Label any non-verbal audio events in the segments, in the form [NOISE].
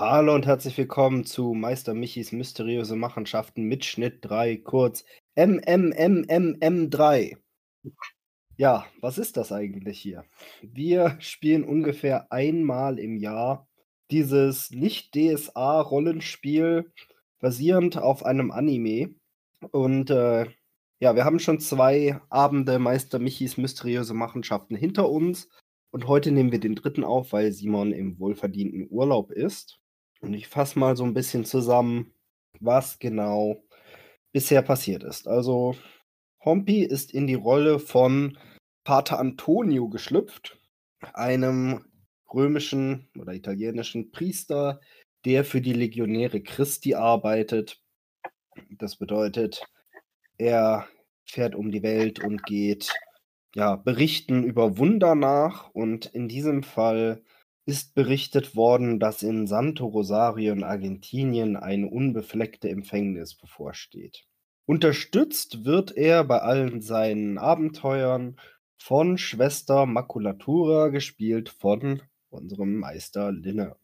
Hallo und herzlich willkommen zu Meister Michis mysteriöse Machenschaften Mitschnitt 3, kurz MMMMM3. Ja, was ist das eigentlich hier? Wir spielen ungefähr einmal im Jahr dieses Nicht-DSA-Rollenspiel basierend auf einem Anime. Und äh, ja, wir haben schon zwei Abende Meister Michis mysteriöse Machenschaften hinter uns. Und heute nehmen wir den dritten auf, weil Simon im wohlverdienten Urlaub ist. Und ich fasse mal so ein bisschen zusammen, was genau bisher passiert ist. Also, Hompi ist in die Rolle von Pater Antonio geschlüpft, einem römischen oder italienischen Priester, der für die Legionäre Christi arbeitet. Das bedeutet, er fährt um die Welt und geht ja, berichten über Wunder nach. Und in diesem Fall ist berichtet worden, dass in Santo Rosario in Argentinien eine unbefleckte Empfängnis bevorsteht. Unterstützt wird er bei allen seinen Abenteuern von Schwester Maculatura, gespielt von unserem Meister Linne.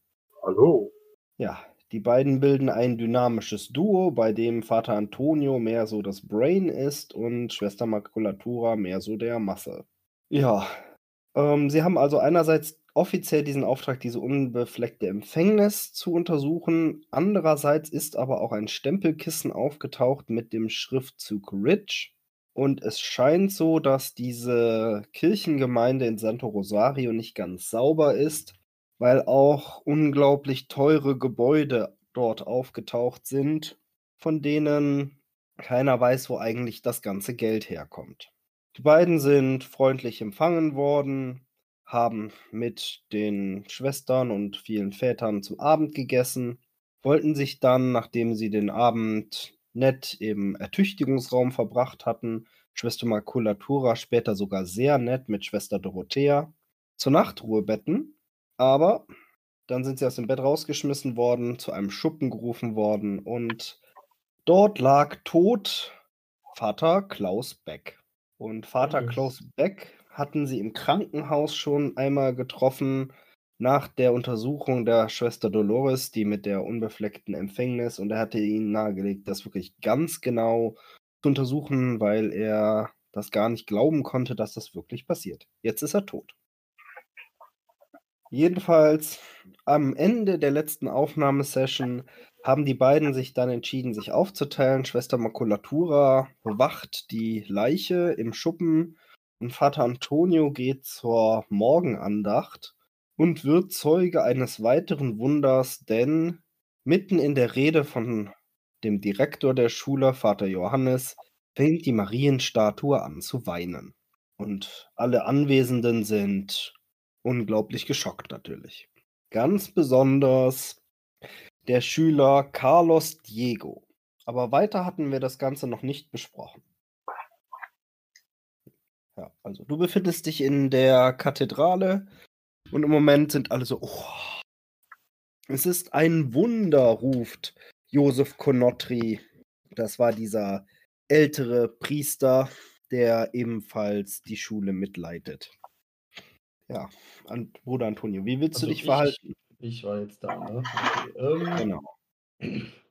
Hallo. Ja, die beiden bilden ein dynamisches Duo, bei dem Vater Antonio mehr so das Brain ist und Schwester Maculatura mehr so der Masse. Ja, ähm, sie haben also einerseits offiziell diesen Auftrag, diese unbefleckte Empfängnis zu untersuchen. Andererseits ist aber auch ein Stempelkissen aufgetaucht mit dem Schriftzug Rich. Und es scheint so, dass diese Kirchengemeinde in Santo Rosario nicht ganz sauber ist, weil auch unglaublich teure Gebäude dort aufgetaucht sind, von denen keiner weiß, wo eigentlich das ganze Geld herkommt. Die beiden sind freundlich empfangen worden, haben mit den Schwestern und vielen Vätern zu Abend gegessen, wollten sich dann, nachdem sie den Abend nett im Ertüchtigungsraum verbracht hatten, Schwester Makulatura später sogar sehr nett mit Schwester Dorothea, zur Nachtruhe betten, aber dann sind sie aus dem Bett rausgeschmissen worden, zu einem Schuppen gerufen worden und dort lag tot Vater Klaus Beck. Und Vater. Klaus Beck hatten sie im Krankenhaus schon einmal getroffen nach der Untersuchung der Schwester Dolores, die mit der unbefleckten Empfängnis, und er hatte ihnen nahegelegt, das wirklich ganz genau zu untersuchen, weil er das gar nicht glauben konnte, dass das wirklich passiert. Jetzt ist er tot. Jedenfalls am Ende der letzten Aufnahmesession haben die beiden sich dann entschieden, sich aufzuteilen. Schwester Makulatura bewacht die Leiche im Schuppen und Vater Antonio geht zur Morgenandacht und wird Zeuge eines weiteren Wunders, denn mitten in der Rede von dem Direktor der Schule, Vater Johannes, fängt die Marienstatue an zu weinen. Und alle Anwesenden sind unglaublich geschockt natürlich. Ganz besonders der Schüler Carlos Diego. Aber weiter hatten wir das Ganze noch nicht besprochen. Ja, also du befindest dich in der Kathedrale und im Moment sind alle so, oh, es ist ein Wunder, ruft Josef Konotri. Das war dieser ältere Priester, der ebenfalls die Schule mitleitet. Ja, An Bruder Antonio, wie willst Also du dich ich- verhalten? Ich war jetzt da, ne? Okay, ähm, Genau.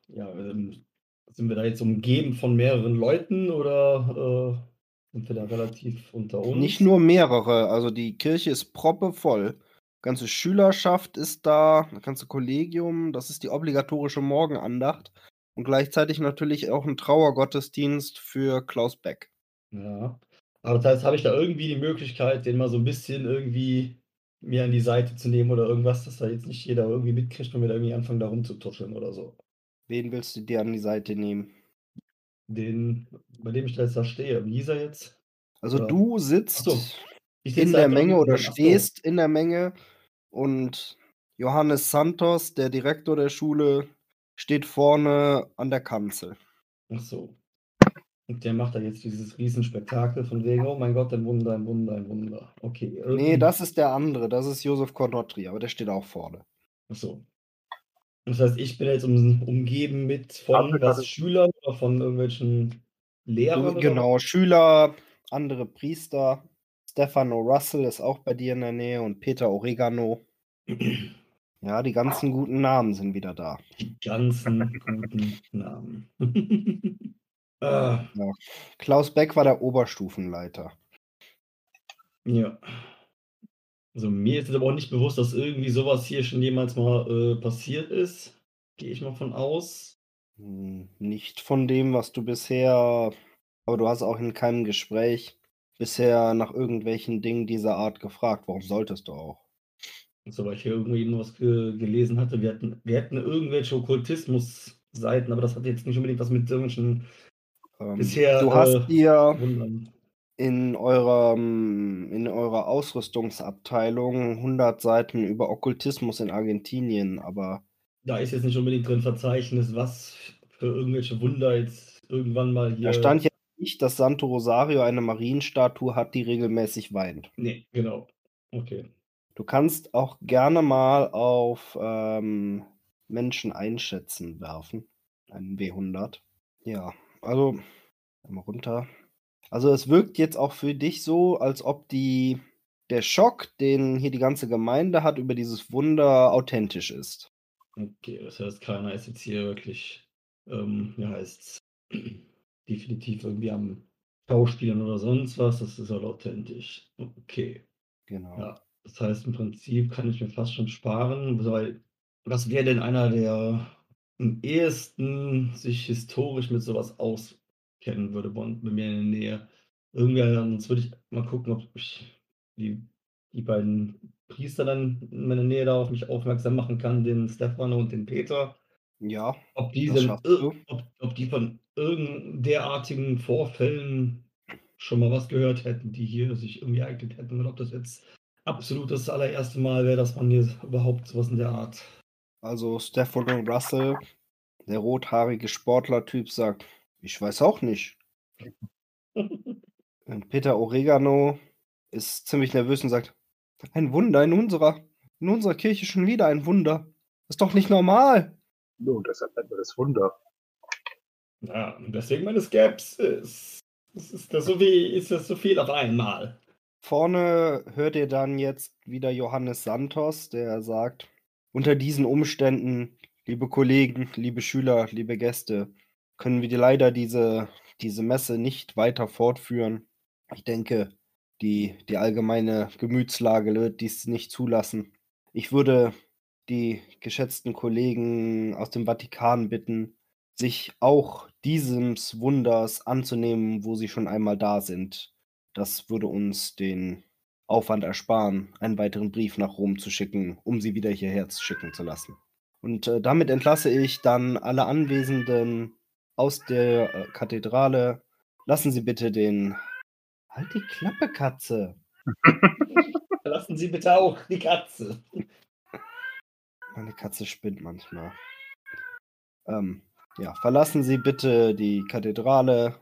Ja, ähm, sind wir da jetzt umgeben von mehreren Leuten oder äh, sind wir da relativ unter uns? Nicht nur mehrere, also die Kirche ist proppevoll. Ganze Schülerschaft ist da, das ganze Kollegium, das ist die obligatorische Morgenandacht und gleichzeitig natürlich auch ein Trauergottesdienst für Klaus Beck. Ja. Aber das heißt, habe ich da irgendwie die Möglichkeit, den mal so ein bisschen irgendwie mir an die Seite zu nehmen oder irgendwas, dass da jetzt nicht jeder irgendwie mitkriegt und wir da irgendwie anfangen, da rumzutuscheln oder so. Wen willst du dir an die Seite nehmen? Den, bei dem ich da jetzt da stehe. Wie hieß er jetzt? Also Oder- du sitzt so, in der Menge oder stehst in der Menge und Johannes Santos, der Direktor der Schule, steht vorne an der Kanzel. Ach so. Und der macht da jetzt dieses Riesenspektakel von wegen, oh mein Gott, ein Wunder, ein Wunder, ein Wunder. Okay. Nee, irgendwie- das ist der andere, das ist Josef Konotri, aber der steht auch vorne. Ach so. Das heißt, ich bin jetzt um, umgeben mit von was. Schülern oder von irgendwelchen Lehrern? Genau, Schüler, andere Priester. Stefano Russell ist auch bei dir in der Nähe und Peter Oregano. [CLEARS THROAT] Ja, die ganzen guten Namen sind wieder da. Die ganzen guten Namen. [LAUGHS] ah. Ja. Klaus Beck war der Oberstufenleiter. Ja. Also mir ist jetzt aber auch nicht bewusst, dass irgendwie sowas hier schon jemals mal äh, passiert ist. Gehe ich mal von aus. Hm, nicht von dem, was du bisher. Aber du hast auch in keinem Gespräch bisher nach irgendwelchen Dingen dieser Art gefragt. Warum solltest du auch? So, weil ich hier irgendwie noch was ge gelesen hatte. Wir hatten, wir hatten irgendwelche Okkultismus-Seiten, aber das hat jetzt nicht unbedingt was mit irgendwelchen Ähm, bisher du hast äh, dir Wundern. In eurem in eurer Ausrüstungsabteilung 100 Seiten über Okkultismus in Argentinien, aber Da ist jetzt nicht unbedingt drin Verzeichnis, was für irgendwelche Wunder jetzt irgendwann mal da hier. stand ja nicht, dass Santo Rosario eine Marienstatue hat, die regelmäßig weint. Nee, genau. Okay. Du kannst auch gerne mal auf ähm, Menschen einschätzen werfen. Einen W100. Ja, also mal runter. Also es wirkt jetzt auch für dich so, als ob die der Schock, den hier die ganze Gemeinde hat über dieses Wunder, authentisch ist. Okay, das heißt, keiner ist jetzt hier wirklich, ähm, wie [CLEARS THROAT] heißt's, definitiv irgendwie am Schauspielern oder sonst was. Das ist halt authentisch. Okay. Genau. Ja, das heißt, im Prinzip kann ich mir fast schon sparen, weil was wäre denn einer, der am ehesten sich historisch mit sowas auskennen würde bei, bei mir in der Nähe? Irgendwer, sonst würde ich mal gucken, ob ich die, die beiden Priester dann in meiner Nähe da auf mich aufmerksam machen kann, den Stefano und den Peter. Ja, Ob die, denn, ob, ob die von irgendeinen derartigen Vorfällen schon mal was gehört hätten, die hier sich irgendwie ereignet hätten, oder ob das jetzt absolut das allererste Mal wäre, dass man hier überhaupt sowas in der Art. Also Stefano Russell, der rothaarige Sportlertyp, sagt, ich weiß auch nicht. Und Peter Oregano ist ziemlich nervös und sagt, ein Wunder in unserer, in unserer Kirche schon wieder ein Wunder. ist doch nicht normal. Nun, deshalb nennt man das Wunder. Ja, und deswegen meine Skepsis. Das ist das so wie, ist das so viel auf einmal. Vorne hört ihr dann jetzt wieder Johannes Santos, der sagt, unter diesen Umständen, liebe Kollegen, liebe Schüler, liebe Gäste, können wir leider diese, diese Messe nicht weiter fortführen. Ich denke, die, die allgemeine Gemütslage wird dies nicht zulassen. Ich würde die geschätzten Kollegen aus dem Vatikan bitten, sich auch dieses Wunders anzunehmen, wo sie schon einmal da sind. Das würde uns den Aufwand ersparen, einen weiteren Brief nach Rom zu schicken, um sie wieder hierher schicken zu lassen. Und äh, damit entlasse ich dann alle Anwesenden aus der äh, Kathedrale. Lassen Sie bitte den. Halt die Klappe, Katze! [LAUGHS] Lassen Sie bitte auch die Katze. Meine Katze spinnt manchmal. Ähm, ja, verlassen Sie bitte die Kathedrale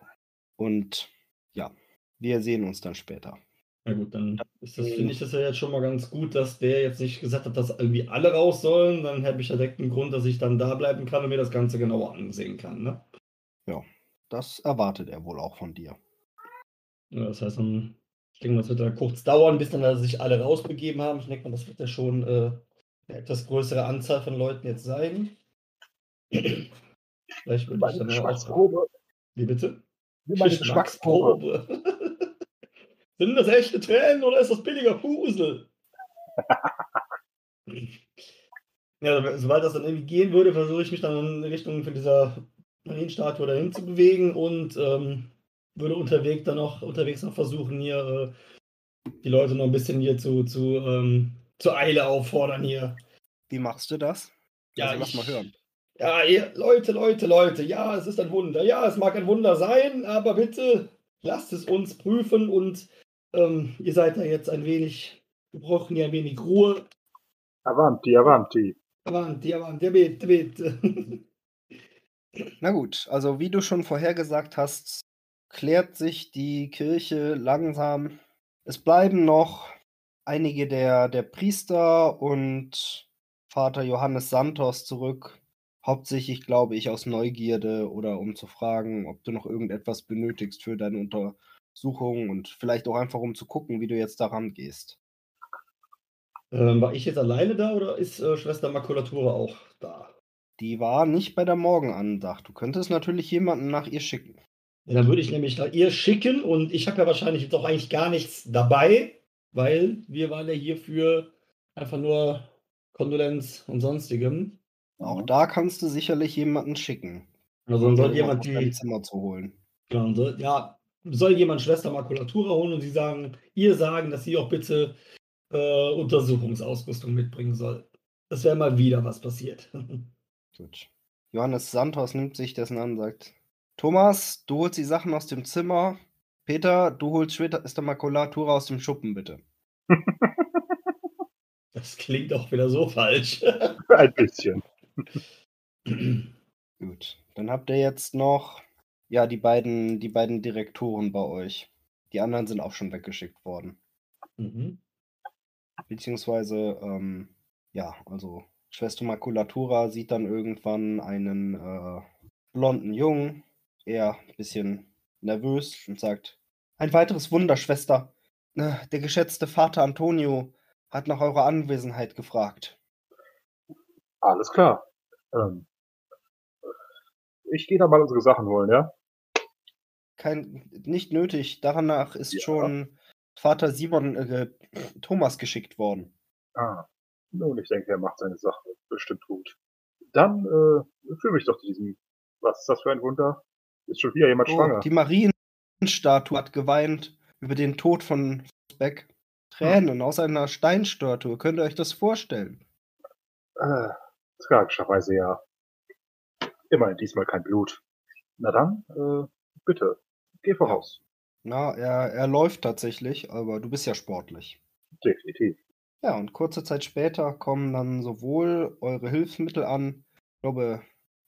und ja, wir sehen uns dann später. Na gut, dann ist das, finde ich das ja jetzt schon mal ganz gut, dass der jetzt nicht gesagt hat, dass irgendwie alle raus sollen. Dann habe ich ja direkt einen Grund, dass ich dann da bleiben kann und mir das Ganze genauer ansehen kann. Ne? Das erwartet er wohl auch von dir. Ja, das heißt, dann, ich denke mal, es wird dann kurz dauern, bis dann sich alle rausbegeben haben. Ich denke mal, das wird ja schon äh, eine etwas größere Anzahl von Leuten jetzt sein. Vielleicht würde ich dann auch. Geschmacksprobe. Wie bitte? Nimm meine Geschmacksprobe. [LAUGHS] Sind das echte Tränen oder ist das billiger Fusel? [LAUGHS] ja, sobald das dann irgendwie gehen würde, versuche ich mich dann in Richtung von dieser Marienstatue dahin zu bewegen und ähm, würde unterwegs dann noch unterwegs noch versuchen, hier äh, die Leute noch ein bisschen hier zu, zu, ähm, zur Eile auffordern hier. Wie machst du das? Ja, also, lass ich- mal hören. Ja, ihr, Leute, Leute, Leute, ja, es ist ein Wunder. Ja, es mag ein Wunder sein, aber bitte lasst es uns prüfen und ähm, ihr seid da jetzt ein wenig, wir brauchen hier ein wenig Ruhe. Avanti, avanti. Avanti, avanti, bitte, bitte. [LAUGHS] Na gut, also wie du schon vorhergesagt hast, klärt sich die Kirche langsam. Es bleiben noch einige der, der Priester und Vater Johannes Santos zurück. Hauptsächlich, glaube ich, aus Neugierde oder um zu fragen, ob du noch irgendetwas benötigst für deine Untersuchung und vielleicht auch einfach um zu gucken, wie du jetzt daran gehst. Ähm, war ich jetzt alleine da oder ist äh, Schwester Makulatura auch da? Die war nicht bei der Morgenandacht. Du könntest natürlich jemanden nach ihr schicken. Ja, dann würde ich nämlich nach ihr schicken und ich habe ja wahrscheinlich doch eigentlich gar nichts dabei, weil wir waren ja hier für einfach nur Kondolenz und sonstigem. Auch da kannst du sicherlich jemanden schicken. Also dann soll jemand die, Zimmer zu holen. ja, und soll, ja, soll jemand Schwester Makulatura holen und sie sagen, ihr sagen, dass sie auch bitte äh, Untersuchungsausrüstung mitbringen soll. Das wäre mal wieder was passiert. [LAUGHS] Gut. Johannes Santos nimmt sich dessen an und sagt: Thomas, du holst die Sachen aus dem Zimmer. Peter, du holst Schwester Makulatura aus dem Schuppen, bitte. [LAUGHS] Das klingt auch wieder so falsch. [LAUGHS] Ein bisschen. [CLEARS THROAT] Gut. Dann habt ihr jetzt noch ja die beiden, die beiden Direktoren bei euch. Die anderen sind auch schon weggeschickt worden. mhm. Beziehungsweise, ähm, ja, also Schwester Makulatura sieht dann irgendwann einen äh, blonden Jungen, eher ein bisschen nervös und sagt: Ein weiteres Wunder, Schwester. Äh, Der geschätzte Vater Antonio hat nach eurer Anwesenheit gefragt. Alles klar. Ähm, ich gehe da mal unsere Sachen holen, ja? Kein, nicht nötig. Danach ist Ja. schon Vater Simon äh, Thomas geschickt worden. Ah. Nun, ich denke, er macht seine Sache bestimmt gut. Dann äh, führe mich doch zu diesem. Was ist das für ein Wunder? Ist schon wieder jemand Oh, schwanger? die Marienstatue hat geweint über den Tod von Beck. Tränen aus einer Steinstatue. Könnt ihr euch das vorstellen? Äh, tragischerweise ja. Immerhin diesmal kein Blut. Na dann, äh, bitte, geh voraus. Na, er, er läuft tatsächlich, aber du bist ja sportlich. Definitiv. Ja, und kurze Zeit später kommen dann sowohl eure Hilfsmittel an. Ich glaube,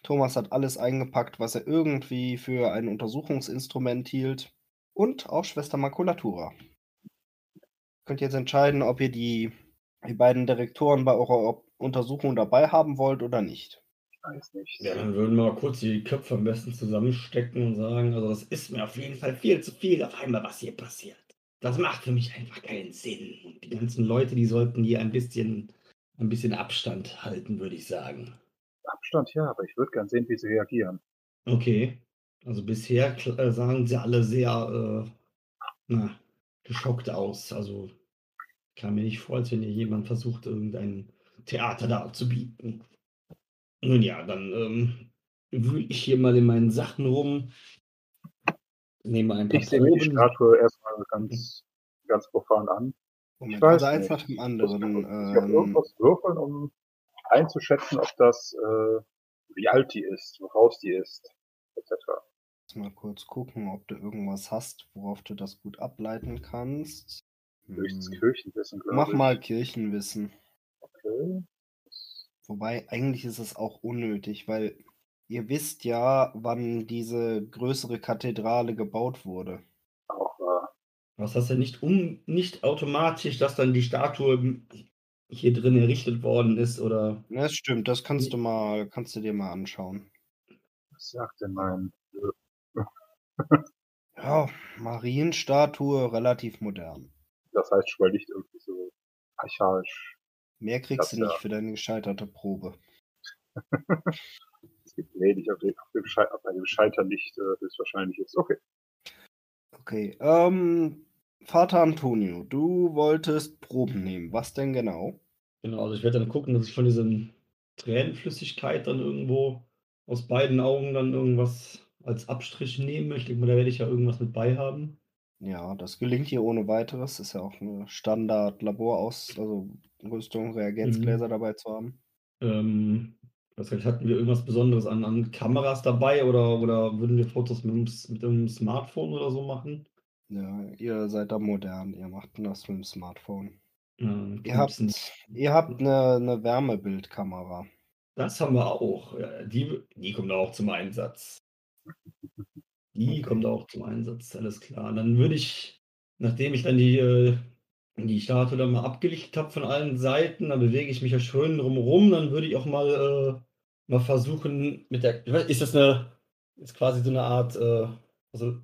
Thomas hat alles eingepackt, was er irgendwie für ein Untersuchungsinstrument hielt. Und auch Schwester Makulatura. Könnt jetzt entscheiden, ob ihr die, die beiden Direktoren bei eurer Untersuchung dabei haben wollt oder nicht. Ich weiß nicht. Ja, dann würden wir mal kurz die Köpfe am besten zusammenstecken und sagen, also das ist mir auf jeden Fall viel zu viel auf einmal, was hier passiert. Das macht für mich einfach keinen Sinn. Und die ganzen Leute, die sollten hier ein bisschen, ein bisschen Abstand halten, würde ich sagen. Abstand ja, aber ich würde gern sehen, wie sie reagieren. Okay. Also bisher äh, sahen sie alle sehr äh, na, geschockt aus. Also kam mir nicht vor, als wenn hier jemand versucht, irgendein Theater da abzubieten. Nun ja, dann ähm, wühle ich hier mal in meinen Sachen rum. Nehme ein paar Ich sehe die. Statue erstmal ganz, ganz profan an. Moment, weiß also eins nicht. nach dem Ich anderen. muss auf Ähm, irgendwas würfeln, um einzuschätzen, ob das, äh, wie alt die ist, woraus die ist, etc. mal kurz gucken, ob du irgendwas hast, worauf du das gut ableiten kannst. Höchstens Hm. Kirchenwissen, glaube Mach ich. mal Kirchenwissen. Okay. Wobei, eigentlich ist es auch unnötig, weil ihr wisst ja, wann diese größere Kathedrale gebaut wurde. Was heißt denn nicht, um, nicht automatisch, dass dann die Statue hier drin errichtet worden ist oder Ja, Das stimmt, das kannst du mal, kannst du dir mal anschauen. Was sagt denn mein. [LAUGHS] Ja, Marienstatue, relativ modern. Das heißt schon mal nicht irgendwie so archaisch. Mehr kriegst Das du ja. nicht für deine gescheiterte Probe. [LAUGHS] Es gibt wenig, auf dem, auf dem, Schei auf einem Scheitern nicht äh, höchstwahrscheinlich ist. Okay. Okay, ähm, Vater Antonio, du wolltest Proben nehmen. Was denn genau? Genau, also ich werde dann gucken, dass ich von diesen Tränenflüssigkeit dann irgendwo aus beiden Augen dann irgendwas als Abstrich nehme. Ich denke mal, da werde ich ja irgendwas mit bei haben. Ja, das gelingt hier ohne weiteres. Ist ja auch eine Standard-Laboraus, also Rüstung, Reagenzgläser dabei zu haben. Ähm, hatten wir irgendwas Besonderes an, an Kameras dabei oder, oder würden wir Fotos mit, dem S- mit einem Smartphone oder so machen? Ja, ihr seid da modern, ihr macht das mit dem Smartphone. Ähm, Ihr habt, ihr habt eine, eine Wärmebildkamera. Das haben wir auch. Ja, die, die kommt auch zum Einsatz. Die Okay. kommt auch zum Einsatz, alles klar. Dann würde ich, nachdem ich dann die, äh, die Statue dann mal abgelichtet habe von allen Seiten, dann bewege ich mich ja schön drumherum, dann würde ich auch mal, äh, mal versuchen mit der, ist das eine, ist quasi so eine Art, äh, also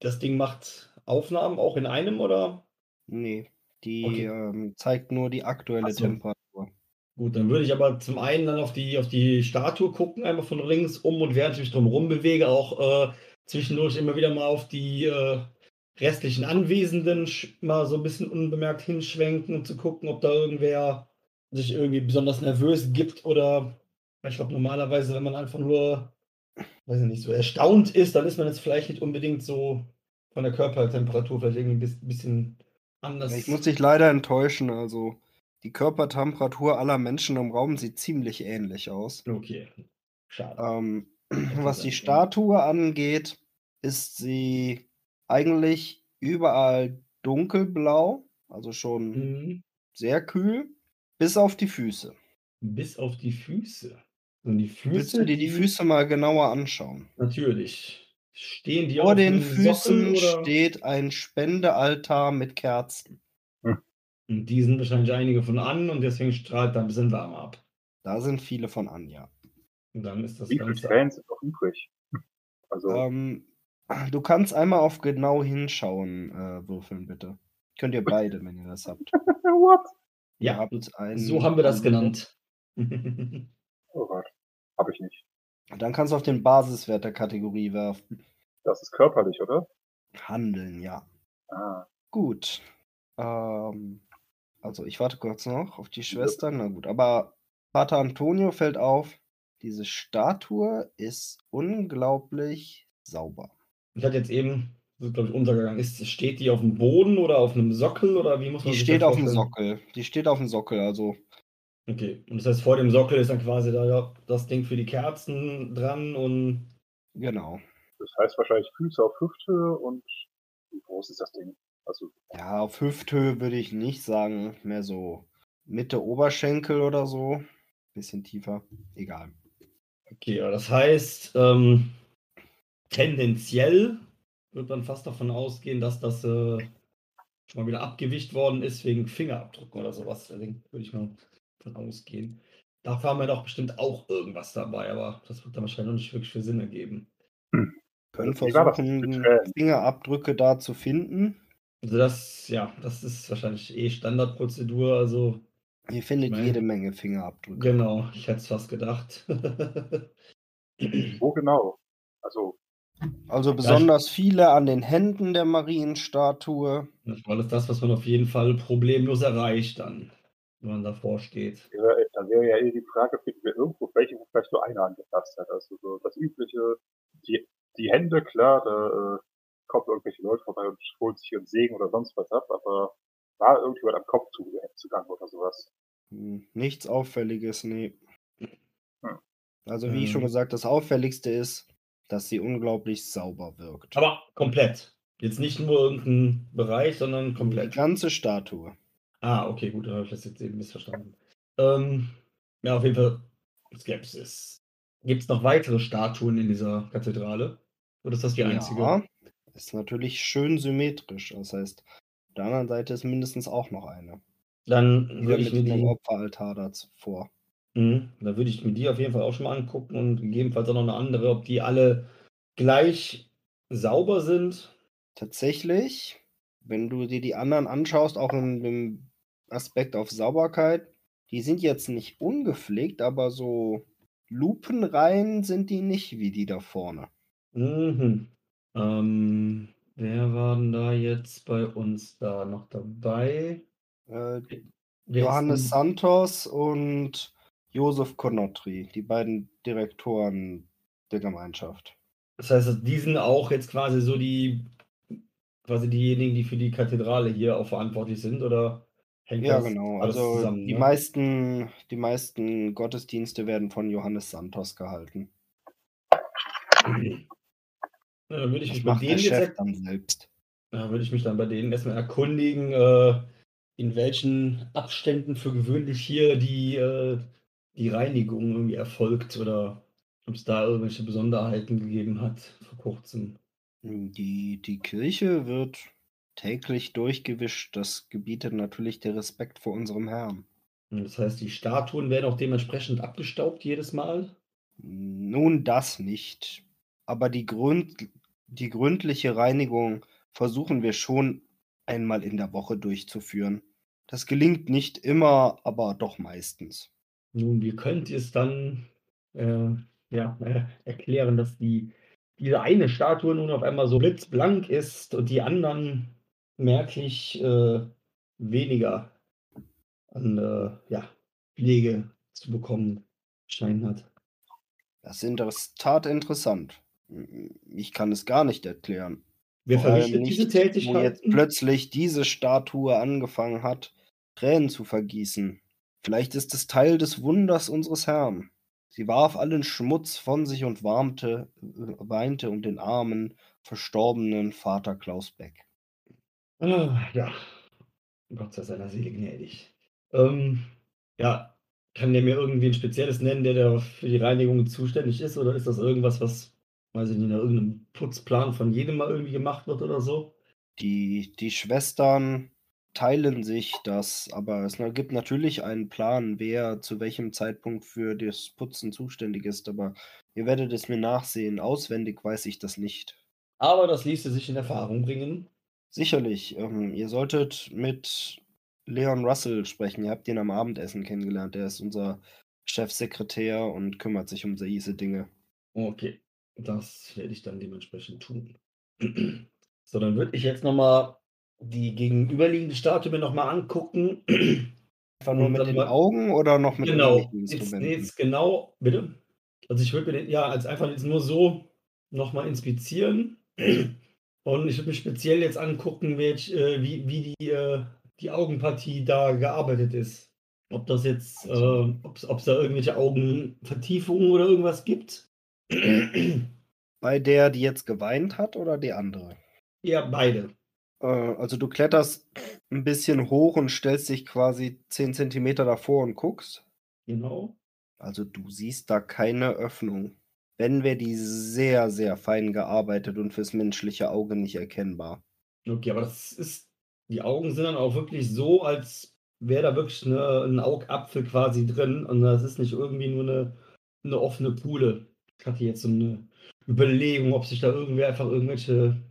das Ding macht Aufnahmen auch in einem oder? Nee, Die Okay. ähm, zeigt nur die aktuelle so. Temperatur. Gut, dann würde ich aber zum einen dann auf die, auf die Statue gucken, einmal von links um und während ich mich drum bewege, auch äh, zwischendurch immer wieder mal auf die äh, restlichen Anwesenden mal so ein bisschen unbemerkt hinschwenken und zu gucken, ob da irgendwer sich irgendwie besonders nervös gibt oder ich glaube normalerweise, wenn man einfach nur, weiß ich nicht, so erstaunt ist, dann ist man jetzt vielleicht nicht unbedingt so von der Körpertemperatur vielleicht irgendwie ein bis- bisschen anders. Ich muss dich leider enttäuschen, also die Körpertemperatur aller Menschen im Raum sieht ziemlich ähnlich aus. Okay, schade. Ähm, was die. Statue angeht, ist sie eigentlich überall dunkelblau, also schon Mhm. sehr kühl, bis auf die Füße. Bis auf die Füße. Und die Füße. Willst du dir die Füße mal genauer anschauen? Natürlich. Stehen die Vor auf den Füßen Sockel oder? steht ein Spendealtar mit Kerzen. Und die sind wahrscheinlich einige von an und deswegen strahlt da ein bisschen Wärme ab. Da sind viele von an, ja. Und dann ist das Wie viele Ganze. Tränen sind noch übrig? Also, Ähm, du kannst einmal auf genau hinschauen äh, würfeln, bitte. Könnt ihr beide, wenn ihr das habt. [LAUGHS] what? Ihr Ja, habt einen, so haben wir das einen- genannt. Oh Gott. Habe ich nicht. Dann kannst du auf den Basiswert der Kategorie werfen. Das ist körperlich, oder? Handeln, ja. Ah, Gut. Ähm, also ich warte kurz noch auf die Schwestern. Na gut, aber Vater Antonio fällt auf, diese Statue ist unglaublich sauber. Ich hatte jetzt eben, das ist glaube ich untergegangen, ist, steht die auf dem Boden oder auf einem Sockel oder wie muss man Die sich steht das auf dem? Sockel. Die steht auf dem Sockel, also Okay, und das heißt, vor dem Sockel ist dann quasi da ja, das Ding für die Kerzen dran und genau. das heißt wahrscheinlich Füße auf Hüfthöhe und wie groß ist das Ding? Also, Ja, auf Hüfthöhe würde ich nicht sagen, mehr so Mitte Oberschenkel oder so. Bisschen tiefer. Egal. Okay, das heißt, ähm, tendenziell wird man fast davon ausgehen, dass das äh, schon mal wieder abgewischt worden ist wegen Fingerabdrücken oder sowas. Deswegen würde ich mal davon ausgehen. Dafür haben wir doch bestimmt auch irgendwas dabei, aber das wird dann wahrscheinlich noch nicht wirklich viel Sinn ergeben. Können das mit versuchen? Fingerabdrücke da zu finden. Also das, ja, das ist wahrscheinlich eh Standardprozedur, also Ihr findet Meine- jede Menge Fingerabdrücke. genau, ich hätte es fast gedacht. [LAUGHS] wo genau? Also, Also besonders viele an den Händen der Marienstatue. Weil es das, was man auf jeden Fall problemlos erreicht dann, wenn man davor steht. wäre- da wäre ja eh die Frage, finden wir irgendwo welche, wo vielleicht nur einer angepasst hat. Also so das übliche, die, die Hände, klar, da äh, kommen irgendwelche Leute vorbei und holen sich ihren Segen oder sonst was ab, aber war irgendjemand am Kopf zu, zugange oder sowas. Hm, Nichts Auffälliges, nee. Hm. Also wie ich schon Ähm. gesagt, das Auffälligste ist, dass sie unglaublich sauber wirkt. Aber komplett. Jetzt nicht nur irgendein Bereich, sondern Die komplett. ganze Statue. Ah, okay, gut, dann habe ich das jetzt eben missverstanden. Ähm, ja, auf jeden Fall Skepsis. Gibt es noch weitere Statuen in dieser Kathedrale? Oder ist das die einzige? Ja, ist natürlich schön symmetrisch. Das heißt, auf der anderen Seite ist mindestens auch noch eine. Dann würde ich mit mir die, Opferaltar davor. Mhm, dann würde ich mir die auf jeden Fall auch schon mal angucken und gegebenenfalls auch noch eine andere, ob die alle gleich sauber sind. Tatsächlich, wenn du dir die anderen anschaust, auch in dem Aspekt auf Sauberkeit, die sind jetzt nicht ungepflegt, aber so lupenrein sind die nicht wie die da vorne. Mhm. Ähm, wer war denn da jetzt bei uns da noch dabei? Äh, Johannes Santos und Josef Konotri, die beiden Direktoren der Gemeinschaft. Das heißt, die sind auch jetzt quasi so die, quasi diejenigen, die für die Kathedrale hier auch verantwortlich sind, oder hängt Ja, das genau. alles Also zusammen? die, ne? meisten, die meisten Gottesdienste werden von Johannes Santos gehalten. Ja, dann würde ich Das mich bei denen jetzt Chef dann selbst. ja, würde ich mich dann bei denen erstmal erkundigen, äh, in welchen Abständen für gewöhnlich hier die, äh, die Reinigung irgendwie erfolgt oder ob es da irgendwelche Besonderheiten gegeben hat vor kurzem. Die, die Kirche wird täglich durchgewischt. Das gebietet natürlich der Respekt vor unserem Herrn. Das heißt, die Statuen werden auch dementsprechend abgestaubt jedes Mal. Nun das nicht. Aber die, Gründ, die gründliche Reinigung versuchen wir schon einmal in der Woche durchzuführen. Das gelingt nicht immer, aber doch meistens. Nun, wie könnt ihr es dann äh, ja, äh, erklären, dass die, diese eine Statue nun auf einmal so blitzblank ist und die anderen merklich äh, weniger an äh, ja, Pflege zu bekommen scheinen hat? Das ist in der Tat interessant. Ich kann es gar nicht erklären. Wer verrichtet diese nicht, wo jetzt Tätigkeiten? plötzlich diese Statue angefangen hat, Tränen zu vergießen. Vielleicht ist es Teil des Wunders unseres Herrn. Sie warf allen Schmutz von sich und warmte, äh, weinte um den armen, verstorbenen Vater Klaus Beck. Ah, ja, Gott sei seiner Seele gnädig. Ähm, ja, kann der mir irgendwie ein spezielles nennen, der da für die Reinigung zuständig ist? Oder ist das irgendwas, was, weiß ich nicht, nach irgendeinem Putzplan von jedem mal irgendwie gemacht wird oder so? Die, die Schwestern teilen sich das, aber es gibt natürlich einen Plan, wer zu welchem Zeitpunkt für das Putzen zuständig ist, aber ihr werdet es mir nachsehen. Auswendig weiß ich das nicht. Aber das ließe sich in Erfahrung bringen. Sicherlich, ähm, ihr solltet mit Leon Russell sprechen. Ihr habt ihn am Abendessen kennengelernt. Er ist unser Chefsekretär und kümmert sich um diese Dinge. Okay, das werde ich dann dementsprechend tun. [CLEARS THROAT] So, dann würde ich jetzt nochmal die gegenüberliegende Statue mir nochmal angucken. [CLEARS THROAT] Einfach nur mit den mal- Augen oder noch mit Genau, jetzt, Instrumenten? jetzt genau, bitte. Also ich würde mir den, ja, als einfach jetzt nur so nochmal inspizieren. [CLEARS THROAT] Und ich würde mir speziell jetzt angucken, welch, äh, wie, wie die, äh, die Augenpartie da gearbeitet ist. Ob das jetzt, äh, ob es da irgendwelche Augenvertiefungen oder irgendwas gibt. Bei der, die jetzt geweint hat oder die andere? ja, beide. Äh, also du kletterst ein bisschen hoch und stellst dich quasi 10 Zentimeter davor und guckst. Genau. Also du siehst da keine Öffnung. Wenn wäre die sehr, sehr fein gearbeitet und fürs menschliche Auge nicht erkennbar. Okay, aber das ist, die Augen sind dann auch wirklich so, als wäre da wirklich eine, ein Augapfel quasi drin und das ist nicht irgendwie nur eine, eine offene Pule. Ich hatte jetzt so eine Überlegung, ob sich da irgendwer einfach irgendwelche,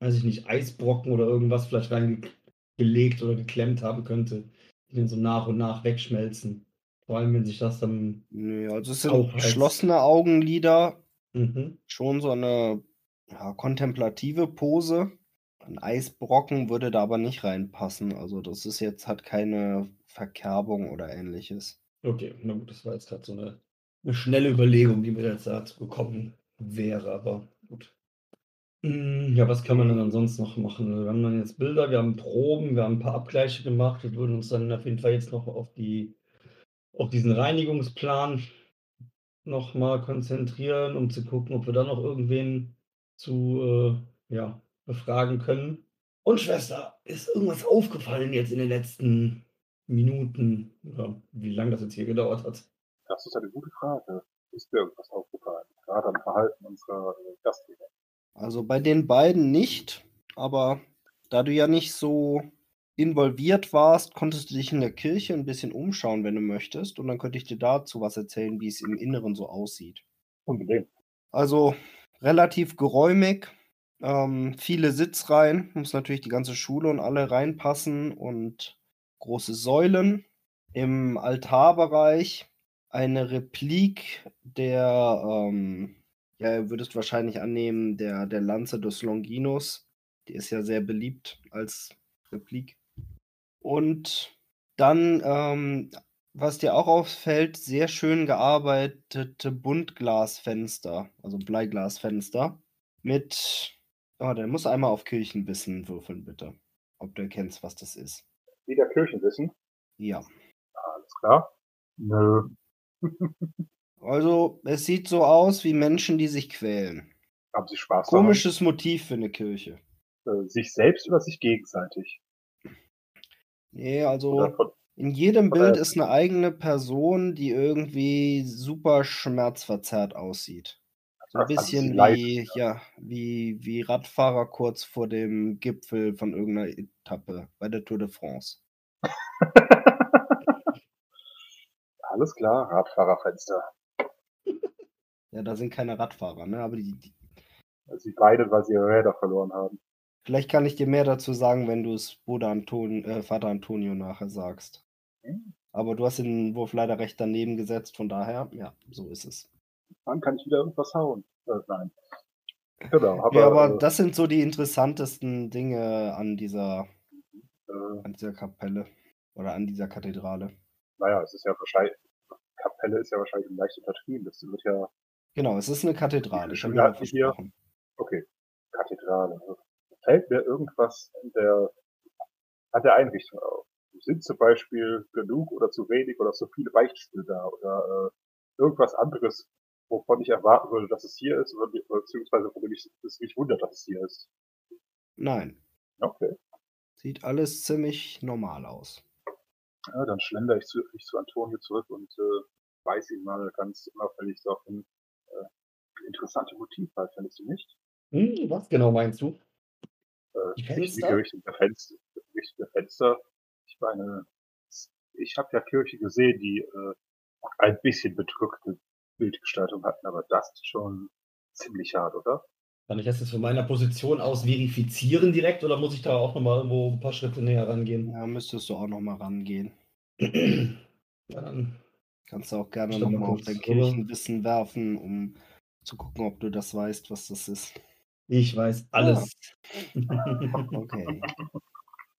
weiß ich nicht, Eisbrocken oder irgendwas vielleicht reingelegt oder geklemmt haben könnte, die dann so nach und nach wegschmelzen. Vor allem, wenn sich das dann. Nee, also es sind Aufheizt. geschlossene Augenlider, Mhm. schon so eine ja, kontemplative Pose. Ein Eisbrocken würde da aber nicht reinpassen. Also das ist jetzt, hat keine Verkerbung oder ähnliches. Okay, na gut, das war jetzt gerade so eine, eine schnelle Überlegung, die mir jetzt dazu gekommen wäre, aber gut. Hm, Ja, was kann man denn ansonsten noch machen? Wir haben dann jetzt Bilder, wir haben Proben, wir haben ein paar Abgleiche gemacht. Wir würden uns dann auf jeden Fall jetzt noch auf die, auf diesen Reinigungsplan nochmal konzentrieren, um zu gucken, ob wir da noch irgendwen zu äh, ja, befragen können. Und Schwester, ist irgendwas aufgefallen jetzt in den letzten Minuten oder wie lange das jetzt hier gedauert hat? Das ist eine gute Frage. Ist mir irgendwas aufgefallen? Gerade am Verhalten unserer äh, Gastgeber. Also bei den beiden nicht, aber da du ja nicht so involviert warst, konntest du dich in der Kirche ein bisschen umschauen, wenn du möchtest. Und dann könnte ich dir dazu was erzählen, wie es im Inneren so aussieht. Unbedingt. Also relativ geräumig, ähm, viele Sitzreihen, muss natürlich die ganze Schule und alle reinpassen und große Säulen. Im Altarbereich eine Replik der, ähm, ja, ihr würdest wahrscheinlich annehmen, der, der Lanze des Longinus. Die ist ja sehr beliebt als Replik. Und dann, ähm, was dir auch auffällt, sehr schön gearbeitete Buntglasfenster, also Bleiglasfenster mit, oh, der muss einmal auf Kirchenwissen würfeln, bitte. Ob du erkennst, was das ist. Wieder Kirchenwissen. Ja. Alles klar. Nö. [LAUGHS] Also, es sieht so aus wie Menschen, die sich quälen. Haben Sie Spaß daran? Komisches Motiv für eine Kirche. Äh, sich selbst oder sich gegenseitig? Nee, also von, in jedem Bild ist eine eigene Person, die irgendwie super schmerzverzerrt aussieht. So ein Also bisschen leiden, wie, ja, wie, wie Radfahrer kurz vor dem Gipfel von irgendeiner Etappe bei der Tour de France. [LAUGHS] Alles klar, Radfahrerfenster. Ja, da sind keine Radfahrer, ne? Aber die, die Sie weinen, weil sie ihre Räder verloren haben. Vielleicht kann ich dir mehr dazu sagen, wenn du es Bruder Anton äh, Vater Antonio nachher sagst. Hm. Aber du hast den Wurf leider recht daneben gesetzt, von daher, ja, so ist es. Dann kann ich wieder irgendwas hauen. Äh, nein. Genau, aber, Ja, aber äh, das sind so die interessantesten Dinge an dieser, äh, an dieser Kapelle oder an dieser Kathedrale. naja, es ist ja wahrscheinlich, Kapelle ist ja wahrscheinlich leicht untertrieben. Das wird ja, Genau, es ist eine Kathedrale. Ich habe versprochen. okay, Kathedrale. Fällt mir irgendwas in der, an der Einrichtung auf? Sind zum Beispiel genug oder zu wenig oder zu viele Beichtstühle da oder äh, irgendwas anderes, wovon ich erwarten würde, dass es hier ist oder be- beziehungsweise wo mich, es mich wundert, dass es hier ist. Nein, Okay. sieht alles ziemlich normal aus. Ja, dann schlender ich zu, ich zu Antonio zurück und äh, weise ihn mal ganz unauffällig so auf ein äh, interessante Motiv halt, findest du nicht? Hm, was genau meinst du? Äh, Die Fenster? der Fenster, Richtung der Fenster. Ich meine, ich habe ja Kirche gesehen, die äh, ein bisschen bedrückte Bildgestaltung hatten, aber das ist schon ziemlich hart, oder? Kann ich das jetzt von meiner Position aus verifizieren direkt oder muss ich da auch nochmal irgendwo ein paar Schritte näher rangehen? Ja, müsstest du auch noch mal rangehen. [CLEARS THROAT] Ja, dann Kannst du auch gerne Ich noch schau mal mal auf dein. Kirchenwissen werfen, um zu gucken, ob du das weißt, was das ist. Ich weiß alles. [LAUGHS] Okay.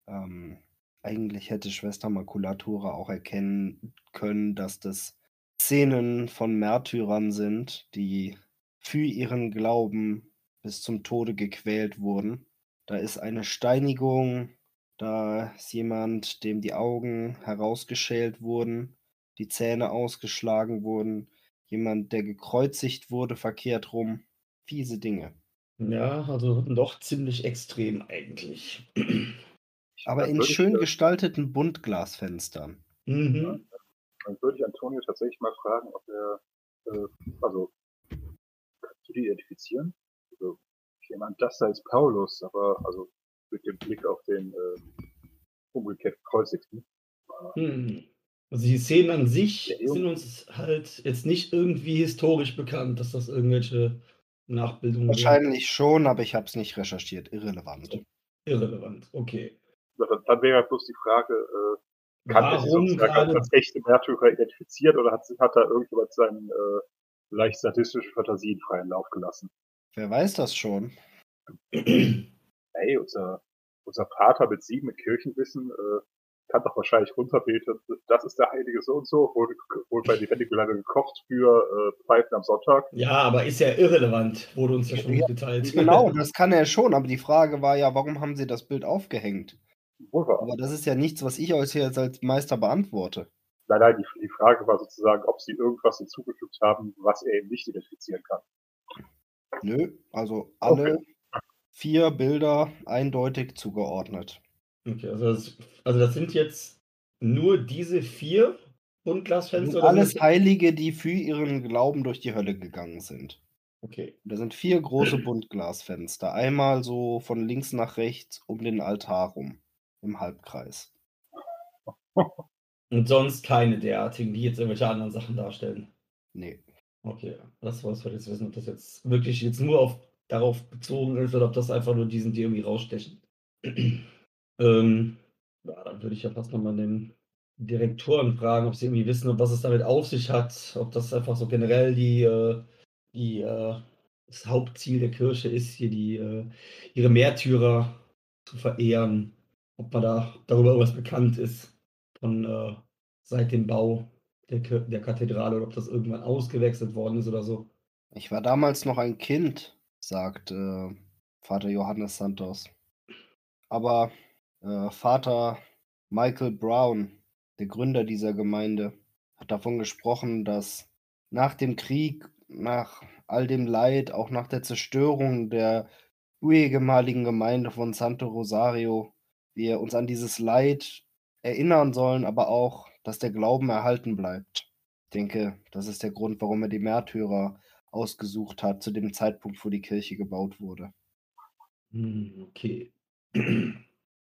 ähm, eigentlich hätte Schwester Makulatura auch erkennen können, dass das Szenen von Märtyrern sind, die für ihren Glauben bis zum Tode gequält wurden. Da ist eine Steinigung, da ist jemand, dem die Augen herausgeschält wurden, die Zähne ausgeschlagen wurden, jemand, der gekreuzigt wurde, verkehrt rum. Fiese Dinge. ja, also doch ziemlich extrem eigentlich. Aber in schön gestalteten Buntglasfenstern. Mhm. Dann würde ich Antonio tatsächlich mal fragen, ob er, äh, also, kannst du die identifizieren? Also, ich nehme an, das da ist Paulus, aber, also, mit dem Blick auf den, äh, umgekehrt gekreuzigten. Hm. Also die Szenen an sich sind uns halt jetzt nicht irgendwie historisch bekannt, dass das irgendwelche Nachbildungen. Wahrscheinlich schon, aber ich habe es nicht recherchiert. Irrelevant. Irrelevant, okay. Dann, wäre bloß die Frage, äh, kann er Warum gerade als echte Märtyrer identifiziert oder hat, hat da irgendjemand seinen äh, leicht sadistischen Fantasien freien Lauf gelassen? Wer weiß das schon? Ey, unser, unser Pater mit sieben mit Kirchenwissen äh, kann doch wahrscheinlich runterbeten, das ist der heilige so und so, wurde, wurde bei Lebendiglande gekocht für äh, Pfeifen am Sonntag. Ja, aber ist ja irrelevant, wurde uns ja schon Ja, mitgeteilt. Genau, [LAUGHS] das kann er schon, aber die Frage war ja, warum haben sie das Bild aufgehängt? Wahr. Aber das ist ja nichts, was ich euch jetzt als Meister beantworte. Nein, nein, die, die Frage war sozusagen, ob sie irgendwas hinzugefügt haben, was er eben nicht identifizieren kann. Nö, also alle vier Bilder eindeutig zugeordnet. Okay, also das, also das sind jetzt nur diese vier Buntglasfenster? sind alles Heilige, die für ihren Glauben durch die Hölle gegangen sind. Okay. Da sind vier große Buntglasfenster. Einmal so von links nach rechts um den Altar rum. Im Halbkreis. [LAUGHS] Und sonst keine derartigen, die jetzt irgendwelche anderen Sachen darstellen. Nee. Okay, das wollte ich jetzt wissen, ob das jetzt wirklich jetzt nur auf, darauf bezogen ist oder ob das einfach nur diesen, die irgendwie rausstechen. Ähm, ja, dann würde ich ja fast nochmal den Direktoren fragen, ob sie irgendwie wissen, was es damit auf sich hat, ob das einfach so generell die, äh, die äh, das Hauptziel der Kirche ist, hier die äh, ihre Märtyrer zu verehren, ob man da darüber irgendwas bekannt ist von seit dem Bau der, der Kathedrale oder ob das irgendwann ausgewechselt worden ist oder so. Ich war damals noch ein Kind, sagt äh, Vater Johannes Santos. Aber äh, Vater Michael Brown, der Gründer dieser Gemeinde, hat davon gesprochen, dass nach dem Krieg, nach all dem Leid, auch nach der Zerstörung der ehemaligen Gemeinde von Santo Rosario, wir uns an dieses Leid erinnern sollen, aber auch, dass der Glauben erhalten bleibt. Ich denke, das ist der Grund, warum er die Märtyrer ausgesucht hat, zu dem Zeitpunkt, wo die Kirche gebaut wurde. Hm, okay.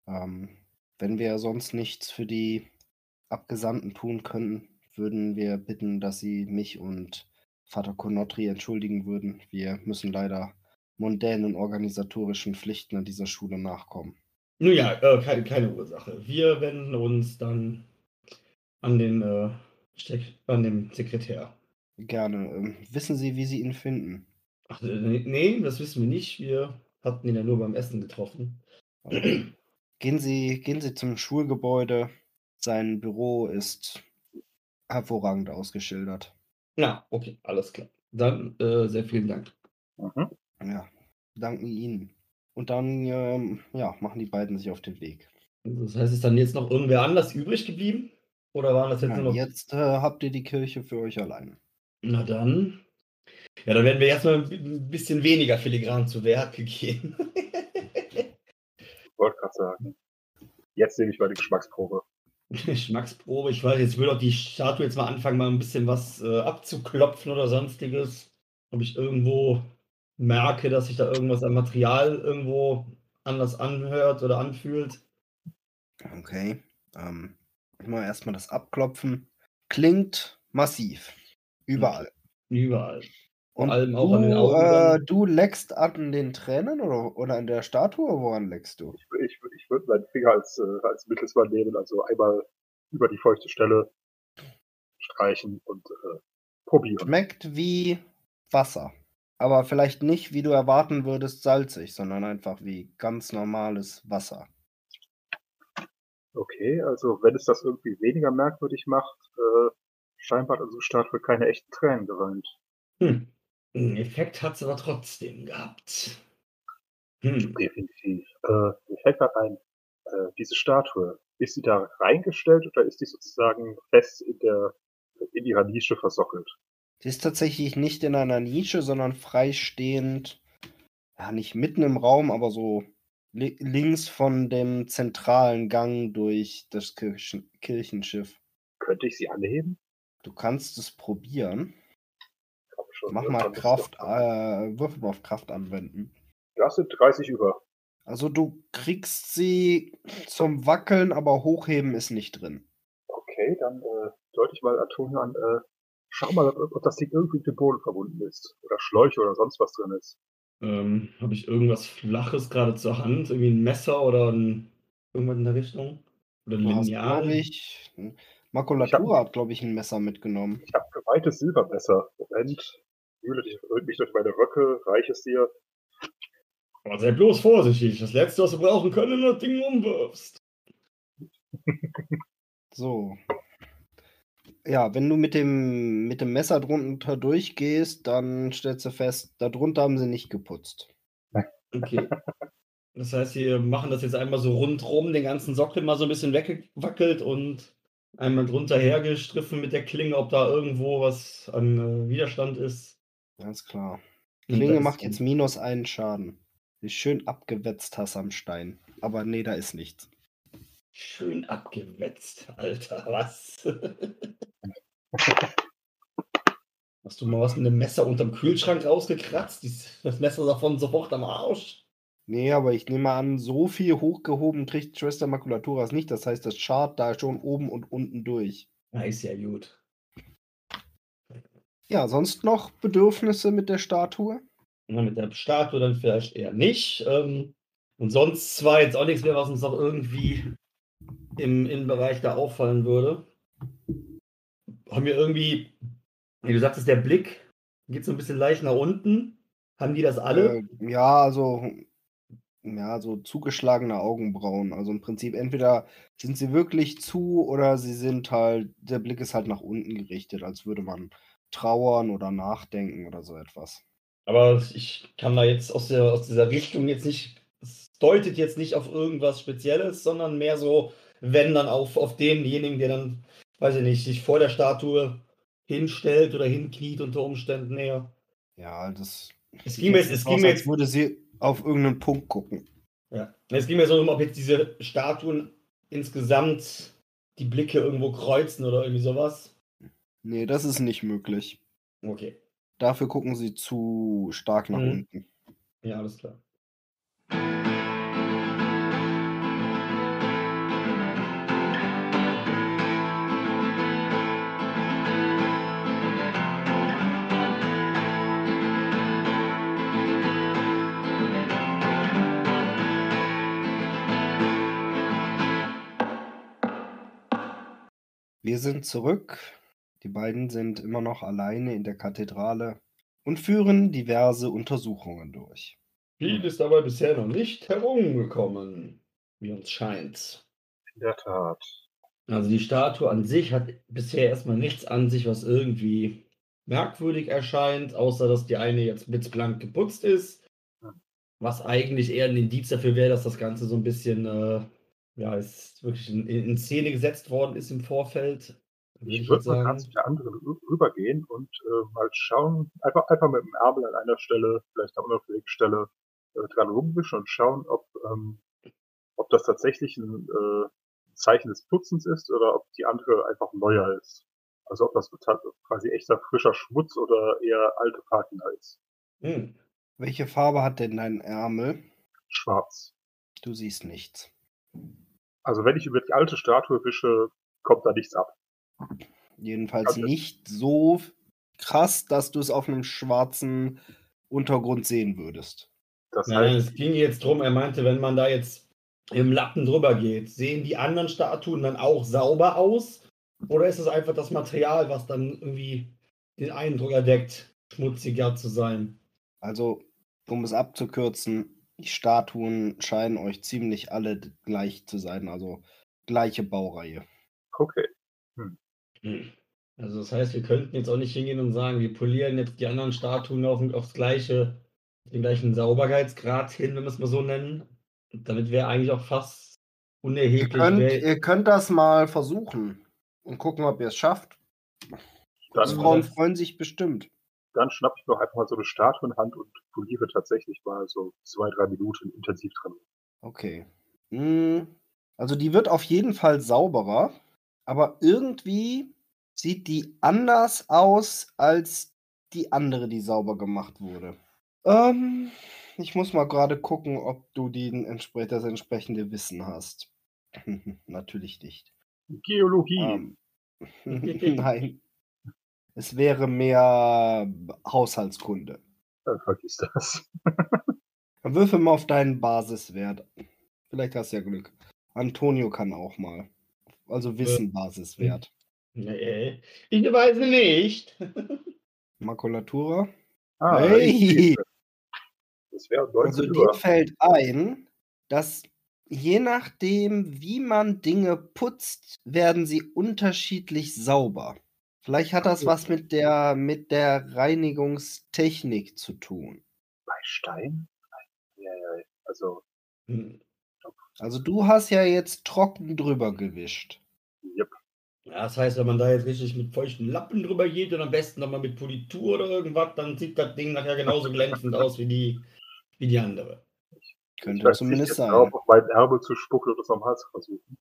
Ähm, wenn wir sonst nichts für die Abgesandten tun können, würden wir bitten, dass sie mich und Vater Konotri entschuldigen würden. Wir müssen leider mondänen organisatorischen Pflichten an dieser Schule nachkommen. Nun ja, äh, keine, keine Ursache. Wir wenden uns dann an den, äh, an den Sekretär. Gerne. Ähm, wissen Sie, wie Sie ihn finden? Ach, äh, nee, das wissen wir nicht. Wir hatten ihn ja nur beim Essen getroffen. Okay. Gehen Sie, gehen Sie zum Schulgebäude. Sein Büro ist hervorragend ausgeschildert. Ja, okay, alles klar. Dann äh, sehr vielen Dank. Mhm. Ja, danken Ihnen. Und dann ähm, ja, machen die beiden sich auf den Weg. Das heißt, ist dann jetzt noch irgendwer anders übrig geblieben? Oder waren das jetzt Nein, nur noch. jetzt äh, habt ihr die Kirche für euch allein. Na dann. Ja, dann werden wir erstmal ein bisschen weniger filigran zu Werke gehen. [LAUGHS] Ich sagen. Jetzt nehme ich mal die Geschmacksprobe. [LAUGHS] Geschmacksprobe, ich weiß, jetzt will doch die Statue jetzt mal anfangen, mal ein bisschen was äh, abzuklopfen oder sonstiges. Ob ich irgendwo merke, dass sich da irgendwas am Material irgendwo anders anhört oder anfühlt. Okay. Ähm, mal erstmal das Abklopfen. Klingt massiv. Überall. Überall. Vor Und allem auch du, an den Augen. Äh, du leckst an den Tränen oder, oder an der Statue? Woran leckst du? Ich, ich, ich würde meinen Finger als, äh, als Mittelsmann nehmen, also einmal über die feuchte Stelle streichen und äh, probieren. Schmeckt wie Wasser. Aber vielleicht nicht, wie du erwarten würdest, salzig, sondern einfach wie ganz normales Wasser. Okay, also wenn es das irgendwie weniger merkwürdig macht, äh, scheinbar hat unsere Statue keine echten Tränen geweint. Hm. Einen Effekt hat es aber trotzdem gehabt. Hm. Definitiv. Äh, fällt gerade ein, äh, diese Statue, ist sie da reingestellt oder ist die sozusagen fest in der in ihrer Nische versockelt? Sie ist tatsächlich nicht in einer Nische, sondern freistehend, ja, nicht mitten im Raum, aber so li links von dem zentralen Gang durch das Kirchen Kirchenschiff. Könnte ich sie anheben? Du kannst es probieren. Schon, Mach ne? mal Kraft, äh, Würfel mal auf Kraft anwenden. Das sind 30 über. Also du kriegst sie zum Wackeln, aber hochheben ist nicht drin. Okay, dann äh, deute ich mal Antonio an, äh, schau mal, ob, ob das Ding irgendwie mit dem Boden verbunden ist. Oder Schläuche oder sonst was drin ist. Ähm, Habe ich irgendwas Flaches gerade zur Hand? Irgendwie ein Messer oder ein, irgendwas in der Richtung? Oder ein Lineal? glaube ich, Makulatura hat, glaube ich, ein Messer mitgenommen. Ich habe geweihtes Silbermesser. Moment. Wühle dich mich durch meine Röcke, reiche es dir. Aber sei bloß vorsichtig. Das letzte, was du brauchen können, wenn du das Ding umwirfst. [LAUGHS] So. Ja, wenn du mit dem, mit dem Messer drunter durchgehst, dann stellst du fest, darunter haben sie nicht geputzt. Okay. Das heißt, wir machen das jetzt einmal so rundrum, den ganzen Sockel mal so ein bisschen weggewackelt und einmal drunter hergestriffen mit der Klinge, ob da irgendwo was an äh, Widerstand ist. Ganz klar. Klinge macht jetzt minus einen Schaden. Die schön abgewetzt hast am Stein. Aber nee, da ist nichts. Schön abgewetzt, Alter, [LAUGHS] was? Hast du mal was mit einem Messer unterm Kühlschrank rausgekratzt? Das Messer davon sofort am Arsch. Nee, aber ich nehme an, so viel hochgehoben kriegt Schwester Makulaturas nicht. Das heißt, das schart da schon oben und unten durch. Na, ist ja gut. Ja, sonst noch Bedürfnisse mit der Statue? Na, mit der Statue dann vielleicht eher nicht. Ähm, und sonst zwar jetzt auch nichts mehr, was uns noch irgendwie im Innenbereich da auffallen würde. Haben wir irgendwie, wie du sagtest, der Blick geht so ein bisschen leicht nach unten. Haben die das alle? Äh, ja, also ja, so zugeschlagene Augenbrauen. Also im Prinzip entweder sind sie wirklich zu oder sie sind halt, der Blick ist halt nach unten gerichtet, als würde man trauern oder nachdenken oder so etwas. Aber ich kann da jetzt aus, der, aus dieser Richtung jetzt nicht, es deutet jetzt nicht auf irgendwas Spezielles, sondern mehr so, wenn dann auf, auf denjenigen, der dann, weiß ich nicht, sich vor der Statue hinstellt oder hinkniet unter Umständen näher. Ja, das Es ging mir jetzt es ging mir als jetzt, würde sie auf irgendeinen Punkt gucken. ja, es ging mir so um, ob jetzt diese Statuen insgesamt die Blicke irgendwo kreuzen oder irgendwie sowas. Nee, das ist nicht möglich. Okay. Dafür gucken sie zu stark nach mhm. unten. Ja, alles klar. Wir sind zurück die beiden sind immer noch alleine in der Kathedrale und führen diverse Untersuchungen durch. Viel ist aber bisher noch nicht herumgekommen, wie uns scheint. In der Tat. Also die Statue an sich hat bisher erstmal nichts an sich, was irgendwie merkwürdig erscheint, außer dass die eine jetzt blitzblank geputzt ist. Was eigentlich eher ein Indiz dafür wäre, dass das Ganze so ein bisschen, äh, ja, ist wirklich in, in Szene gesetzt worden ist im Vorfeld. Würde Ich würde sagen. zu der anderen rü- rübergehen und äh, mal schauen, einfach, einfach mit dem Ärmel an einer Stelle, vielleicht an einer Stelle, äh, dran rumwischen und schauen, ob, ähm, ob das tatsächlich ein äh, Zeichen des Putzens ist oder ob die andere einfach neuer ist. Also ob das quasi echter frischer Schmutz oder eher alte Patina ist. Hm. Welche Farbe hat denn dein Ärmel? Schwarz. Du siehst nichts. Also wenn ich über die alte Statue wische, kommt da nichts ab. Jedenfalls Okay. nicht so krass, dass du es auf einem schwarzen Untergrund sehen würdest. Das Nein, heißt, es ging jetzt drum, er meinte, wenn man da jetzt im Lappen drüber geht, sehen die anderen Statuen dann auch sauber aus? Oder ist es einfach das Material, was dann irgendwie den Eindruck erweckt, schmutziger zu sein? Also, um es abzukürzen, die Statuen scheinen euch ziemlich alle gleich zu sein, also gleiche Baureihe. okay. Hm. Also das heißt, wir könnten jetzt auch nicht hingehen und sagen, wir polieren jetzt die anderen Statuen auf, aufs gleiche, den gleichen Sauberkeitsgrad hin, wenn wir es mal so nennen. Damit wäre eigentlich auch fast Ihr unerheblich. könnt, wer- ihr könnt das mal versuchen und gucken, ob ihr es schafft. Die Dann, Frauen das- freuen sich bestimmt. dann schnapp ich mir einfach mal so eine Statue in Hand und poliere tatsächlich mal so zwei, drei Minuten intensiv dran. Okay. Hm, Also die wird auf jeden Fall sauberer, aber irgendwie sieht die anders aus als die andere, die sauber gemacht wurde. Ähm, ich muss mal gerade gucken, ob du den, das entsprechende Wissen hast. [LAUGHS] Natürlich nicht. Geologie. Ähm, [LAUGHS] nein. Es wäre mehr Haushaltskunde. Dann vergiss das. Dann würfel mal auf deinen Basiswert. Vielleicht hast du ja Glück. Antonio kann auch mal. Also Wissen Basiswert. Nee, ich weiß nicht. [LAUGHS] Makulatura. Ah, Hey! ich- Das wäre 19 Also dir fällt ein, dass je nachdem, wie man Dinge putzt, werden sie unterschiedlich sauber. Vielleicht hat das was mit der, mit der Reinigungstechnik zu tun. Bei Stein? Ja, ja, also, Hm. Also du hast ja jetzt trocken drüber gewischt. yep. Ja, das heißt, wenn man da jetzt richtig mit feuchten Lappen drüber geht und am besten nochmal mit Politur oder irgendwas, dann sieht das Ding nachher genauso glänzend aus wie die, wie die andere. Könnte verzichte zumindest jetzt sein. darauf, auf meinen Ärmel zu spucken und das nochmal zu versuchen.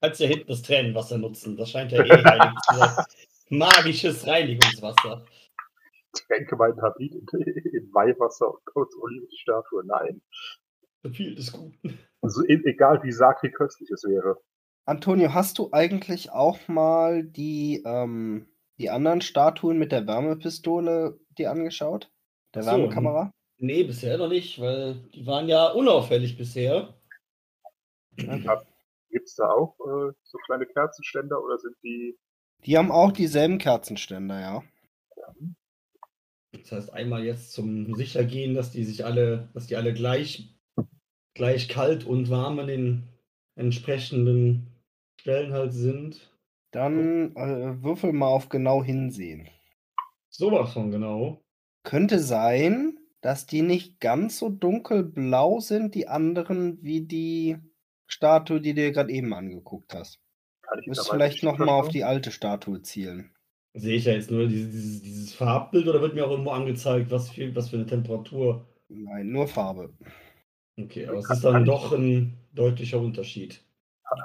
Als ja hinten das Tränenwasser nutzen. Das scheint ja eh heilig zu sein. Magisches Reinigungswasser. Tränke meinen Habit in, in Weihwasser und kurz Olive die Statue. Nein. Viel des Guten. Also, e- egal wie sakri köstlich es wäre. Antonio, hast du eigentlich auch mal die, ähm, die anderen Statuen mit der Wärmepistole dir angeschaut? Der so. Wärmekamera? Nee, bisher noch nicht, weil die waren ja unauffällig bisher. Gibt es da auch äh, so kleine Kerzenständer oder sind die. Die haben auch dieselben Kerzenständer, ja. Das heißt, einmal jetzt zum Sichergehen, dass die sich alle, dass die alle gleich, gleich kalt und warm an den entsprechenden Stellen halt sind. Dann äh, würfel mal auf genau hinsehen. Sowas von genau. Könnte sein, dass die nicht ganz so dunkelblau sind, die anderen, wie die Statue, die du dir gerade eben angeguckt hast. Du musst dabei vielleicht nochmal auf die alte Statue zielen. Sehe ich ja jetzt nur dieses, dieses, dieses Farbbild oder wird mir auch irgendwo angezeigt, was für, was für eine Temperatur? Nein, nur Farbe. Okay, aber es ist dann doch ein deutlicher Unterschied.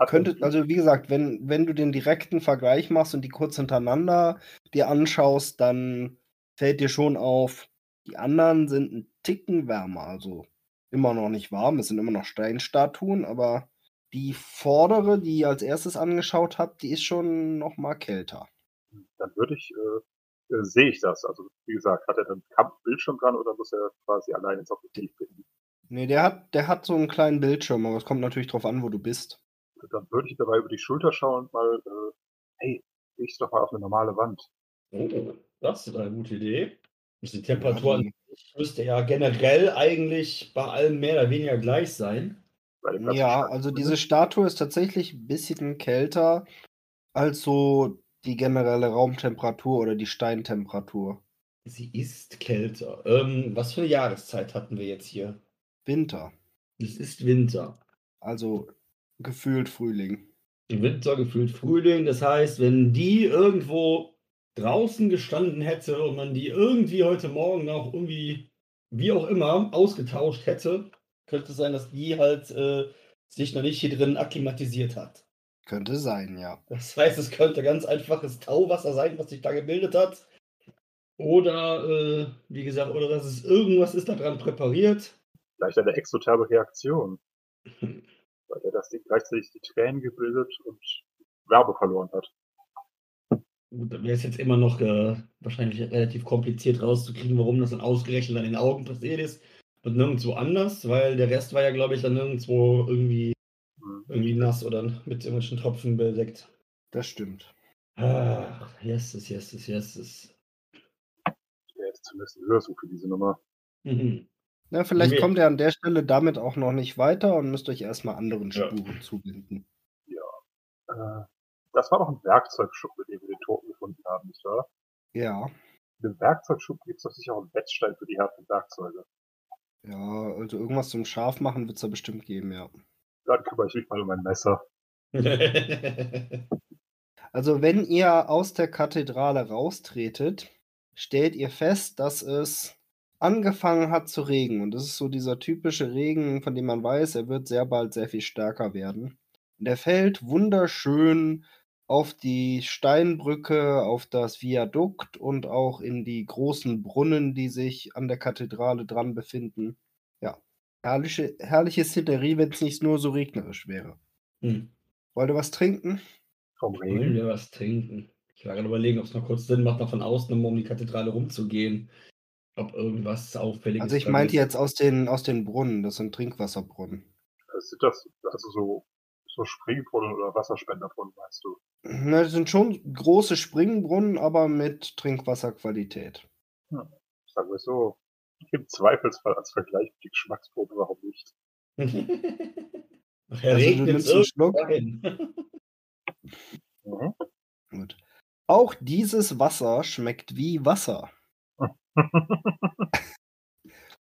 Könnte, also wie gesagt, wenn, wenn du den direkten Vergleich machst und die kurz hintereinander dir anschaust, dann fällt dir schon auf, die anderen sind ein Ticken wärmer. Also immer noch nicht warm, es sind immer noch Steinstatuen, aber die vordere, die ihr als erstes angeschaut habt, die ist schon noch mal kälter. dann würde ich, äh, äh, sehe ich das. Also, wie gesagt, hat er dann Kamp Bildschirm dran oder muss er quasi allein ins Objektiv binden? Nee, der hat, der hat so einen kleinen Bildschirm, aber es kommt natürlich drauf an, wo du bist. Dann würde ich dabei über die Schulter schauen und mal äh, Riech doch mal auf eine normale Wand. Oh, das ist eine gute Idee. Die Temperatur Ja, müsste ja generell eigentlich bei allem mehr oder weniger gleich sein. Ja, also diese Statue ist tatsächlich ein bisschen kälter als so die generelle Raumtemperatur oder die Steintemperatur. Sie ist kälter. Ähm, was für eine Jahreszeit hatten wir jetzt hier? Winter, Es ist Winter. also gefühlt Frühling. Winter gefühlt Frühling. Das heißt, wenn die irgendwo draußen gestanden hätte und man die irgendwie heute Morgen auch irgendwie, wie auch immer, ausgetauscht hätte, könnte es sein, dass die halt äh, sich noch nicht hier drin akklimatisiert hat. Könnte sein, ja. Das heißt, es könnte ganz einfaches Tauwasser sein, was sich da gebildet hat. Oder, äh, wie gesagt, oder dass es irgendwas ist daran präpariert. Vielleicht eine exotherme Reaktion. Hm. Weil er das Ding gleichzeitig die Tränen gebildet und Wärme verloren hat. Gut, dann wäre es jetzt immer noch äh, wahrscheinlich relativ kompliziert rauszukriegen, warum das dann ausgerechnet an den Augen passiert ist und nirgendwo anders, weil der Rest war ja, glaube ich, dann nirgendwo irgendwie, Hm. irgendwie nass oder mit irgendwelchen Tropfen bedeckt. Das stimmt. Ah, yeses, yeses, yeses. Ja, jetzt zumindest eine Lösung für diese Nummer. Mhm. Na, vielleicht Wir- kommt ihr an der Stelle damit auch noch nicht weiter und müsst euch erstmal anderen Ja. Spuren zubinden. Äh, das war doch ein Werkzeugschub, mit dem wir den Toten gefunden haben, nicht wahr? Ja, In dem Werkzeugschub gibt es doch sicher auch einen Wetzstein für die harten Werkzeuge. ja, also irgendwas zum Scharfmachen wird es da bestimmt geben, ja. Dann kümmere ich mich mal um mein Messer. [LAUGHS] Also wenn ihr aus der Kathedrale raustretet, stellt ihr fest, dass es angefangen hat zu regnen. Und das ist so dieser typische Regen, von dem man weiß, er wird sehr bald sehr viel stärker werden. Und er fällt wunderschön auf die Steinbrücke, auf das Viadukt und auch in die großen Brunnen, die sich an der Kathedrale dran befinden. Ja, herrliche, herrliche Szenerie, wenn es nicht nur so regnerisch wäre. hm. Wollt ihr was trinken? Vom Wollen Regen. wir was trinken? Ich war gerade überlegen, ob es noch kurz Sinn macht, noch von außen um die Kathedrale rumzugehen. Ob irgendwas Auffälliges Also ich dran meinte ist. jetzt aus den, aus den Brunnen, das sind Trinkwasserbrunnen. Das sind das, also so, so Springbrunnen oder Wasserspenderbrunnen, meinst du? Na, das sind schon große Springbrunnen, aber mit Trinkwasserqualität. Sagen wir so. Im Zweifelsfall als Vergleich mit die Geschmacksprobe, warum nicht? [LAUGHS] Nachher Also regnet es irgendwann. Mhm. Gut. Auch dieses Wasser schmeckt wie Wasser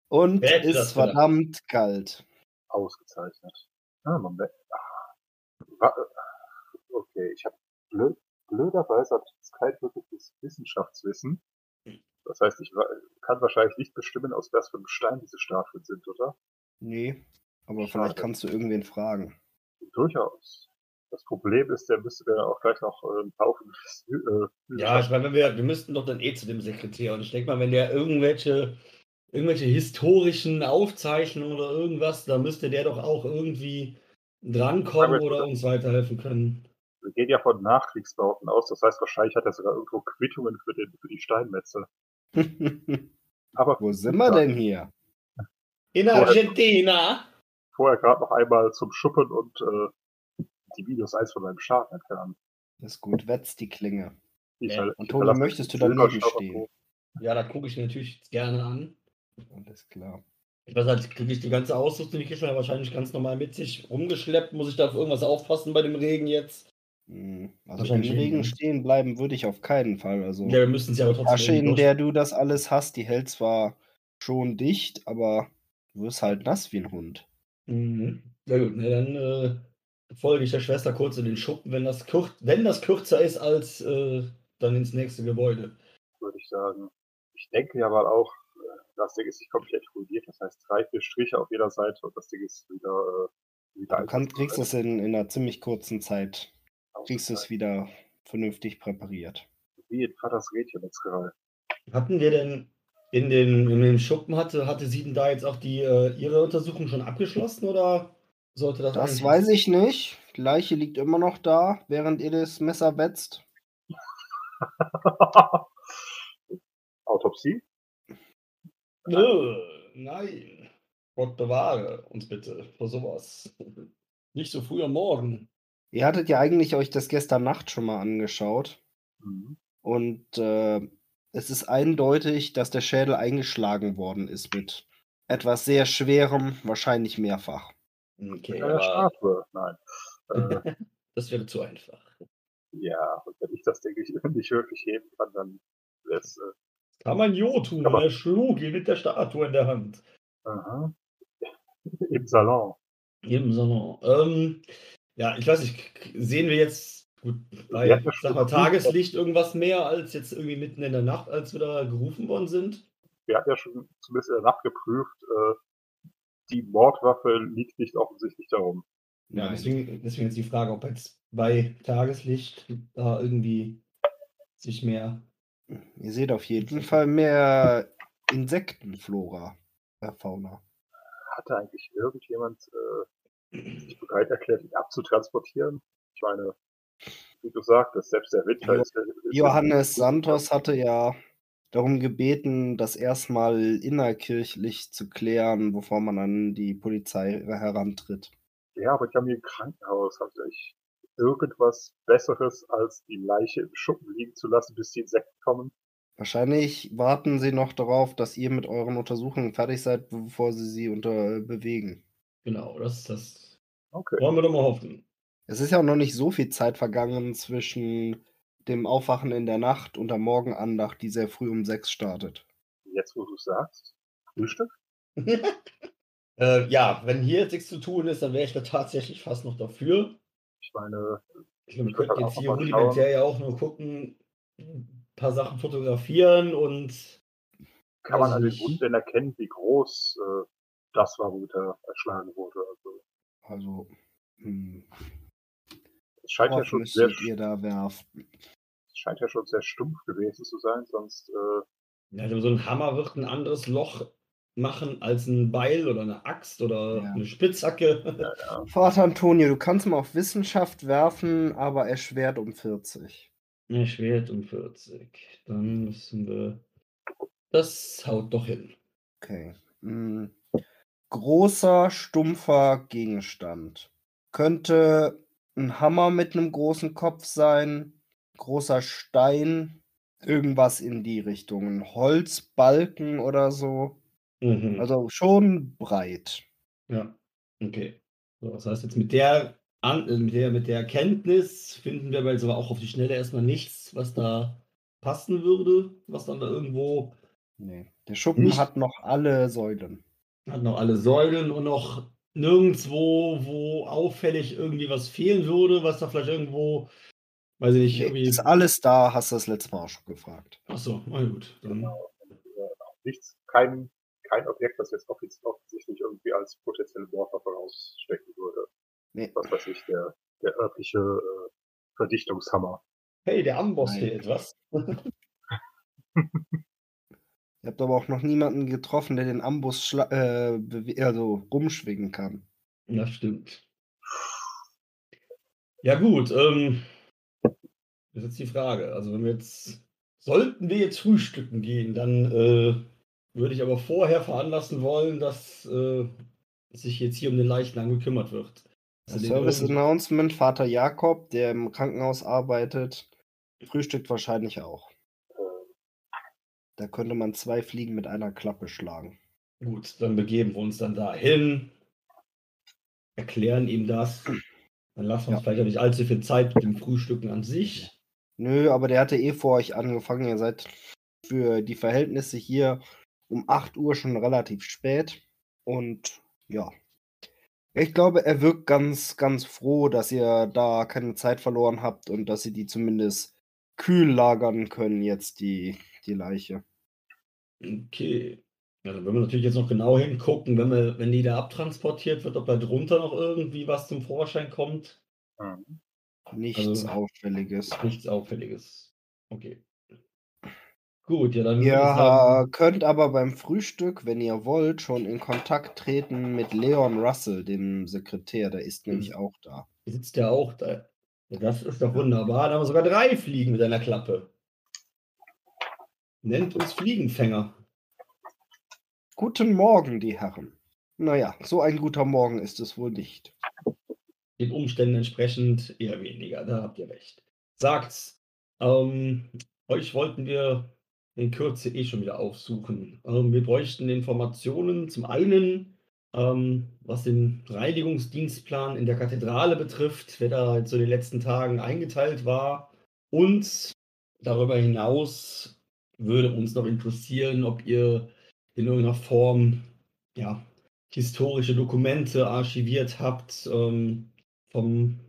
und Wer ist verdammt kalt. Ausgezeichnet. Ah, Moment. Ah. Okay, ich habe blöd, blöderweise habe ich jetzt kein wirkliches Wissenschaftswissen. Das heißt, ich kann wahrscheinlich nicht bestimmen, aus was für einem Stein diese Statuen sind, oder? Nee, aber Schade. vielleicht kannst du irgendwen fragen. Durchaus. Das Problem ist, der müsste dann auch gleich noch äh, einen Haufen [LAUGHS] äh, Ja, ich meine, wir, wir müssten doch dann eh zu dem Sekretär. Und ich denke mal, wenn der irgendwelche, irgendwelche historischen Aufzeichnungen oder irgendwas, da müsste der doch auch irgendwie drankommen oder uns weiterhelfen können. Wir gehen ja von Nachkriegsbauten aus, das heißt, wahrscheinlich hat er sogar irgendwo Quittungen für, den, für die Steinmetze. [LAUGHS] Aber Wo sind wir denn hier? In Vorher- Argentina! vorher gerade noch einmal zum Schuppen und äh, die Videos eins von meinem Schaden entfernen. Das ist gut, wetz die Klinge. Ich Ja, und ich verlasse möchtest du den daneben stehen? Ja, da gucke ich natürlich gerne an. Alles klar. Ich weiß halt, kriege ich die ganze Ausrüstung, die man ja wahrscheinlich ganz normal mit sich rumgeschleppt. Muss ich da auf irgendwas aufpassen bei dem Regen jetzt? Hm, Also im Wahrscheinlich Regen nicht, ne? stehen bleiben würde ich auf keinen Fall. Also Ja, wir müssen es ja aber die trotzdem. Tasche, in der du das alles hast, die hält zwar schon dicht, aber du wirst halt nass wie ein Hund. Mhm. Ja gut, ne, dann äh, folge ich der Schwester kurz in den Schuppen, wenn das, kur wenn das kürzer ist als äh, dann ins nächste Gebäude. würde ich sagen. Ich denke ja mal auch, äh, das Ding ist nicht komplett ruiniert, das heißt drei, vier Striche auf jeder Seite und das Ding ist wieder, äh, wieder Du kannst, kriegst es in, in einer ziemlich kurzen Zeit, kriegst du es wieder vernünftig präpariert. Wie in Vaters Rädchenmetzgerei. Hatten wir denn in den, in den Schuppen, hatte, hatte sie denn da jetzt auch die, äh, ihre Untersuchung schon abgeschlossen oder sollte das Das weiß ich nicht. Die Leiche liegt immer noch da, während ihr das Messer wetzt. [LAUGHS] Autopsie? Nö, nein. Gott bewahre uns bitte vor sowas. Nicht so früh am Morgen. Ihr hattet ja eigentlich euch das gestern Nacht schon mal angeschaut. Mhm. Und äh, es ist eindeutig, dass der Schädel eingeschlagen worden ist mit etwas sehr Schwerem, wahrscheinlich mehrfach. Okay, Mit einer aber Statue, nein. Äh, [LAUGHS] das wäre zu einfach. ja, und wenn ich das, denke ich, [LAUGHS] nicht wirklich heben kann, dann wäre es, äh, Kann man Jo tun, Aber- er schlug ihn mit der Statue in der Hand. aha. [LAUGHS] im Salon. Im Salon. Ähm, ja, ich weiß nicht, sehen wir jetzt gut, bei ja sag mal, Tageslicht irgendwas mehr als jetzt irgendwie mitten in der Nacht, als wir da gerufen worden sind? Wir hatten ja schon zumindest in der Nacht geprüft, äh, die Mordwaffe liegt nicht offensichtlich darum. Ja, deswegen, deswegen jetzt die Frage, ob jetzt bei Tageslicht da irgendwie sich mehr. Ihr seht auf jeden Fall mehr Insektenflora, äh, Fauna. Hatte eigentlich irgendjemand äh, sich bereit erklärt, ihn abzutransportieren? Ich meine, wie du sagtest, selbst der Winter Jo- ist, ist Johannes Santos hatte ja darum gebeten, das erstmal innerkirchlich zu klären, bevor man an die Polizei herantritt. Ja, aber die haben hier im Krankenhaus sie echt irgendwas Besseres, als die Leiche im Schuppen liegen zu lassen, bis die Insekten kommen. Wahrscheinlich warten sie noch darauf, dass ihr mit euren Untersuchungen fertig seid, bevor sie sie unter bewegen. Genau, das, das Okay. wollen wir doch mal hoffen. Es ist ja auch noch nicht so viel Zeit vergangen zwischen dem Aufwachen in der Nacht und der Morgenandacht, die sehr früh um sechs startet. Jetzt, wo du sagst, Frühstück? [LAUGHS] äh, ja, wenn hier jetzt nichts zu tun ist, dann wäre ich da tatsächlich fast noch dafür. Ich meine, Ich glaube, wir könnten halt jetzt hier rudimentär ja auch nur gucken, ein paar Sachen fotografieren und kann man an den nicht. Wunden denn erkennen, wie groß äh, das war, womit er erschlagen wurde? Also, Also, hm, es scheint ja schon sehr, ihr da werfen? scheint ja schon sehr stumpf gewesen zu sein, sonst äh, ja, so ein Hammer wird ein anderes Loch machen als ein Beil oder eine Axt oder Ja. eine Spitzhacke. ja, [LAUGHS] ja. Vater Antonio, du kannst mal auf Wissenschaft werfen, aber erschwert um 40. Ein Schwert um 40. Dann müssen wir. Das haut doch hin. Okay. Hm. Großer, stumpfer Gegenstand. Könnte ein Hammer mit einem großen Kopf sein, großer Stein, irgendwas in die Richtung. Ein Holzbalken oder so. Mhm. Also schon breit. Ja, okay. So, das heißt jetzt mit der, An äh, mit der mit der Erkenntnis finden wir aber jetzt aber auch auf die Schnelle erstmal nichts, was da passen würde, was dann da irgendwo Nee. Der Schuppen hat noch alle Säulen. hat noch alle Säulen und noch nirgendwo, wo auffällig irgendwie was fehlen würde, was da vielleicht irgendwo, weiß ich nicht, Nee, irgendwie. ist alles da, hast du das letzte Mal auch schon gefragt. Achso, na gut. Dann, nichts, kein, kein Objekt, das jetzt offensichtlich irgendwie als potenzielle Mordwaffe rausstecken würde. Nee. Was weiß ich, der, der örtliche äh, Verdichtungshammer. Hey, der Amboss fehlt, was? [LAUGHS] [LAUGHS] Ihr habt aber auch noch niemanden getroffen, der den Ambus äh, also rumschwingen kann. Ja, stimmt. Ja, gut. Ähm, das ist jetzt die Frage. Also, wenn wir jetzt, sollten wir jetzt frühstücken gehen, dann äh, würde ich aber vorher veranlassen wollen, dass äh, sich jetzt hier um den Leichnam gekümmert wird. Den Service Announcement, Vater Jakob, der im Krankenhaus arbeitet, frühstückt wahrscheinlich auch. Da könnte man zwei Fliegen mit einer Klappe schlagen. Gut, dann begeben wir uns dann dahin, erklären ihm das. Dann lassen wir uns Ja. vielleicht auch nicht allzu viel Zeit mit dem Frühstücken an sich. Nö, aber der hatte eh vor euch angefangen. Ihr seid für die Verhältnisse hier um 8 Uhr schon relativ spät. Und ja. Ich glaube, er wirkt ganz, ganz froh, dass ihr da keine Zeit verloren habt und dass ihr die zumindest kühl lagern können, jetzt die, die Leiche. Okay. Ja, dann werden wir natürlich jetzt noch genau hingucken, wenn, wir, wenn die da abtransportiert wird, ob da drunter noch irgendwie was zum Vorschein kommt. mhm. Nichts Also- Auffälliges. Nichts Auffälliges. Okay. Gut, ja, dann Ihr sagen, könnt aber beim Frühstück, wenn ihr wollt, schon in Kontakt treten mit Leon Russell, dem Sekretär. Der ist nämlich auch da. sitzt ja auch da. Das ist doch wunderbar. Da haben wir sogar drei Fliegen mit einer Klappe. Nennt uns Fliegenfänger. Guten Morgen, die Herren. Naja, so ein guter Morgen ist es wohl nicht. den Umständen entsprechend eher weniger, da habt ihr recht. Sagt, ähm, euch wollten wir in Kürze eh schon wieder aufsuchen. Ähm, wir bräuchten Informationen zum einen, ähm, was den Reinigungsdienstplan in der Kathedrale betrifft, wer da jetzt so den letzten Tagen eingeteilt war. Und darüber hinaus würde uns noch interessieren, ob ihr in irgendeiner Form ja, historische Dokumente archiviert habt ähm, vom,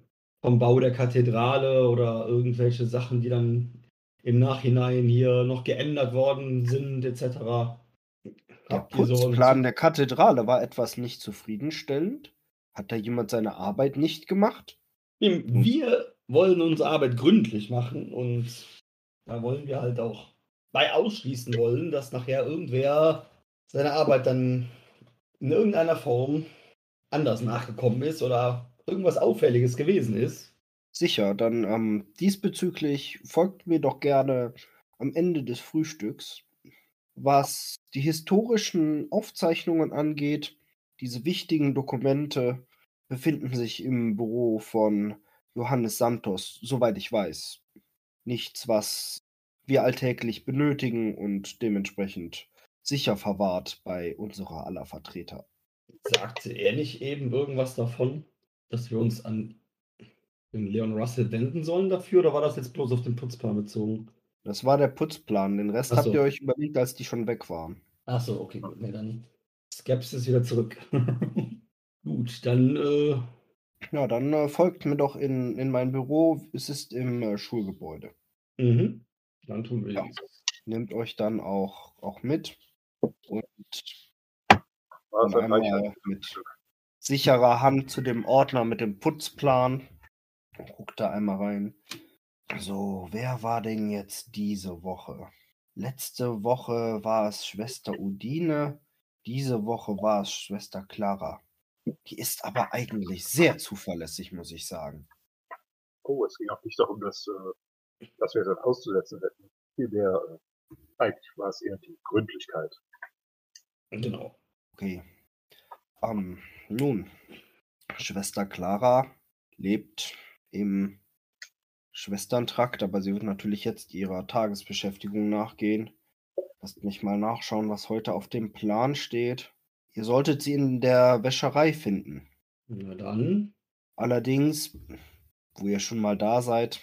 vom Bau der Kathedrale oder irgendwelche Sachen, die dann im Nachhinein hier noch geändert worden sind, etc. Der Putzplan der Kathedrale war etwas nicht zufriedenstellend. Hat da jemand seine Arbeit nicht gemacht? Wir wollen unsere Arbeit gründlich machen und da wollen wir halt auch bei ausschließen wollen, dass nachher irgendwer seine Arbeit dann in irgendeiner Form anders nachgekommen ist oder irgendwas Auffälliges gewesen ist. Sicher, dann ähm, diesbezüglich folgt mir doch gerne am Ende des Frühstücks. Was die historischen Aufzeichnungen angeht, diese wichtigen Dokumente befinden sich im Büro von Johannes Santos, soweit ich weiß. Nichts, was wir alltäglich benötigen und dementsprechend sicher verwahrt bei unserer aller Vertreter. Sagte er nicht eben irgendwas davon, dass wir uns an Leon Russell wenden sollen dafür oder war das jetzt bloß auf den Putzplan bezogen? Das war der Putzplan. Den Rest so. habt ihr euch überlegt, als die schon weg waren. Ach so, okay, gut. Nee, dann Skepsis wieder zurück. [LAUGHS] gut, dann. Äh... Ja, dann äh, folgt mir doch in, in mein Büro. Es ist im äh, Schulgebäude. Mhm. Dann tun wir ja. Nehmt euch dann auch, auch mit. Und Was einmal mit sicherer Hand zu dem Ordner mit dem Putzplan. Guckt da einmal rein. So, wer war denn jetzt diese Woche? Letzte Woche war es Schwester Udine, diese Woche war es Schwester Clara. Die ist aber eigentlich sehr zuverlässig, muss ich sagen. Oh, es ging auch nicht darum, dass, äh, dass wir das auszusetzen hätten. Vielmehr, äh, eigentlich war es eher die Gründlichkeit. Genau. Okay. Ähm, nun, Schwester Clara lebt im Schwesterntrakt, aber sie wird natürlich jetzt ihrer Tagesbeschäftigung nachgehen. Lasst mich mal nachschauen, was heute auf dem Plan steht. Ihr solltet sie in der Wäscherei finden. Na dann. Allerdings, wo ihr schon mal da seid,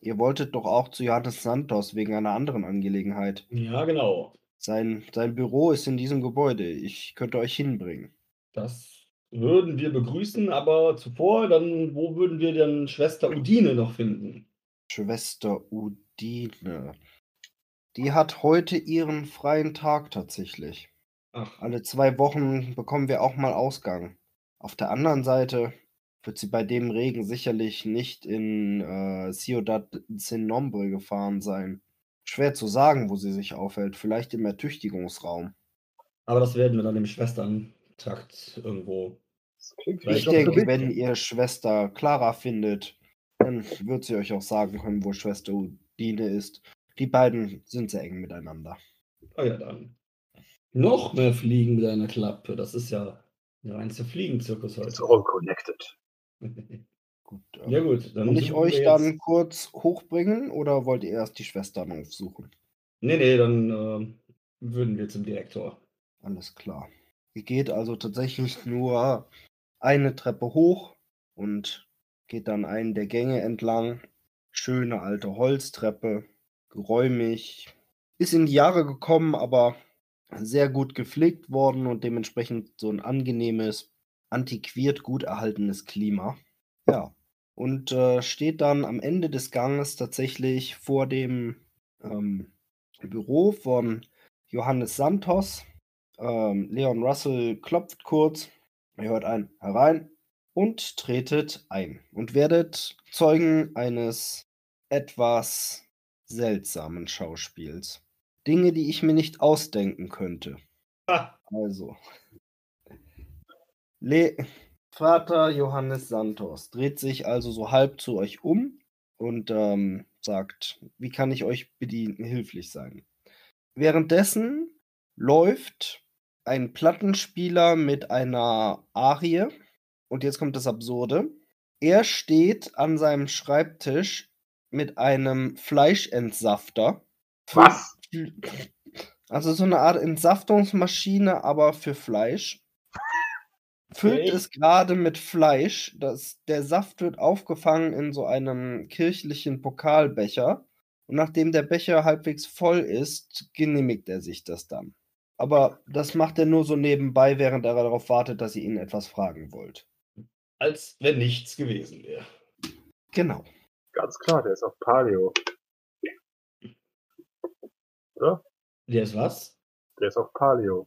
ihr wolltet doch auch zu Johannes Santos wegen einer anderen Angelegenheit. Ja, genau. Sein, sein Büro ist in diesem Gebäude. Ich könnte euch hinbringen. Das würden wir begrüßen, aber zuvor, dann, wo würden wir denn Schwester Udine noch finden? Schwester Udine. Die hat heute ihren freien Tag tatsächlich. Ach. Alle zwei Wochen bekommen wir auch mal Ausgang. Auf der anderen Seite wird sie bei dem Regen sicherlich nicht in äh, Ciudad Sin Nombre gefahren sein. Schwer zu sagen, wo sie sich aufhält. Vielleicht im Ertüchtigungsraum. Aber das werden wir dann im Schwesterntrakt irgendwo. Ich denke, wenn ihr Schwester Clara findet, dann wird sie euch auch sagen können, wo Schwester Udine ist. Die beiden sind sehr eng miteinander. Oh ja, dann. Noch mehr Fliegen mit einer Klappe. Das ist ja der reinste Fliegenzirkus heute. It's all connected. Gut, ja, ähm, gut. Dann Soll ich euch wir dann jetzt- kurz hochbringen oder wollt ihr erst die Schwestern aufsuchen? Nee, nee, dann äh, würden wir zum Direktor. Alles klar. Ihr geht also tatsächlich nur eine Treppe hoch und geht dann einen der Gänge entlang. Schöne alte Holztreppe, geräumig. Ist in die Jahre gekommen, aber sehr gut gepflegt worden und dementsprechend so ein angenehmes, antiquiert gut erhaltenes Klima. Ja. Und äh, steht dann am Ende des Ganges tatsächlich vor dem ähm, Büro von Johannes Santos. Ähm, Leon Russell klopft kurz, ihr hört ein herein und tretet ein und werdet Zeugen eines etwas seltsamen Schauspiels. Dinge, die ich mir nicht ausdenken könnte. Ah, Also. Le Vater Johannes Santos dreht sich also so halb zu euch um und ähm, sagt, wie kann ich euch bedienen, hilflich sein? Währenddessen läuft ein Plattenspieler mit einer Arie und jetzt kommt das Absurde. er steht an seinem Schreibtisch mit einem Fleischentsafter. Was? Also so eine Art Entsaftungsmaschine, aber für Fleisch. Füllt Okay. es gerade mit Fleisch. Das, der Saft wird aufgefangen in so einem kirchlichen Pokalbecher. Und nachdem der Becher halbwegs voll ist, genehmigt er sich das dann. Aber das macht er nur so nebenbei, während er darauf wartet, dass ihr ihn etwas fragen wollt. Als wenn nichts gewesen wäre. Genau. Ganz klar, der ist auf Paleo. Oder? Der ist was? Der ist auf Paleo.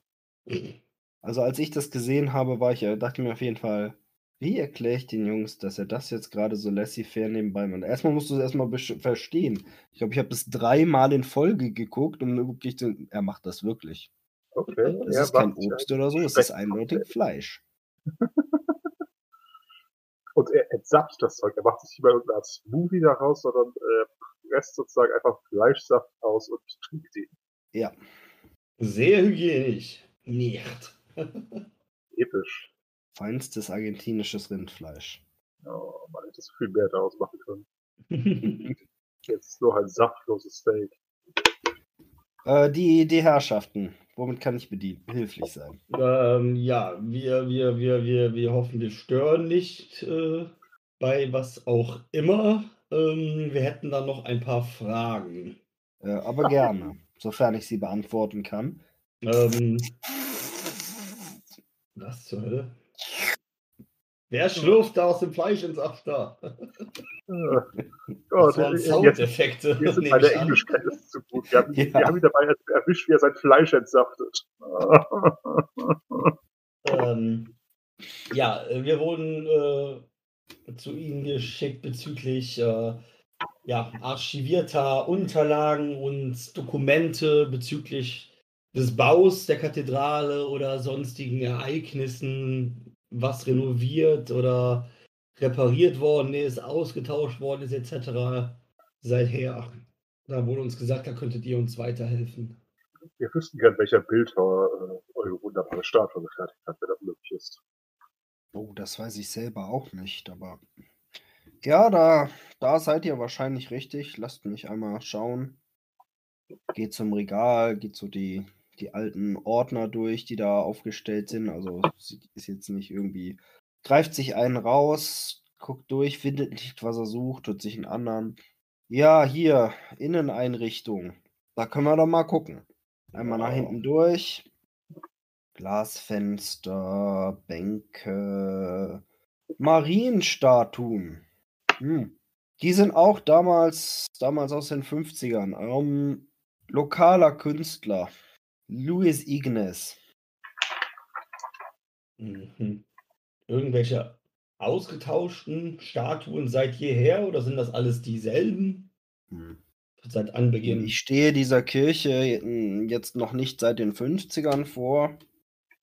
Also als ich das gesehen habe, war ich, äh, dachte mir auf jeden Fall, wie erkläre ich den Jungs, dass er das jetzt gerade so laissez-faire nebenbei macht? Erstmal musst du es erstmal verstehen. Ich glaube, ich habe es dreimal in Folge geguckt, um wirklich zu, er macht das wirklich. Okay. Es er ist kein Obst oder so, es ist eindeutig Fleisch. [LAUGHS] Und er entsaftet das Zeug. Er macht sich nicht mal irgendeine Art Smoothie daraus, sondern äh, presst sozusagen einfach Fleischsaft aus und trinkt ihn. Ja, Sehr hygienisch. Nicht. [LAUGHS] Episch. feinstes argentinisches Rindfleisch. Oh, man hätte so viel mehr daraus machen können. [LAUGHS] Jetzt ist nur ein saftloses Steak. Äh, die, die Herrschaften, womit kann ich bedienen, behilflich sein? ähm, ja, wir, wir, wir, wir, wir hoffen, wir stören nicht äh, bei was auch immer. Ähm, wir hätten dann noch ein paar Fragen. Äh, aber gerne, sofern ich sie beantworten kann. Ähm, was zur Hölle? Wer schlurft da aus dem Fleischentsafter? Äh, [LAUGHS] oh, Das waren Soundeffekte. jetzt meine ich an. Englischkenntnisse zu gut. Wir haben, Ja. wir haben ihn dabei erwischt, wie er sein Fleisch entsaftet. [LAUGHS] Ähm, ja, äh, wir wurden äh, zu Ihnen geschickt bezüglich äh, ja, archivierter Unterlagen und Dokumente bezüglich des Baus der Kathedrale oder sonstigen Ereignissen, was renoviert oder repariert worden ist, ausgetauscht worden ist, etc. Seither. Da wurde uns gesagt, da könntet ihr uns weiterhelfen. Wir wüssten gern, welcher Bildhauer äh, eure wunderbare Statue gefertigt hat, wenn das möglich ist. Oh, das weiß ich selber auch nicht, aber ja, da, da seid ihr wahrscheinlich richtig. Lasst mich einmal schauen. Geht zum Regal, geht so die, die alten Ordner durch, die da aufgestellt sind. Also ist jetzt nicht irgendwie, greift sich einen raus, guckt durch, findet nicht, was er sucht, tut sich einen anderen. Ja, hier, Inneneinrichtung. Da können wir doch mal gucken. Einmal nach hinten durch. Glasfenster, Bänke, Marienstatuen. Hm. Die sind auch damals, damals aus den 50ern. Ähm, lokaler Künstler. Louis Ignes. Mhm. Irgendwelche ausgetauschten Statuen seit jeher oder sind das alles dieselben? Hm. Seit Anbeginn. Ich stehe dieser Kirche j- jetzt noch nicht seit den 50ern vor,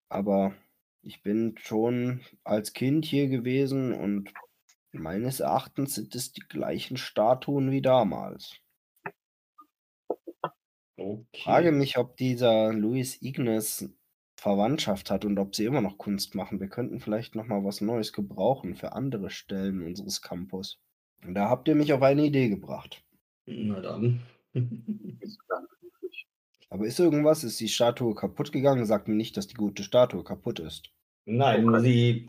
aber ich bin schon als Kind hier gewesen und meines Erachtens sind es die gleichen Statuen wie damals. Okay. Frage mich, ob dieser Luis Ignes Verwandtschaft hat und ob sie immer noch Kunst machen. Wir könnten vielleicht noch mal was Neues gebrauchen für andere Stellen unseres Campus. Und da habt ihr mich auf eine Idee gebracht. Na dann. [LAUGHS] Aber ist irgendwas? Ist die Statue kaputt gegangen? Sagt mir nicht, dass die gute Statue kaputt ist. Nein, Okay. sie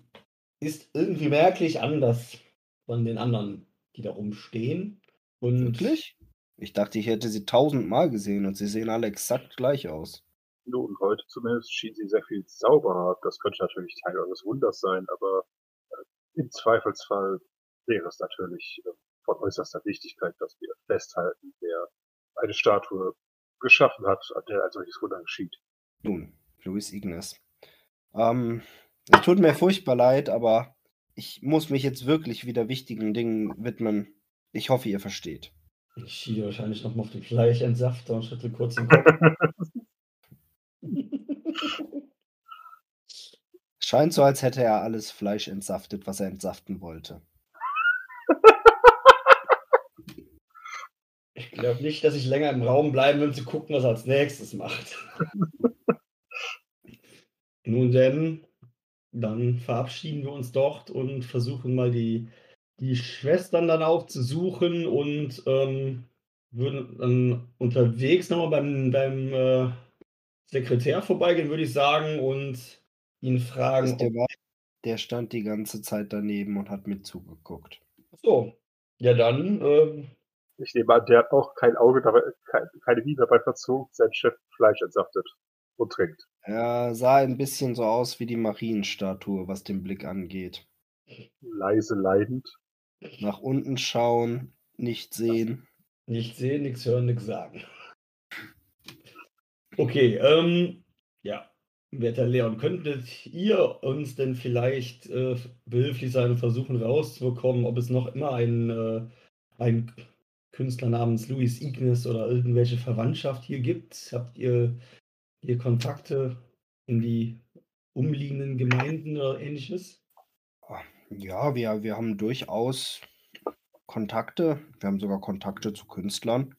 ist irgendwie merklich anders von den anderen, die da rumstehen. Und Wirklich? Ich dachte, ich hätte sie tausendmal gesehen und sie sehen alle exakt gleich aus. Nun, heute zumindest schien sie sehr viel sauberer. Das könnte natürlich Teil eures Wunders sein, aber äh, im Zweifelsfall wäre es natürlich äh, von äußerster Wichtigkeit, dass wir festhalten, wer eine Statue geschaffen hat, an der ein solches Wunder geschieht. Nun, Luis Ignes. Ähm, es tut mir furchtbar leid, aber ich muss mich jetzt wirklich wieder wichtigen Dingen widmen. Ich hoffe, ihr versteht. Ich schiebe wahrscheinlich noch mal auf den Fleischentsafter und schüttel kurz den Kopf. [LAUGHS] Scheint so, als hätte er alles Fleisch entsaftet, was er entsaften wollte. [LAUGHS] Ich glaube nicht, dass ich länger im Raum bleiben will, um zu gucken, was er als nächstes macht. [LAUGHS] Nun denn, dann verabschieden wir uns dort und versuchen mal die, die Schwestern dann aufzusuchen und ähm, würden dann unterwegs nochmal beim, beim äh, Sekretär vorbeigehen, würde ich sagen, und ihn fragen. Der, war, der stand die ganze Zeit daneben und hat mit zugeguckt. So, ja dann. Ähm, ich nehme an, der hat auch kein Auge dabei, kein, keine Miene dabei verzogen, sein Chef Fleisch entsaftet und trinkt. Er sah ein bisschen so aus wie die Marienstatue, was den Blick angeht. Leise leidend. Nach unten schauen, nicht sehen. Nicht sehen, nichts hören, nichts sagen. Okay, ähm, ja. Werter Leon, könntet ihr uns denn vielleicht äh, behilflich sein und versuchen rauszubekommen, ob es noch immer einen, äh, einen Künstler namens Louis Ignis oder irgendwelche Verwandtschaft hier gibt? Habt ihr hier Kontakte in die umliegenden Gemeinden oder ähnliches? Ja, wir, wir haben durchaus Kontakte. Wir haben sogar Kontakte zu Künstlern.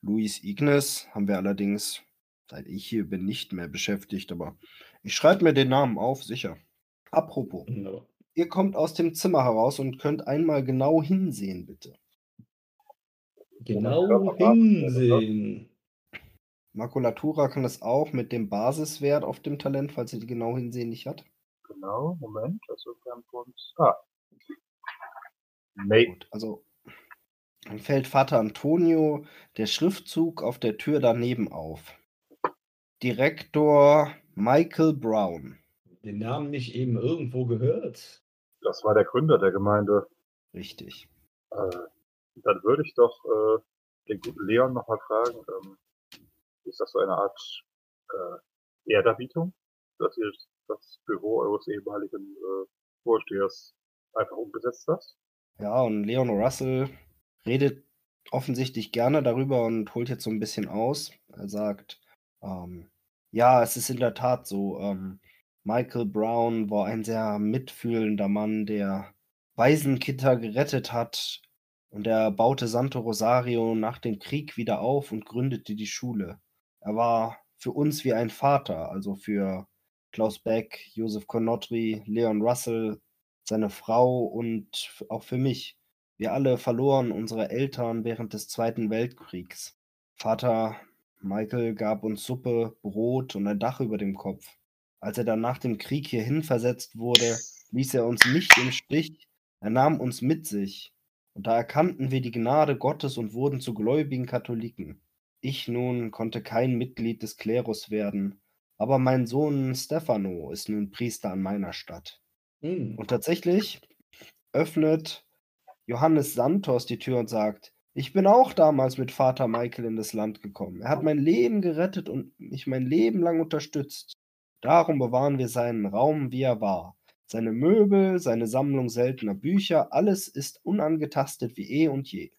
Luis Ignis haben wir allerdings, seit ich hier bin, nicht mehr beschäftigt, aber ich schreibe mir den Namen auf, sicher. Apropos, no. ihr kommt aus dem Zimmer heraus und könnt einmal genau hinsehen, bitte. Genau hinsehen. Makulatura kann es auch mit dem Basiswert auf dem Talent, falls ihr die genau hinsehen nicht hat. Genau, Moment, also wir haben uns. Ah. Nee. Gut, also dann fällt Vater Antonio der Schriftzug auf der Tür daneben auf. Direktor Michael Brown. Den Namen nicht eben irgendwo gehört? Das war der Gründer der Gemeinde. Richtig. Äh, dann würde ich doch äh, den guten Leon nochmal fragen, ähm, ist das so eine Art äh, Ehrdarbietung, dass ihr das Büro eures ehemaligen äh, Vorstehers einfach umgesetzt hast? Ja, und Leon Russell redet offensichtlich gerne darüber und holt jetzt so ein bisschen aus. Er sagt, ähm, ja, es ist in der Tat so. Ähm, Michael Brown war ein sehr mitfühlender Mann, der Waisenkinder gerettet hat und er baute Santo Rosario nach dem Krieg wieder auf und gründete die Schule. Er war für uns wie ein Vater, also für Klaus Beck, Josef Konotri, Leon Russell, seine Frau und auch für mich. Wir alle verloren unsere Eltern während des Zweiten Weltkriegs. Vater Michael gab uns Suppe, Brot und ein Dach über dem Kopf. Als er dann nach dem Krieg hierhin versetzt wurde, ließ er uns nicht im Stich, er nahm uns mit sich. Und da erkannten wir die Gnade Gottes und wurden zu gläubigen Katholiken. Ich nun konnte kein Mitglied des Klerus werden, aber mein Sohn Stefano ist nun Priester an meiner Stadt. Mhm. Und tatsächlich öffnet Johannes Santos die Tür und sagt, ich bin auch damals mit Vater Michael in das Land gekommen. Er hat mein Leben gerettet und mich mein Leben lang unterstützt. Darum bewahren wir seinen Raum, wie er war. Seine Möbel, seine Sammlung seltener Bücher, alles ist unangetastet wie eh und je.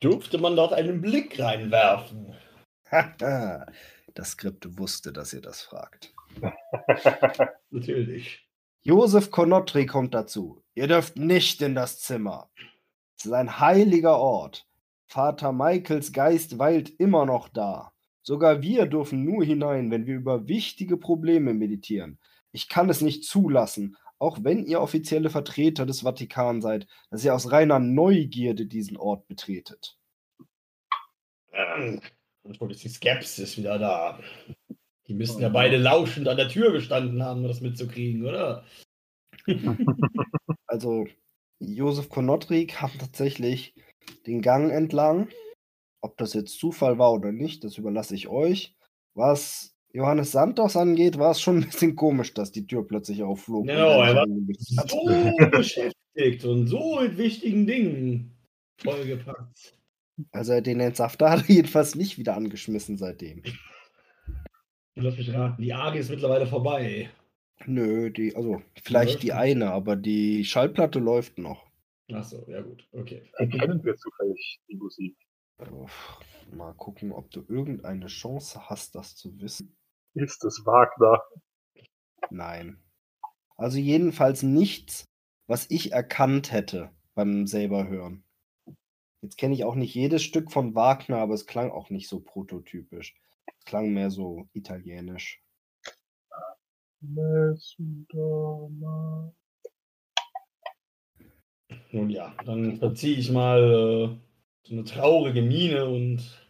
Durfte man dort einen Blick reinwerfen? [LAUGHS] das Skript wusste, dass ihr das fragt. [LAUGHS] Natürlich. Josef Konotri kommt dazu. Ihr dürft nicht in das Zimmer. Es ist ein heiliger Ort. Vater Michaels Geist weilt immer noch da. Sogar wir dürfen nur hinein, wenn wir über wichtige Probleme meditieren. Ich kann es nicht zulassen, auch wenn ihr offizielle Vertreter des Vatikan seid, dass ihr aus reiner Neugierde diesen Ort betretet. [CLEARS THROAT] Und ist die Skepsis wieder da. Die müssten ja beide lauschend an der Tür gestanden haben, um das mitzukriegen, oder? [LAUGHS] Also, Josef Konotri kam tatsächlich den Gang entlang. Ob das jetzt Zufall war oder nicht, das überlasse ich euch. Was Johannes Santos angeht, war es schon ein bisschen komisch, dass die Tür plötzlich aufflog. Genau, er war so beschäftigt und so mit wichtigen Dingen vollgepackt. Also den Entsafter hat er [LAUGHS] jedenfalls nicht wieder angeschmissen seitdem. Lass mich raten, die AG ist mittlerweile vorbei. Nö, die, also vielleicht die eine, aber die Schallplatte läuft noch. Achso, ja gut, okay. Erkennen wir zufällig die Musik? Mal gucken, ob du irgendeine Chance hast, das zu wissen. Ist es Wagner? Nein. Also jedenfalls nichts, was ich erkannt hätte beim selber hören. Jetzt kenne ich auch nicht jedes Stück von Wagner, aber es klang auch nicht so prototypisch. Es klang mehr so italienisch. Nun ja, dann verziehe ich mal äh, so eine traurige Miene und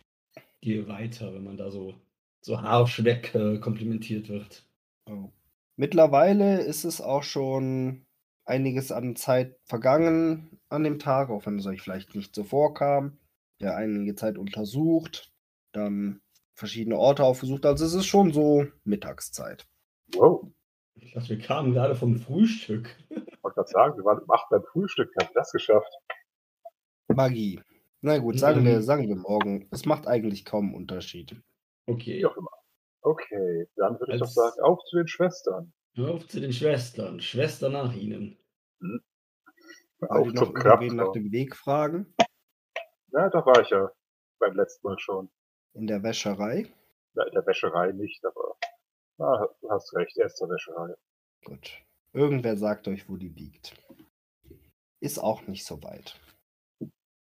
gehe weiter, wenn man da so, so harsch weg äh, komplimentiert wird. Oh. Mittlerweile ist es auch schon einiges an Zeit vergangen an dem Tag, auch wenn es euch vielleicht nicht so vorkam. Ja, einige Zeit untersucht, dann verschiedene Orte aufgesucht. Also es ist schon so Mittagszeit. Wow. Ich dachte, wir kamen gerade vom Frühstück. Ich wollte gerade sagen, wir waren um 8 beim Frühstück, wir haben das geschafft. Magie. Na gut, sagen Mhm. wir, sagen wir morgen. Es macht eigentlich kaum einen Unterschied. Okay, Wie auch immer. Okay, dann würde ich doch Als- sagen, auf zu den Schwestern. auf zu den Schwestern. Schwester nach ihnen. Auf ihr noch irgendwen nach dem Weg fragen? Ja, da war ich ja beim letzten Mal schon. In der Wäscherei? Ja, in der Wäscherei nicht, aber na, du hast recht, erst zur Wäscherei. Gut. Irgendwer sagt euch, wo die liegt. Ist auch nicht so weit.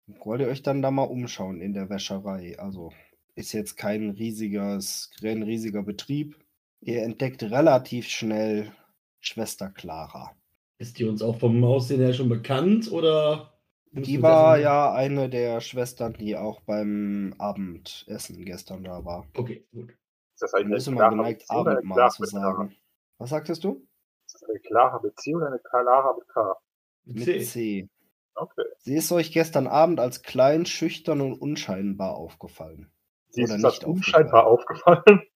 Wollt ihr euch dann da mal umschauen in der Wäscherei? Also ist jetzt kein riesiges, kein riesiger Betrieb. Ihr entdeckt relativ schnell Schwester Clara. Ist die uns auch vom Aussehen her schon bekannt oder? müssen Die war ja eine der Schwestern, die auch beim Abendessen gestern da war. Okay, gut. Ist das Man eine ist immer klare geneigt, Beziehung oder eine Abendmahl klare zu sagen. Was sagtest du? Ist das eine klare Beziehung oder eine Clara mit K? Mit C. C. Okay. Sie ist euch gestern Abend als klein, schüchtern und unscheinbar aufgefallen. Sie ist Oder als nicht unscheinbar aufgefallen.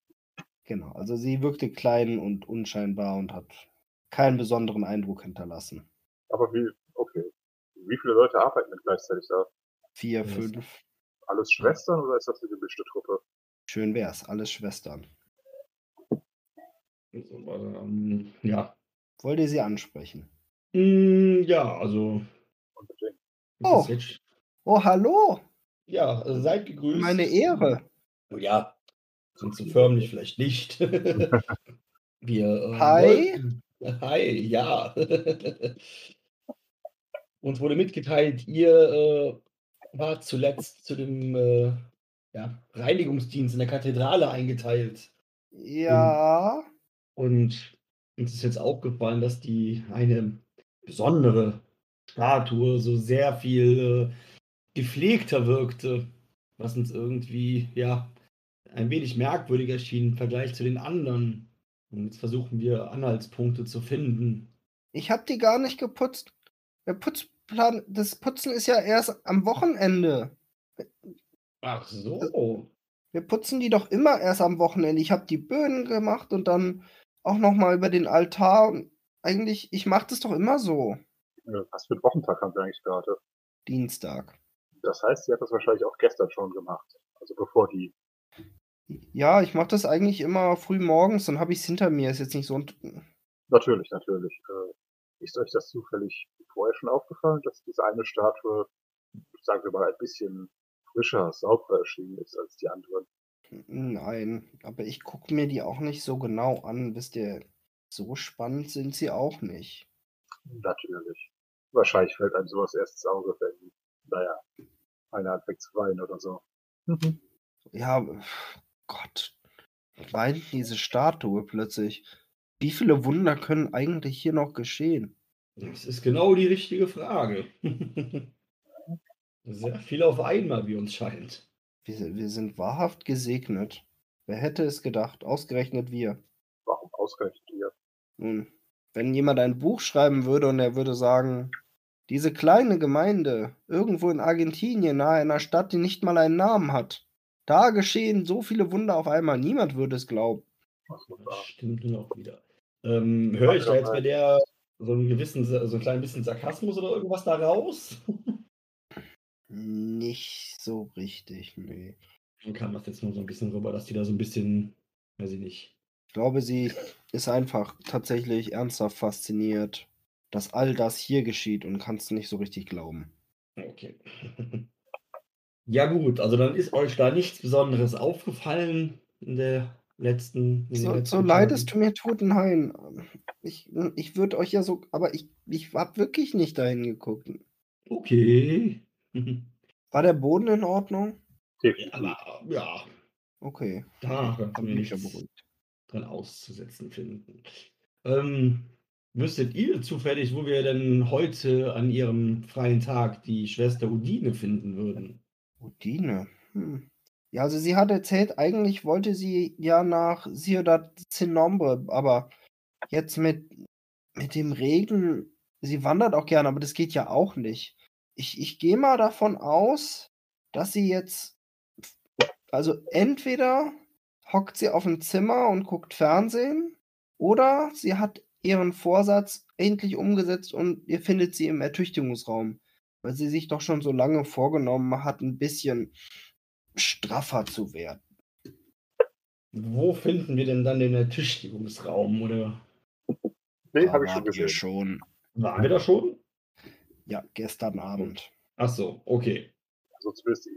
Genau, also sie wirkte klein und unscheinbar und hat keinen besonderen Eindruck hinterlassen. Aber wie, okay. Wie viele Leute arbeiten denn gleichzeitig da? Vier, fünf. Alles Schwestern oder ist das eine gemischte Truppe? Schön wär's, alles Schwestern. Also, ähm, ja. Wollt ihr sie ansprechen? Mm, ja, also. Oh. Oh, hallo! Ja, äh, seid gegrüßt. Meine Ehre! Oh ja, sind so förmlich vielleicht nicht. [LAUGHS] Wir. Äh, Hi. wollten- Hi, ja. [LAUGHS] Uns wurde mitgeteilt, ihr äh, wart zuletzt zu dem äh, ja, Reinigungsdienst in der Kathedrale eingeteilt. Ja, Und uns ist jetzt aufgefallen, dass die eine besondere Statue so sehr viel äh, gepflegter wirkte, was uns irgendwie ja ein wenig merkwürdig erschien im Vergleich zu den anderen. Und jetzt versuchen wir Anhaltspunkte zu finden. ich hab die gar nicht geputzt. Der Putzplan, das Putzen ist ja erst am Wochenende. Ach so. Wir putzen die doch immer erst am Wochenende. Ich habe die Böden gemacht und dann auch noch mal über den Altar. Und eigentlich, ich mache das doch immer so. Was für einen Wochentag haben wir eigentlich gerade? Dienstag. Das heißt, sie hat das wahrscheinlich auch gestern schon gemacht. Also bevor die. Ja, ich mache das eigentlich immer früh morgens, dann habe ich es hinter mir. Ist jetzt nicht so. ein- Natürlich, natürlich. Äh, ist euch das zufällig vorher schon aufgefallen, dass diese eine Statue, sagen wir mal, ein bisschen frischer, sauberer erschienen ist als die anderen? Nein, aber ich gucke mir die auch nicht so genau an. Wisst ihr, so spannend sind sie auch nicht. Natürlich. Wahrscheinlich fällt einem sowas erst ins Auge, wenn, naja, einer anfängt zu weinen oder so. Mhm. Ja, Gott. Weint diese Statue plötzlich. Wie viele Wunder können eigentlich hier noch geschehen? Das ist genau die richtige Frage. [LAUGHS] Sehr viel auf einmal, wie uns scheint. Wir, wir sind wahrhaft gesegnet. Wer hätte es gedacht? Ausgerechnet wir. Warum ausgerechnet ihr? Nun, wenn jemand ein Buch schreiben würde und er würde sagen, diese kleine Gemeinde irgendwo in Argentinien nahe einer Stadt, die nicht mal einen Namen hat, da geschehen so viele Wunder auf einmal, niemand würde es glauben. Das stimmt nun auch wieder. Ähm, höre ich da jetzt bei der so einen gewissen, so ein klein bisschen Sarkasmus oder irgendwas da raus? [LAUGHS] Nicht so richtig, nee. Dann kam das jetzt nur so ein bisschen rüber, dass die da so ein bisschen, weiß ich nicht. Ich glaube, sie ist einfach tatsächlich ernsthaft fasziniert, dass all das hier geschieht und kann es nicht so richtig glauben. Okay. [LAUGHS] Ja gut, also dann ist euch da nichts Besonderes aufgefallen in der letzten. In So, letzten so leid es mir tut, nein. Ich, ich würde euch ja so, aber ich, ich habe wirklich nicht dahin geguckt. Okay. [LAUGHS] War der Boden in Ordnung? Definitiv. Aber ja, Okay, da können wir bin ich ja nichts beruhigt. dran auszusetzen finden. Ähm, Wüsstet ihr zufällig, wo wir denn heute an ihrem freien Tag die Schwester Udine finden würden? Udine. Hm. Ja, also sie hat erzählt, eigentlich wollte sie ja nach Ciudad Zinombre, aber jetzt mit, mit dem Regen, sie wandert auch gerne, aber das geht ja auch nicht. Ich, ich gehe mal davon aus, dass sie jetzt, also entweder hockt sie auf dem Zimmer und guckt Fernsehen oder sie hat ihren Vorsatz endlich umgesetzt und ihr findet sie im Ertüchtigungsraum, weil sie sich doch schon so lange vorgenommen hat, ein bisschen straffer zu werden. Wo finden wir denn dann den Ertüchtigungsraum, oder? Nee, Da habe ich schon gesehen. schon. Waren wir da schon? Ja, gestern Abend. Ach so, okay. Also zumindest,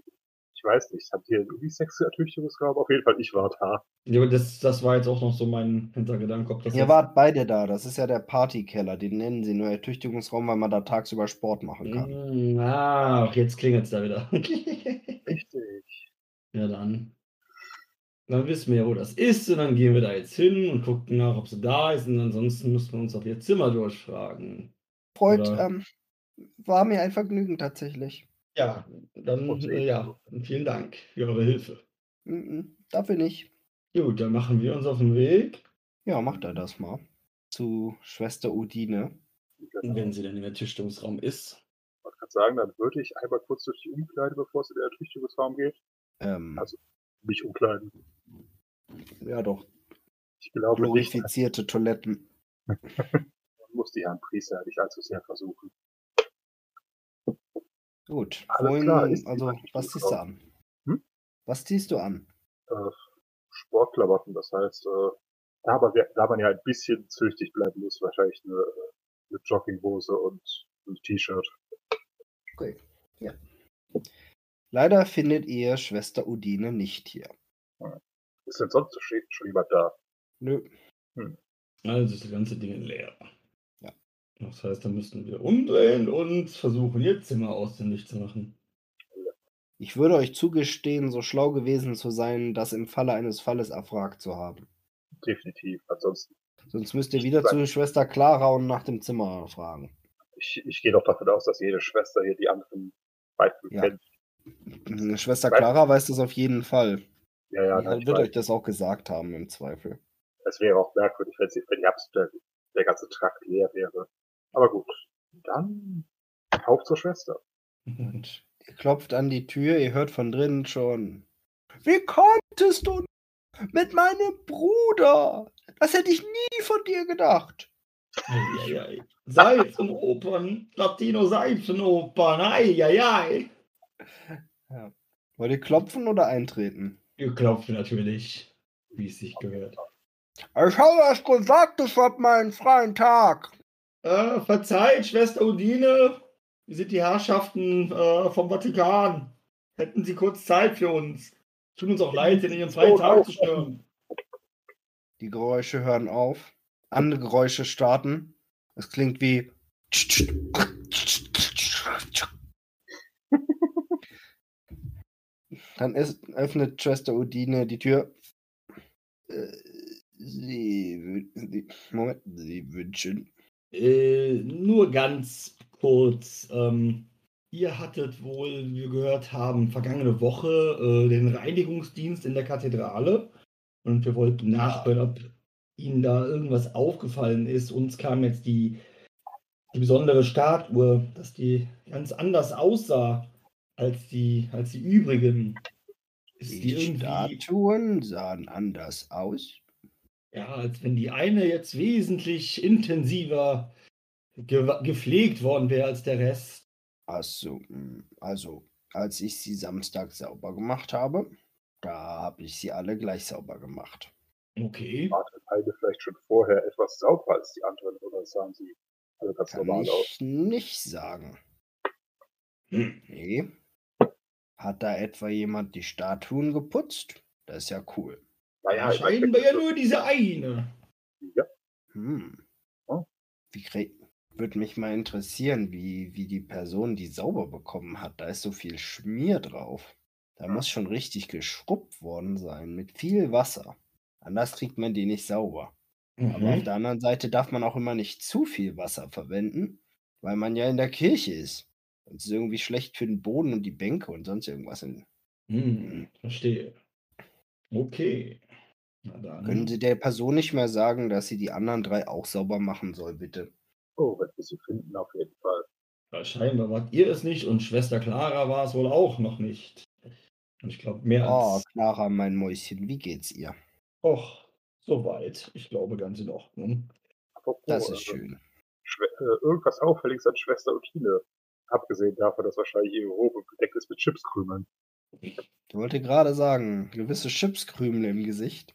ich weiß nicht, habt ihr irgendwie Sex Ertüchtigungsraum? Auf jeden Fall, ich war da. Ja, aber das, das war jetzt auch noch so mein Hintergedanke, ob das Ihr jetzt- wart beide da. Das ist ja der Partykeller. Den nennen sie nur Ertüchtigungsraum, weil man da tagsüber Sport machen kann. Mm, Ach, jetzt klingelt es da wieder. [LAUGHS] Richtig. ja, dann. Dann wissen wir ja, wo das ist und dann gehen wir da jetzt hin und gucken nach, ob sie da ist und ansonsten müssen wir uns auf ihr Zimmer durchfragen. Freut, ähm, war mir ein Vergnügen tatsächlich. Ja, dann äh, ja, vielen Dank für eure Hilfe. Mhm, dafür nicht. Gut, dann machen wir uns auf den Weg, Ja, macht er das mal. Zu Schwester Udine. Genau. wenn sie denn im Ertüchtigungsraum ist. Ich wollte gerade sagen, dann würde ich einmal kurz durch die Umkleide, bevor es in den Ertüchtigungsraum geht. Ähm, Also- Mich umkleiden. ja, doch. Ich glaube nicht, Glorifizierte Toiletten. [LAUGHS] man muss die Herrn Priester nicht allzu sehr versuchen. Gut. Alles Wohin, klar, ist also, was ziehst du an? Hm? Was ziehst du an? Äh, Sportklamotten, das heißt, äh, da, aber, wer- da man ja ein bisschen züchtig bleiben muss, wahrscheinlich eine, äh, eine Jogginghose und ein T-Shirt. Okay. Ja. Leider findet ihr Schwester Udine nicht hier. Ist denn sonst schon schon jemand da? Nö. Also ist das ganze Ding leer. Das heißt, dann müssten wir umdrehen und versuchen, ihr Zimmer ausfindig zu machen. Ich würde euch zugestehen, so schlau gewesen zu sein, das im Falle eines Falles erfragt zu haben. Definitiv. Ansonsten, Sonst müsst ihr wieder zu Schwester Clara und nach dem Zimmer fragen. ich, ich gehe doch davon aus, dass jede Schwester hier die anderen beiden Ja. kennt. Schwester Weil- Clara weiß das auf jeden Fall. Ja, ja, ich wird weiß. euch das auch gesagt haben im Zweifel. Es wäre auch merkwürdig, wenn, sie, wenn die der ganze Trakt leer wäre. Aber gut, dann auf zur Schwester. Und ihr klopft an die Tür, ihr hört von drinnen schon. Wie konntest du mit meinem Bruder? Das hätte ich nie von dir gedacht. Eieiei. Seifenopern, Latino-Seifenopern, eieiei. Wollt ihr klopfen oder eintreten? Ihr klopft natürlich, wie es sich gehört. Ich habe es gesagt, ich hab meinen freien Tag. Äh, verzeiht, Schwester Udine, wir sind die Herrschaften äh, vom Vatikan. Hätten Sie kurz Zeit für uns? Tut uns auch leid, in Ihrem freien Tag zu stören. Die Geräusche hören auf. Andere Geräusche starten. Es klingt wie. Dann ist, öffnet Schwester Udine die Tür. Äh, Sie, sie, Moment, Sie wünschen. Äh, nur ganz kurz. Ähm, ihr hattet wohl, wie wir gehört haben, vergangene Woche äh, den Reinigungsdienst in der Kathedrale. Und wir wollten nachhören, ob Ihnen da irgendwas aufgefallen ist. Uns kam jetzt die, die besondere Statue, dass die ganz anders aussah als die, als die übrigen. Ist die Die Statuen sahen anders aus. Ja, als wenn die eine jetzt wesentlich intensiver ge gepflegt worden wäre als der Rest. Also, mh, also, als ich sie Samstag sauber gemacht habe, da habe ich sie alle gleich sauber gemacht. Okay. War eine vielleicht schon vorher etwas sauberer als die anderen oder sahen sie alle ganz Kann normal aus? ich nicht sagen. Hm. Nee. Hat da etwa jemand die Statuen geputzt? Das ist ja cool. Naja, Scheinbar ja nur diese eine. Ja, Hm. Oh. Wie krieg... Würde mich mal interessieren, wie, wie die Person die sauber bekommen hat. Da ist so viel Schmier drauf. Da muss schon richtig geschrubbt worden sein, mit viel Wasser. Anders kriegt man die nicht sauber. Aber auf Mhm. der anderen Seite darf man auch immer nicht zu viel Wasser verwenden, weil man ja in der Kirche ist. Das ist irgendwie schlecht für den Boden und die Bänke und sonst irgendwas. In- Hm, verstehe. Okay. Na Können dann. Sie der Person nicht mehr sagen, dass sie die anderen drei auch sauber machen soll, bitte? Oh, wenn wir sie finden, auf jeden Fall. Ja, scheinbar wart ihr es nicht und Schwester Clara war es wohl auch noch nicht. Und ich glaube, mehr Oh, als. Clara, mein Mäuschen, wie geht's ihr? Och, soweit. Ich glaube, ganz in Ordnung. Apropos, Das ist äh, schön. Schwe äh, irgendwas Auffälliges an Schwester Utine. Abgesehen davon, dass wahrscheinlich ihre Robe bedeckt ist mit Chipskrümeln. Ich wollte gerade sagen, gewisse Chipskrümel im Gesicht.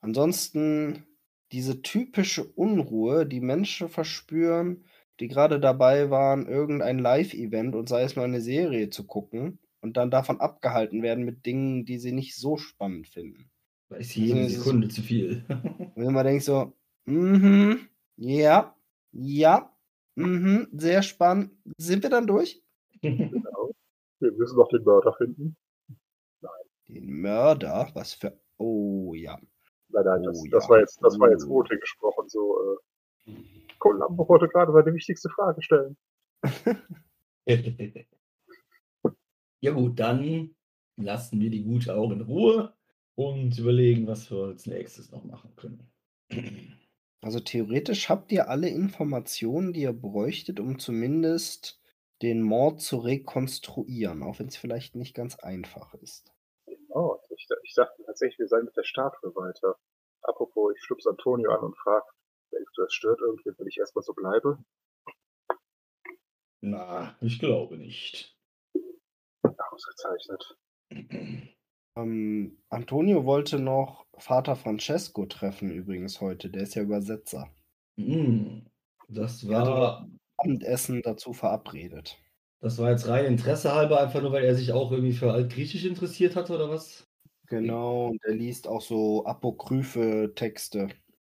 Ansonsten diese typische Unruhe, die Menschen verspüren, die gerade dabei waren, irgendein Live-Event und sei es nur eine Serie zu gucken und dann davon abgehalten werden mit Dingen, die sie nicht so spannend finden. Da ist jede Also, ist- Sekunde zu viel. [LAUGHS] Und man denkt so, mhm, ja, ja, mhm, sehr spannend. Sind wir dann durch? Genau. [LAUGHS] Wir müssen noch den Mörder finden. Den Mörder, was für. Oh ja. Nein, nein, das, Oh, das ja. war jetzt, das war jetzt Oh. Rote gesprochen. So, äh, Columbo wollte gerade seine wichtigste Frage stellen. [LAUGHS] [LAUGHS] ja gut, dann lassen wir die gute auch in Ruhe und überlegen, was wir als nächstes noch machen können. Also theoretisch habt ihr alle Informationen, die ihr bräuchtet, um zumindest den Mord zu rekonstruieren, auch wenn es vielleicht nicht ganz einfach ist. Ich, ich dachte tatsächlich, wir seien mit der Statue weiter. Apropos, ich schubs Antonio an und frage, denkst du, das stört irgendwie, wenn ich erstmal so bleibe? Na, ich glaube nicht. Ausgezeichnet. Ähm, Antonio wollte noch Vater Francesco treffen, übrigens heute. Der ist ja Übersetzer. Hm, Das war, Abendessen dazu verabredet. das war jetzt rein Interesse halber, einfach nur, weil er sich auch irgendwie für Altgriechisch interessiert hat oder was? Genau, und er liest auch so apokryphe Texte.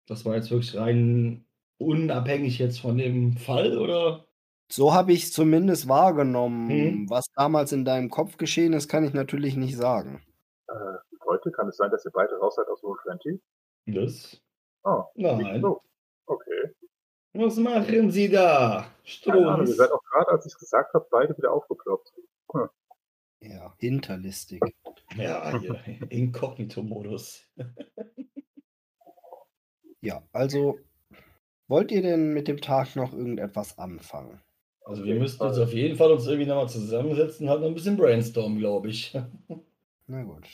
Das war jetzt wirklich rein unabhängig jetzt von dem Fall oder? So habe ich es zumindest wahrgenommen. Mhm. Was damals in deinem Kopf geschehen ist, kann ich natürlich nicht sagen. Äh, heute kann es sein, dass ihr beide raus seid aus Roll 20? Das? Oh, Nein. so. Okay. Was machen Sie da? Keine Ahnung, ihr seid auch gerade, als ich es gesagt habe, beide wieder aufgeploppt. Ja, hinterlistig. Ja, hier, Inkognito-Modus. Ja, also wollt ihr denn mit dem Tag noch irgendetwas anfangen? Also wir müssten uns auf jeden Fall uns irgendwie nochmal zusammensetzen, halt noch ein bisschen brainstormen, glaube ich. Na gut.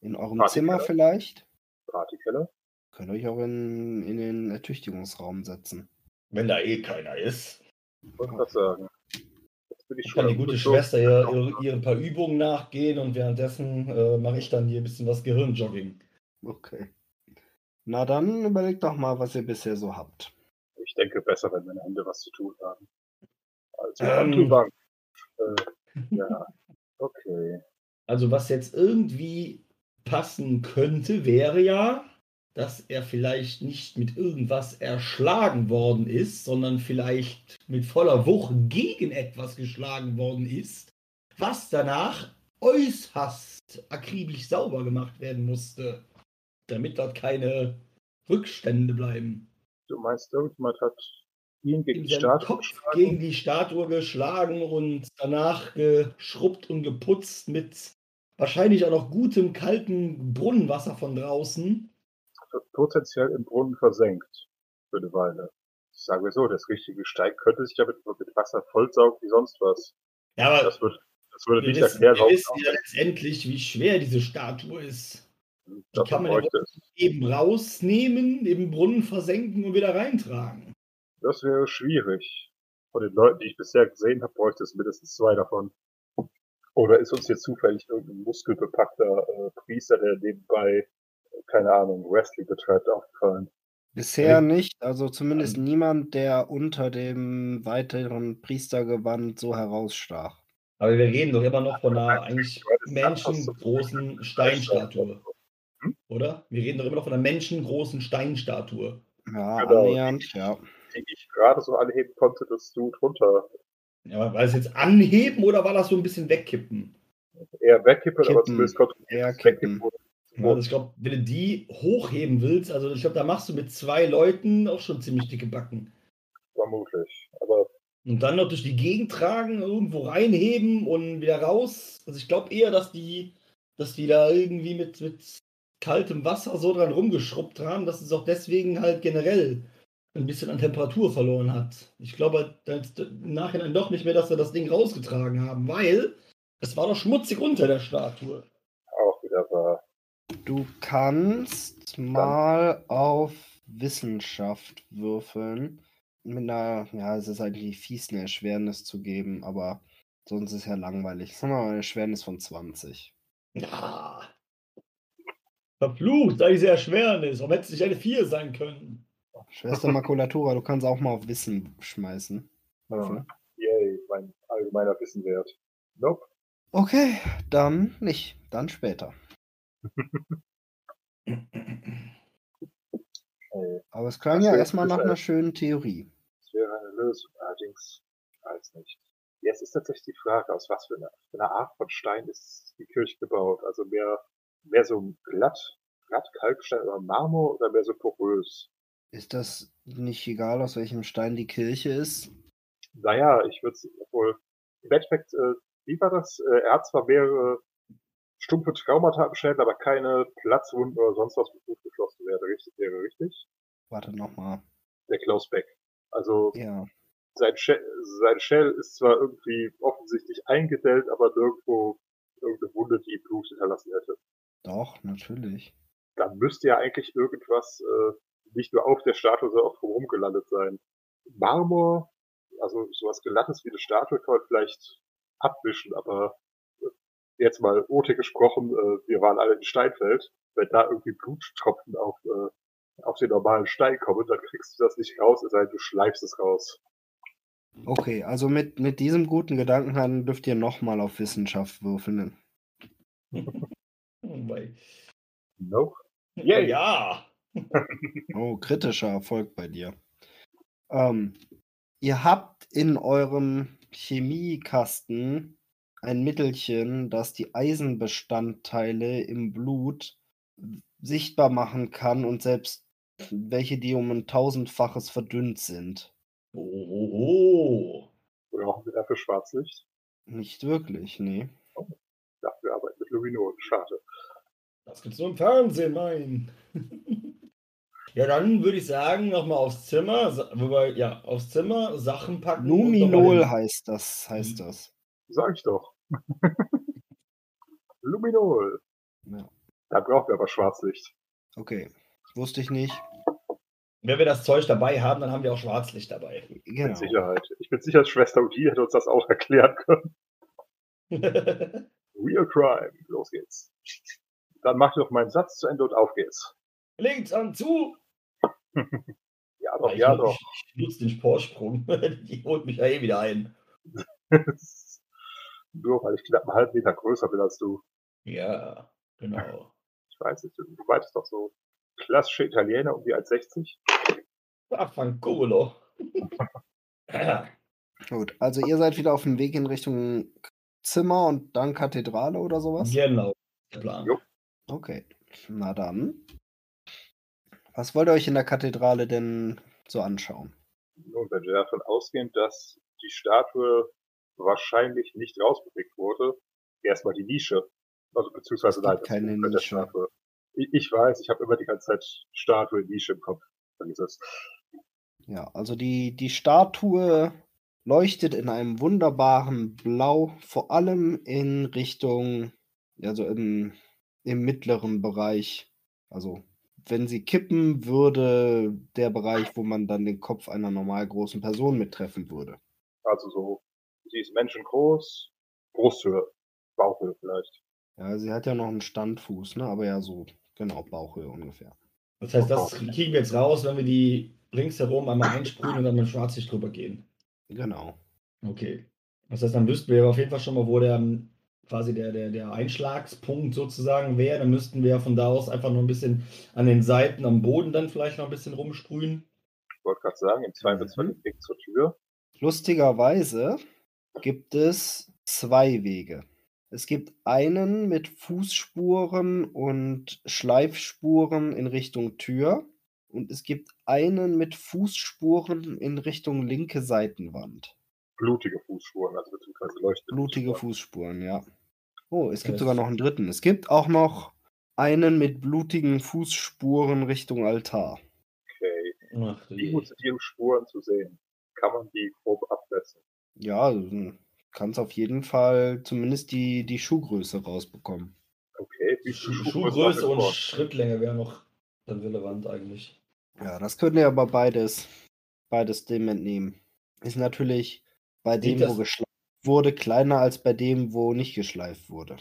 In eurem? Zimmer vielleicht? Partykeller? Könnt ihr euch auch in, in den Ertüchtigungsraum setzen. Wenn da eh keiner ist. Wollte gerade sagen. Bin ich schon Kann die gute. Schwester ihr, ihre, ihre paar Übungen nachgehen und währenddessen äh, mache ich dann hier ein bisschen was Gehirnjogging. Okay. Na dann überlegt doch mal, was ihr bisher so habt. Ich denke, besser, wenn meine Hände was zu tun haben. Also, Ähm. Äh, ja, okay. Also was jetzt irgendwie passen könnte, wäre ja, dass er vielleicht nicht mit irgendwas erschlagen worden ist, sondern vielleicht mit voller Wucht gegen etwas geschlagen worden ist, was danach äußerst akribisch sauber gemacht werden musste, damit dort keine Rückstände bleiben. Du meinst, irgendjemand hat ihn gegen die Statue gegen die Statue geschlagen und danach geschrubbt und geputzt mit wahrscheinlich auch noch gutem kalten Brunnenwasser von draußen. Potenziell im Brunnen versenkt für eine Weile. Sagen wir so, das richtige Steig könnte sich ja mit, mit Wasser vollsaugen wie sonst was. Ja, aber Das, wird, das würde wir nicht wissen, erklären, wir wissen ja letztendlich, wie schwer diese Statue ist. dafür kann man ja. Eben rausnehmen, im Brunnen versenken und wieder reintragen. Das wäre schwierig. Von den Leuten, die ich bisher gesehen habe, bräuchte es mindestens zwei davon. Oder ist uns jetzt zufällig irgendein muskelbepackter äh, Priester, der nebenbei, keine Ahnung, Wrestling betreibt, aufgefallen? Bisher nicht, also zumindest Ähm. niemand, der unter dem weiteren Priestergewand so herausstach. Aber wir reden doch immer noch von einer eigentlich menschengroßen Steinstatue. Hm? Oder? Wir reden doch immer noch von einer menschengroßen Steinstatue. Ja, Genau. annähernd, ja. Die ich gerade so anheben konnte, dass du drunter Ja, aber war es jetzt anheben oder war das so ein bisschen wegkippen? eher wegkippen, aber Kippen. zumindest konnte ich Eher wegkippen, kippen. ohne zu Ja, also ich glaube, wenn du die hochheben willst, also ich glaube, da machst du mit zwei Leuten auch schon ziemlich dicke Backen. Vermutlich. Aber Und dann noch durch die Gegend tragen, irgendwo reinheben und wieder raus. Also ich glaube eher, dass die, dass die da irgendwie mit, mit kaltem Wasser so dran rumgeschrubbt haben, dass es auch deswegen halt generell ein bisschen an Temperatur verloren hat. Ich glaube halt im Nachhinein doch nicht mehr, dass wir das Ding rausgetragen haben, weil es war doch schmutzig unter der Statue. Du kannst mal auf Wissenschaft würfeln. Mit einer, ja, es ist eigentlich fies, eine Erschwernis zu geben, aber sonst ist ja langweilig. Sagen wir mal eine Erschwernis von 20. Ja. Verflucht, da diese Erschwernis. Warum hätte es nicht eine 4 sein können? Schwester Makulatura, du kannst auch mal auf Wissen schmeißen. Ja. Yay, mein allgemeiner Wissenwert. Nope. Okay, dann nicht. Dann später. Ey, Aber es klang Das ja erstmal nach einer schönen Theorie. das wäre eine Lösung, allerdings weiß nicht. Jetzt ist tatsächlich die Frage, aus was für einer eine Art von Stein ist die Kirche gebaut? Also mehr, mehr so glatt, glatt Kalkstein oder Marmor oder mehr so porös? Ist das nicht egal, aus welchem Stein die Kirche ist? Naja, ich würde es wohl, im Endeffekt, äh, wie war das? Äh, er hat zwar mehrere stumpfe Traumata im Schädel, aber keine Platzwunden oder sonst was, wo Blut geflossen wäre, richtig, wäre richtig. Warte nochmal. Der Klaus Beck. Also, Ja. sein, Shell, sein Shell ist zwar irgendwie offensichtlich eingedellt, aber nirgendwo irgendeine Wunde, die Blut hinterlassen hätte. Doch, natürlich. Dann müsste ja eigentlich irgendwas äh, nicht nur auf der Statue, sondern auch drumherum gelandet sein. Marmor, also sowas Glattes wie eine Statue kann man vielleicht abwischen, aber jetzt mal Ote gesprochen, äh, wir waren alle in Steinfeld. Wenn da irgendwie Bluttropfen auf, äh, auf den normalen Stein kommen, dann kriegst du das nicht raus, es sei denn, du schleifst es raus. Okay, also mit, mit diesem guten Gedanken dann dürft ihr nochmal auf Wissenschaft würfeln. Weil- Nope. Yay. Ja. [LAUGHS] Oh, kritischer Erfolg bei dir. Ähm, ihr habt in eurem Chemiekasten ein Mittelchen, das die Eisenbestandteile im Blut sichtbar machen kann und selbst welche, die um ein tausendfaches verdünnt sind. Oh, oh, oh. Brauchen wir dafür Schwarzlicht? Nicht wirklich, nee. Dafür arbeiten mit Luminon. Schade. Das gibt's nur im Fernsehen, nein. [LAUGHS] ja, dann würde ich sagen, nochmal aufs Zimmer, wobei, ja, aufs Zimmer, Sachen packen. Luminol heißt das, heißt Mhm. das. Sag ich doch. [LAUGHS] Luminol. Ja. Da brauchen wir aber Schwarzlicht. Okay, wusste ich nicht. Wenn wir das Zeug dabei haben, dann haben wir auch Schwarzlicht dabei. Genau. Mit Sicherheit. Ich bin sicher, Schwester Udi hätte uns das auch erklären können. [LAUGHS] Real Crime. Los geht's. Dann mach ich noch meinen Satz zu Ende und auf geht's. Links an zu. [LAUGHS] Ja doch, ich, ja doch. Ich, ich nutze den Vorsprung. Die holt mich ja eh wieder ein. Nur weil ich knapp einen halben Meter größer bin als du. Ja, genau. [LAUGHS] Ich weiß nicht, du meintest doch so klassische Italiener um die 1,60. Ach, Fanculo. [LAUGHS] [LAUGHS] Gut, also ihr seid wieder auf dem Weg in Richtung Zimmer und dann Kathedrale oder sowas? genau. Der Plan. Jo. Okay, na dann. Was wollt ihr euch in der Kathedrale denn so anschauen? Nun, wenn wir davon ausgehen, dass die Statue wahrscheinlich nicht rausbewegt wurde, erstmal die Nische. Also beziehungsweise nein, das keine Nische. Statue. Ich, ich weiß, ich habe immer die ganze Zeit Statue, Nische im Kopf. Vergiss es. Ja, also die, die Statue leuchtet in einem wunderbaren Blau, vor allem in Richtung, also im, im mittleren Bereich. Also wenn sie kippen würde, der Bereich, wo man dann den Kopf einer normal großen Person mittreffen würde. Also so, sie ist menschengroß, Brusthöhe, Bauchhöhe vielleicht. Ja, sie hat ja noch einen Standfuß, ne? Aber ja, so, genau, Bauchhöhe ungefähr. Das heißt, das kriegen wir jetzt raus, wenn wir die ringsherum einmal einsprühen und dann mit Schwarzlicht drüber gehen. Genau. Okay. Das heißt, dann wüssten wir auf jeden Fall schon mal, wo der ähm, quasi der, der, der Einschlagspunkt sozusagen wäre. Dann müssten wir von da aus einfach noch ein bisschen an den Seiten am Boden dann vielleicht noch ein bisschen rumsprühen. Ich wollte gerade sagen, im Zweifelsfall Mhm. den Weg zur Tür. Lustigerweise gibt es zwei Wege. Es gibt einen mit Fußspuren und Schleifspuren in Richtung Tür. Und es gibt einen mit Fußspuren in Richtung linke Seitenwand. Blutige Fußspuren, also beziehungsweise leuchtende Blutige Fußspuren, ja. Oh, es gibt Das- sogar noch einen dritten. Es gibt auch noch einen mit blutigen Fußspuren Richtung Altar. Okay. Ach, Wie je. gut sind die Spuren zu sehen? Kann man die grob abmessen? Ja, du kannst auf jeden Fall zumindest die, die Schuhgröße rausbekommen. Okay. Wie Schuh- Schuhgröße und Schrittlänge wäre noch dann relevant eigentlich. Ja, das könnt ihr aber beides, beides dem entnehmen. Ist natürlich bei Sieht dem, wo geschleift wurde, kleiner als bei dem, wo nicht geschleift wurde.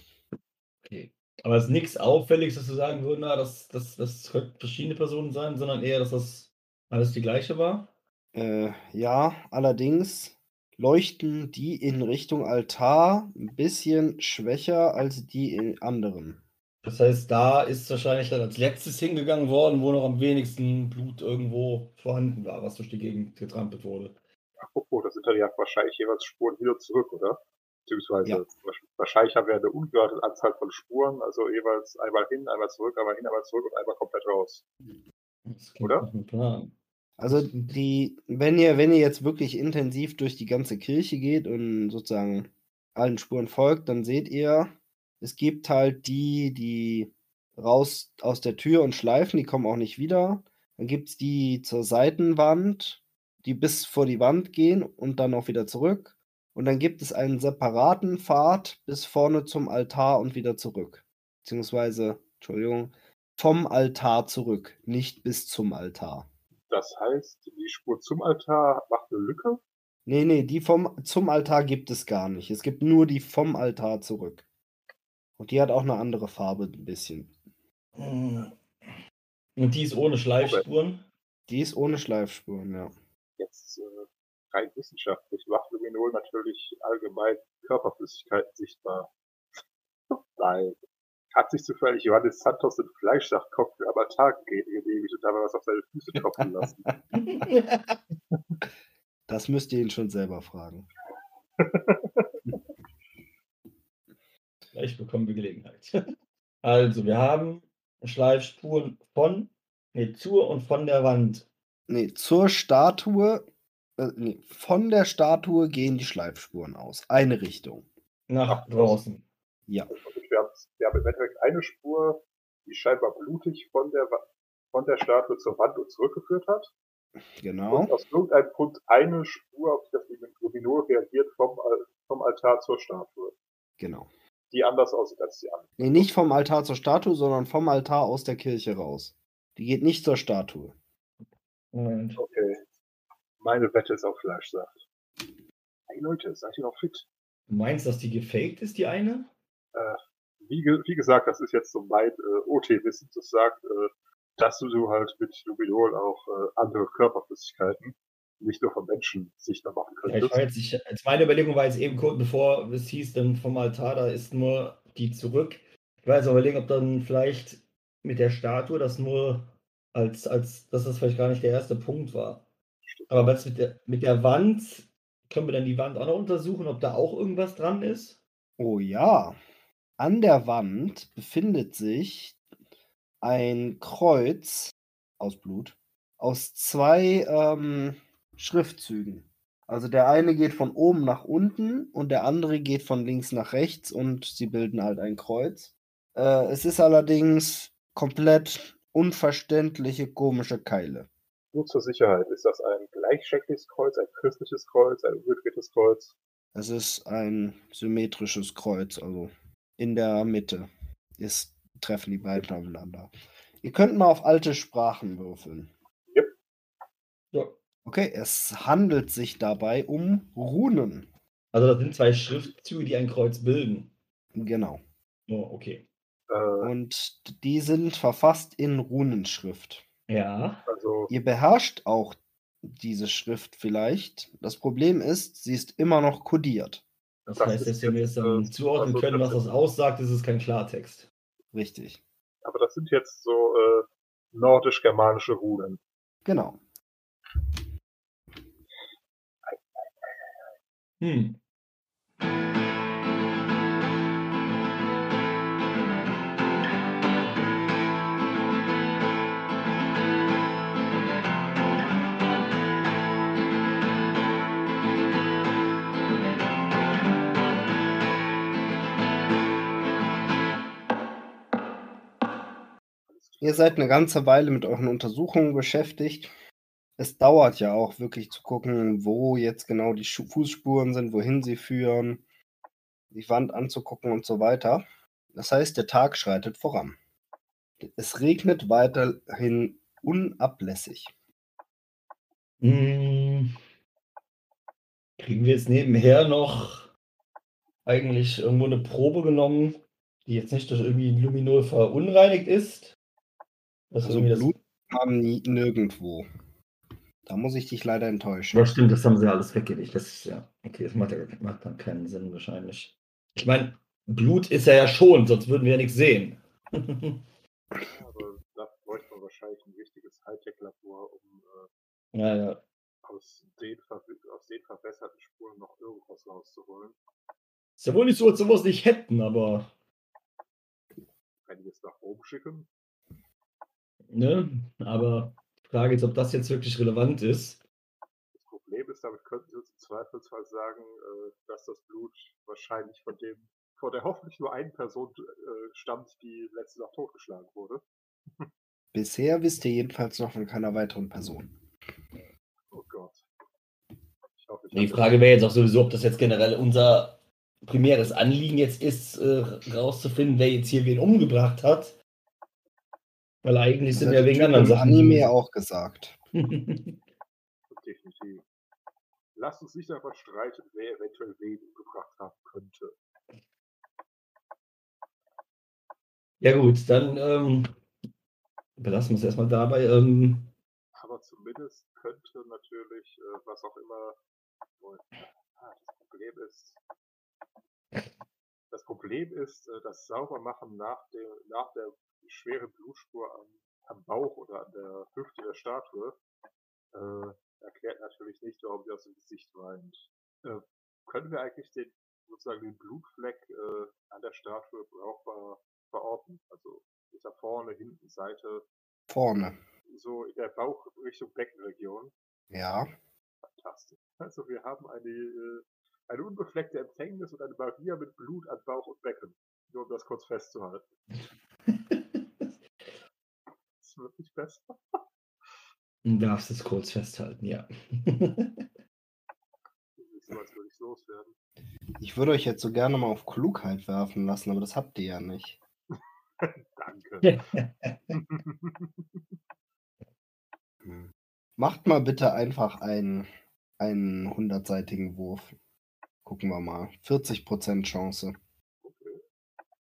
Okay. Aber es ist nichts Auffälliges, dass du sagen würdest, na, das, das, das könnten verschiedene Personen sein, sondern eher, dass das alles die gleiche war. Äh, ja, allerdings leuchten die in Richtung Altar ein bisschen schwächer als die in anderen. Das heißt, da ist wahrscheinlich dann als letztes hingegangen worden, wo noch am wenigsten Blut irgendwo vorhanden war, was durch die Gegend getrampelt wurde. Apropos, das sind dann ja wahrscheinlich jeweils Spuren wieder zurück, oder? Beziehungsweise Ja. wahrsch- wahrscheinlich haben wir eine ungehörte Anzahl von Spuren, also jeweils einmal hin, einmal zurück, einmal hin, einmal zurück und einmal komplett raus. Oder? Plan. Also die, wenn ihr, wenn ihr jetzt wirklich intensiv durch die ganze Kirche geht und sozusagen allen Spuren folgt, dann seht ihr, es gibt halt die, die raus aus der Tür und schleifen, die kommen auch nicht wieder. Dann gibt es die zur Seitenwand, die bis vor die Wand gehen und dann auch wieder zurück. Und dann gibt es einen separaten Pfad bis vorne zum Altar und wieder zurück. Beziehungsweise, Entschuldigung, vom Altar zurück, nicht bis zum Altar. Das heißt, die Spur zum Altar macht eine Lücke. Nee, nee, die vom zum Altar gibt es gar nicht. Es gibt nur die vom Altar zurück. Und die hat auch eine andere Farbe, ein bisschen. Hm. Und die ist ohne Schleifspuren. Die ist ohne Schleifspuren, ja. Jetzt äh, rein wissenschaftlich macht Luminol natürlich allgemein Körperflüssigkeiten sichtbar. Nein. Hat sich zufällig Johannes Santos den Fleischsachtkopf für Avatar ge- genehmigt und dabei was auf seine Füße tropfen lassen. [LAUGHS] Das müsst ihr ihn schon selber fragen. [LAUGHS] Vielleicht bekommen wir Gelegenheit. [LAUGHS] Also, wir haben Schleifspuren von, nee, zur und von der Wand. Nee, zur Statue, äh, nee, von der Statue gehen die Schleifspuren aus. Eine Richtung. Nach Ach, draußen. Ja. Wir haben, im Endeffekt eine Spur, die scheinbar blutig von der, von der Statue zur Wand und zurückgeführt hat. Genau. Und aus irgendeinem Grund eine Spur, auf die das Luminol reagiert, vom, vom Altar zur Statue. Genau. Die anders aussieht als die andere. Nee, nicht vom Altar zur Statue, sondern vom Altar aus der Kirche raus. Die geht nicht zur Statue. Moment. Okay. Meine Wette ist auf Fleischsaft. Hey Leute, seid ihr noch fit? Du meinst, dass die gefaked ist, die eine? Wie, ge wie gesagt, das ist jetzt so mein äh, OT-Wissen, das sagt, äh, dass du so halt mit Luminol auch äh, andere Körperflüssigkeiten, nicht nur von Menschen, sichtbar machen Ja, ich könntest. war jetzt, ich, jetzt meine Überlegung war jetzt eben kurz bevor es hieß, dann vom Altar, da ist nur die zurück. Ich war jetzt am überlegen, ob dann vielleicht mit der Statue das nur als, als, dass das vielleicht gar nicht der erste Punkt war. Aber was mit der, mit der Wand, können wir dann die Wand auch noch untersuchen, ob da auch irgendwas dran ist? Oh ja. An der Wand befindet sich ein Kreuz aus Blut aus zwei ähm, Schriftzügen. Also der eine geht von oben nach unten und der andere geht von links nach rechts und sie bilden halt ein Kreuz. Äh, es ist allerdings komplett unverständliche, komische Keile. Nur zur Sicherheit, ist das ein gleichschenkliges Kreuz, ein christliches Kreuz, ein umgedrehtes Kreuz? Es ist ein symmetrisches Kreuz, also in der Mitte ist, treffen die beiden aufeinander. Ihr könnt mal auf alte Sprachen würfeln. Ja. Okay, es handelt sich dabei um Runen. Also das sind zwei Schriftzüge, die ein Kreuz bilden. Genau. Oh, okay. Äh, Und die sind verfasst in Runenschrift. Ja. also, Ihr beherrscht auch diese Schrift vielleicht. Das Problem ist, sie ist immer noch kodiert. Das, Das heißt, ist dass wir jetzt, dann äh, zuordnen also können, was das- das aussagt, ist es kein Klartext. Richtig. aber das sind jetzt so äh, nordisch-germanische Runen. Genau. Hm. Ihr seid eine ganze Weile mit euren Untersuchungen beschäftigt. Es dauert ja auch wirklich zu gucken, wo jetzt genau die Fußspuren sind, wohin sie führen, die Wand anzugucken und so weiter. Das heißt, der Tag schreitet voran. Es regnet weiterhin unablässig. Hm. Kriegen wir jetzt nebenher noch eigentlich irgendwo eine Probe genommen, die jetzt nicht durch irgendwie Luminol verunreinigt ist? Was Also das Blut haben nie, nirgendwo. Da muss ich dich leider enttäuschen. Ja, stimmt, das haben sie alles weggelegt. Das ist ja, okay, das macht, ja, macht dann keinen Sinn wahrscheinlich. Ich meine, Blut ist er ja schon, sonst würden wir ja nichts sehen. [LAUGHS] Aber da bräuchte man wahrscheinlich ein richtiges Hightech-Labor, um äh, ja, ja. aus, den aus den verbesserten Spuren noch irgendwas rauszuholen. Ist ja wohl nicht so, als ob wir es nicht hätten, aber Kann ich jetzt nach Rom schicken? Ne? Aber die Frage ist, ob das jetzt wirklich relevant ist. Das Problem ist, damit könnten Sie uns im Zweifelsfall sagen, äh, dass das Blut wahrscheinlich von dem, von der hoffentlich nur einen Person äh, stammt, die letzte Nacht totgeschlagen wurde. [LAUGHS] Bisher wisst ihr jedenfalls noch von keiner weiteren Person. Oh Gott. Ich hoffe, ich Die Frage wäre jetzt auch sowieso, ob das jetzt generell unser primäres Anliegen jetzt ist, äh, rauszufinden, wer jetzt hier wen umgebracht hat. Weil eigentlich sind hat wegen anderen Sachen. Anime auch gesagt. [LAUGHS] Definitiv. Lasst uns nicht darüber streiten, wer eventuell wen umgebracht haben könnte. ja gut, dann ähm, belassen wir es erstmal dabei. Ähm, Aber zumindest könnte natürlich, äh, was auch immer, wohl- ah, das Problem ist, das Problem ist, äh, das Saubermachen nach, dem, nach der schweren Blutspur am, am Bauch oder an der Hüfte der Statue äh, erklärt natürlich nicht, warum sie aus dem Gesicht weint. Äh, können wir eigentlich den, sozusagen den Blutfleck äh, an der Statue brauchbar verorten? Also ist er vorne, hinten, Seite, Vorne. so in der Bauch Richtung Beckenregion. Ja. Fantastisch. Also wir haben eine, äh, eine unbefleckte Empfängnis und eine Maria mit Blut an Bauch und Becken. Nur um das kurz festzuhalten. [LAUGHS] Das wird nicht besser. du darfst es kurz festhalten, ja. Ich würde euch jetzt so gerne mal auf Klugheit werfen lassen, aber das habt ihr ja nicht. [LAUGHS] Danke. [LAUGHS] Macht mal bitte einfach einen, einen hundertseitigen Wurf. Gucken wir mal. 40% Chance. Okay.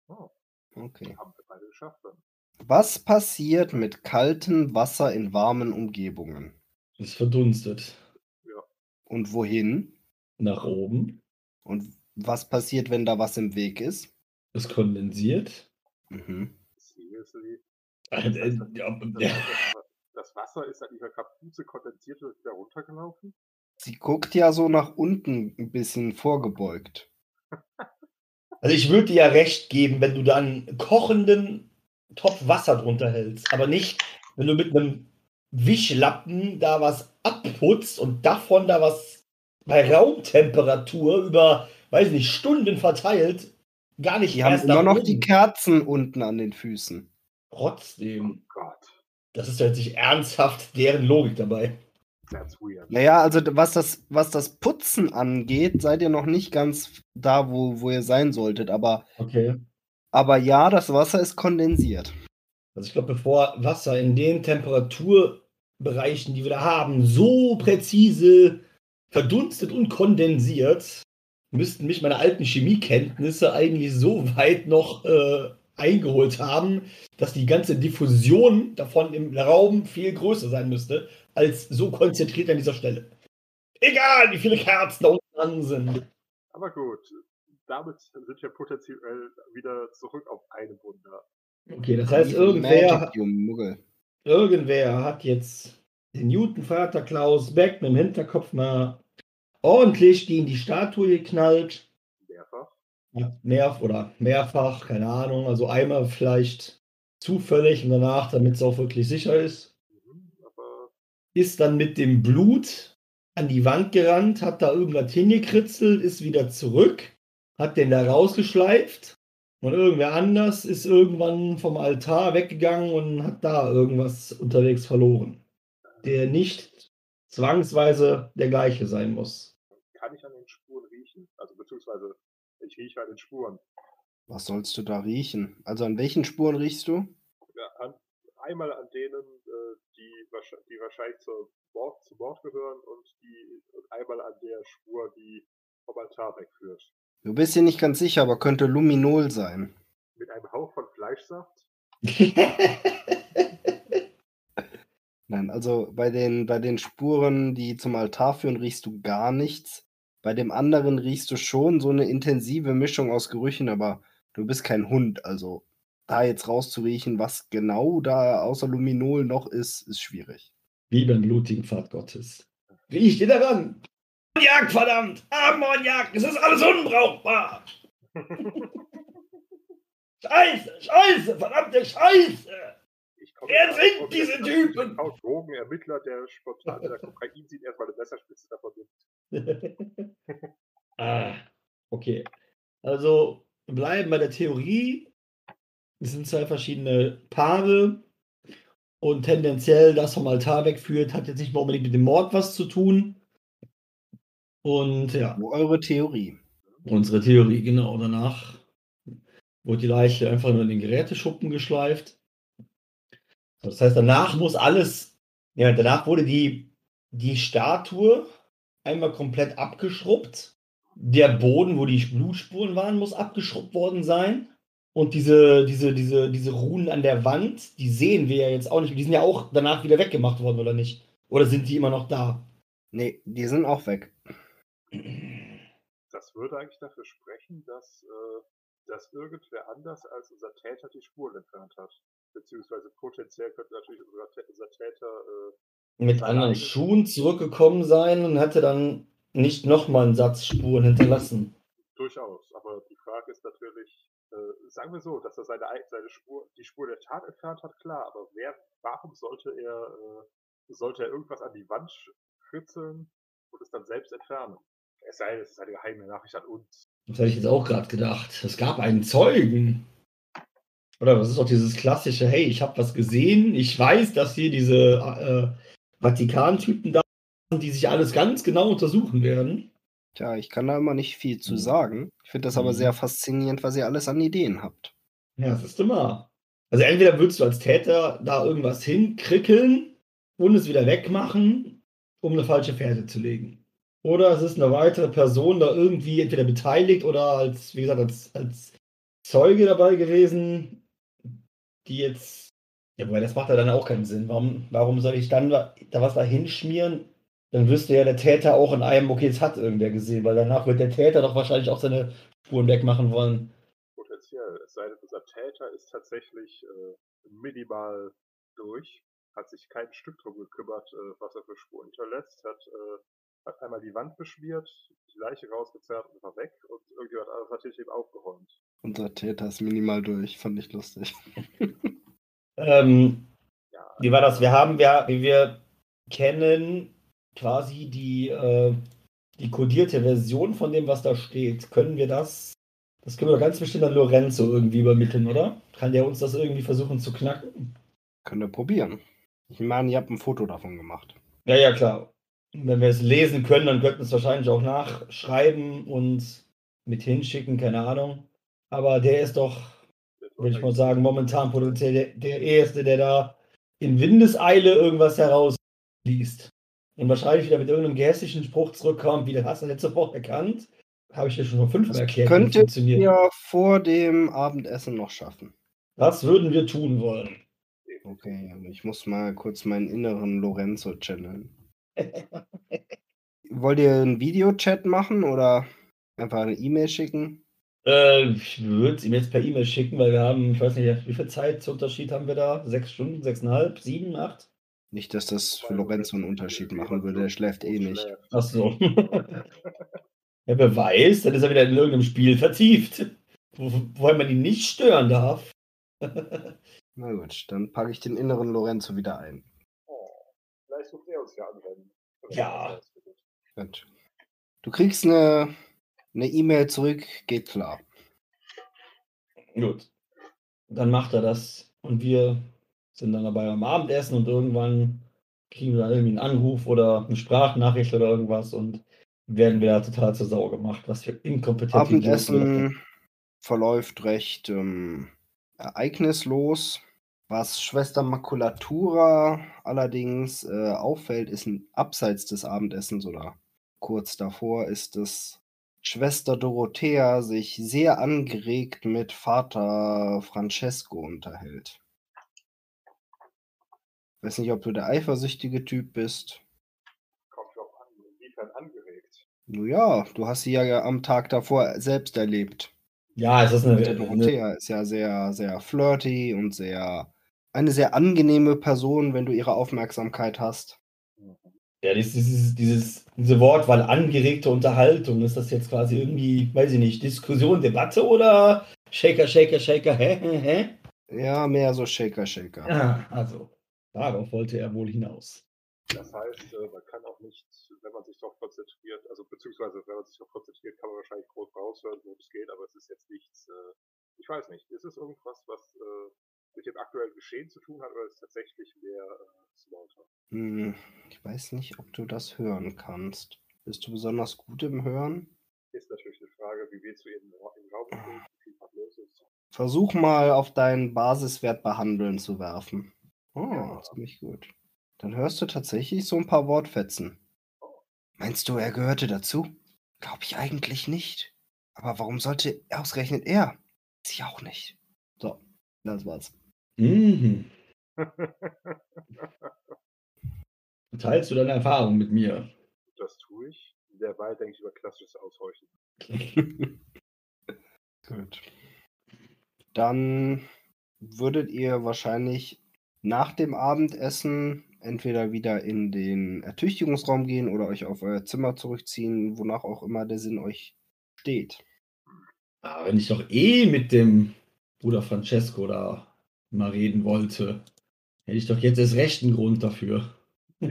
Oh, Okay. haben wir beide geschafft dann. Was passiert mit kaltem Wasser in warmen Umgebungen? Es verdunstet. Und wohin? Nach oben. Und was passiert, wenn da was im Weg ist? Es kondensiert. Mhm. Seriously? Äh, äh, Das, ja, das, ja. das, das Wasser ist an ihrer Kapuze kondensiert und ist wieder runtergelaufen? Sie guckt ja so nach unten ein bisschen vorgebeugt. [LAUGHS] Also ich würde dir ja recht geben, wenn du da einen kochenden Topf Wasser drunter hältst, aber nicht, wenn du mit einem Wischlappen da was abputzt und davon da was bei Raumtemperatur über, weiß nicht, Stunden verteilt, gar nicht Die haben immer nach noch die. Kerzen unten an den Füßen. Trotzdem, Oh Gott. das ist jetzt nicht ernsthaft deren Logik dabei. That's weird. Naja, also was das, was das Putzen angeht, seid ihr noch nicht ganz da, wo, wo ihr sein solltet. Aber, Okay. aber ja, das Wasser ist kondensiert. Also ich glaube, bevor Wasser in den Temperaturbereichen, die wir da haben, so präzise verdunstet und kondensiert, müssten mich meine alten Chemiekenntnisse eigentlich so weit noch äh, eingeholt haben, dass die ganze Diffusion davon im Raum viel größer sein müsste, als so konzentriert an dieser Stelle. Egal, wie viele Kerzen da unten an sind. Aber gut, damit sind wir potenziell wieder zurück auf eine Wunder. Okay, das heißt, irgendwer, Magic, Muggel. Irgendwer hat jetzt den Newton-Vater Klaus Beck mit dem Hinterkopf mal ordentlich gegen die Statue geknallt. Mehrfach. Ja, Mehr oder mehrfach, keine Ahnung. Also einmal vielleicht zufällig und danach, damit es auch wirklich sicher ist. Ist dann mit dem Blut an die Wand gerannt, hat da irgendwas hingekritzelt, ist wieder zurück, hat den da rausgeschleift Und irgendwer anders ist irgendwann vom Altar weggegangen und hat da irgendwas unterwegs verloren. Der nicht zwangsweise der gleiche sein muss. Kann ich an den Spuren riechen? Also beziehungsweise ich rieche an den Spuren. Was sollst du da riechen? Also an welchen Spuren riechst du? Ja, an, einmal an denen, äh, die, die wahrscheinlich zur Mord, zu Mord gehören und, die, und einmal an der Spur, die vom Altar wegführt. Du bist dir nicht ganz sicher, aber könnte Luminol sein. Mit einem Hauch von Fleischsaft? [LAUGHS] Nein, also bei den, bei den Spuren, die zum Altar führen, riechst du gar nichts. Bei dem anderen riechst du schon so eine intensive Mischung aus Gerüchen, aber du bist kein Hund. Also da jetzt rauszuriechen, was genau da außer Luminol noch ist, ist schwierig. Wie beim blutigen Pfad Gottes. Riecht ihr daran? Ammoniak, verdammt! Ammoniak! Es ist alles unbrauchbar! [LAUGHS] Scheiße, Scheiße, verdammte Scheiße! Wer sind diese Typen? Auch Drogenermittler, der spontan der Kokain sieht, erstmal eine Messerspitze davon nimmt. [LAUGHS] ah, okay. Also bleiben bei der Theorie. Es sind zwei verschiedene Paare und tendenziell das vom Altar wegführt, hat jetzt nicht mehr unbedingt mit dem Mord was zu tun. Und ja. Eure Theorie. Unsere Theorie, genau. Danach wurde die Leiche einfach nur in den Geräteschuppen geschleift. Das heißt, danach muss alles, ja, danach wurde die, die Statue einmal komplett abgeschrubbt. Der Boden, wo die Blutspuren waren, muss abgeschrubbt worden sein. Und diese, diese, diese, diese Runen an der Wand, die sehen wir ja jetzt auch nicht. Die sind ja auch danach wieder weggemacht worden, oder nicht? Oder sind die immer noch da? Nee, die sind auch weg. Das würde eigentlich dafür sprechen, dass, äh, dass irgendwer anders als unser Täter die Spuren entfernt hat. Beziehungsweise potenziell könnte natürlich unser, unser Täter äh, mit anderen Schuhen zurückgekommen sein und hätte dann nicht nochmal einen Satz Spuren hinterlassen. Durchaus, aber die Frage ist natürlich, äh, sagen wir so, dass er seine, seine Spur, die Spur der Tat entfernt hat, klar, aber wer, warum sollte er, äh, sollte er irgendwas an die Wand kritzeln und es dann selbst entfernen? Es sei denn, es ist eine geheime Nachricht an uns. Das hätte ich jetzt auch gerade gedacht. Es gab einen Zeugen. Oder was ist doch dieses klassische, hey, ich habe was gesehen, ich weiß, dass hier diese äh, Vatikan-Typen da sind, die sich alles ganz genau untersuchen werden. Tja, ich kann da immer nicht viel zu sagen. Ich finde das aber mhm. sehr faszinierend, was ihr alles an Ideen habt. Ja, das ist immer. Also entweder würdest du als Täter da irgendwas hinkrickeln und es wieder wegmachen, um eine falsche Fährte zu legen. Oder es ist eine weitere Person da irgendwie entweder beteiligt oder als, wie gesagt, als, als Zeuge dabei gewesen, die jetzt. Ja, wobei das macht ja dann auch keinen Sinn. Warum, warum soll ich dann da was da hinschmieren? Dann wüsste ja der Täter auch in einem, okay, es hat irgendwer gesehen, weil danach wird der Täter doch wahrscheinlich auch seine Spuren wegmachen wollen. Potenziell. Es sei denn, unser Täter ist tatsächlich äh, minimal durch, hat sich kein Stück drum gekümmert, äh, was er für Spuren hinterlässt, hat äh, hat einmal die Wand beschmiert, die Leiche rausgezerrt und war weg und irgendjemand anderes hat hier eben aufgeräumt. Unser Täter ist minimal durch, fand ich lustig. [LAUGHS] ähm, ja, wie war das? Wir haben ja, wie wir kennen, quasi die, äh, die kodierte Version von dem, was da steht. Können wir das? Das können wir ganz bestimmt an Lorenzo irgendwie übermitteln, oder? Kann der uns das irgendwie versuchen zu knacken? Können wir probieren. Ich meine, ihr habt ein Foto davon gemacht. Ja, ja, klar wenn wir es lesen können, dann könnten wir es wahrscheinlich auch nachschreiben und mit hinschicken, keine Ahnung. Aber der ist doch, würde ich mal sagen, momentan potenziell der, der Erste, der da in Windeseile irgendwas herausliest. Und wahrscheinlich wieder mit irgendeinem gehässigen Spruch zurückkommt, wie der hast du nicht sofort erkannt. Habe ich dir schon fünfmal erklärt. Könnte wir vor dem Abendessen noch schaffen. Was würden wir tun wollen? Okay, ich muss mal kurz meinen inneren Lorenzo channeln. [LAUGHS] Wollt ihr einen Videochat machen oder einfach eine E-Mail schicken? Äh, ich würde es ihm jetzt per E-Mail schicken, weil wir haben, ich weiß nicht, wie viel Zeitunterschied haben wir da? Sechs Stunden, sechseinhalb, sieben, acht? Nicht, dass das für Lorenzo einen Unterschied machen würde, der schläft eh nicht. Ach so. [LAUGHS] wer weiß, dann ist er wieder in irgendeinem Spiel vertieft, wo, wo man ihn nicht stören darf. [LAUGHS] Na gut, dann packe ich den inneren Lorenzo wieder ein sucht er uns ja anwenden. Ja. Gut. Du kriegst eine E-Mail zurück, geht klar. Gut. Dann macht er das und wir sind dann dabei am Abendessen und irgendwann kriegen wir dann irgendwie einen Anruf oder eine Sprachnachricht oder irgendwas und werden wir total zur Sau gemacht, was für inkompetent Abendessen verläuft recht ähm, ereignislos. Was Schwester Makulatura allerdings äh, auffällt, ist ein abseits des Abendessens oder kurz davor ist es Schwester Dorothea sich sehr angeregt mit Vater Francesco unterhält. Weiß nicht, ob du der eifersüchtige Typ bist. Kommt drauf an, inwiefern angeregt. Nun ja, du hast sie ja am Tag davor selbst erlebt. Ja, es ist eine, Der Dorothea ist ja sehr, sehr flirty und sehr eine sehr angenehme Person, wenn du ihre Aufmerksamkeit hast. Ja, dieses, dieses, diese Wortwahl angeregte Unterhaltung, ist das jetzt quasi irgendwie, weiß ich nicht, Diskussion, Debatte oder Shaker, Shaker, Shaker, hä, hä, hä? Ja, mehr so Shaker, Shaker. Ja, also, darauf wollte er wohl hinaus. Das heißt, äh, man kann auch nicht, wenn man sich darauf konzentriert, also beziehungsweise wenn man sich darauf konzentriert, kann man wahrscheinlich groß raushören, worum es geht, aber es ist jetzt nichts, äh, ich weiß nicht, ist es irgendwas, was äh, mit dem aktuellen Geschehen zu tun hat oder ist es tatsächlich mehr Smalltalk? Hm, ich weiß nicht, ob du das hören kannst. Bist du besonders gut im Hören? Ist natürlich eine Frage, wie wir zu Ihnen im Raum stehen, wie viel los ist. Versuch mal auf deinen Basiswert behandeln zu werfen. Oh, Ja. ziemlich gut. Dann hörst du tatsächlich so ein paar Wortfetzen. Meinst du, er gehörte dazu? Glaube ich eigentlich nicht. Aber warum sollte ausgerechnet er? Sie auch nicht. So, das war's. Mhm. [LAUGHS] Teilst du deine Erfahrung mit mir? das tue ich. Derweil denke ich über klassisches Aushorchen. [LAUGHS] Gut. Dann würdet ihr wahrscheinlich nach dem Abendessen entweder wieder in den Ertüchtigungsraum gehen oder euch auf euer Zimmer zurückziehen, wonach auch immer der Sinn euch steht. Ah, wenn ich doch eh mit dem Bruder Francesco da mal reden wollte, hätte ich doch jetzt erst recht einen Grund dafür. [LAUGHS]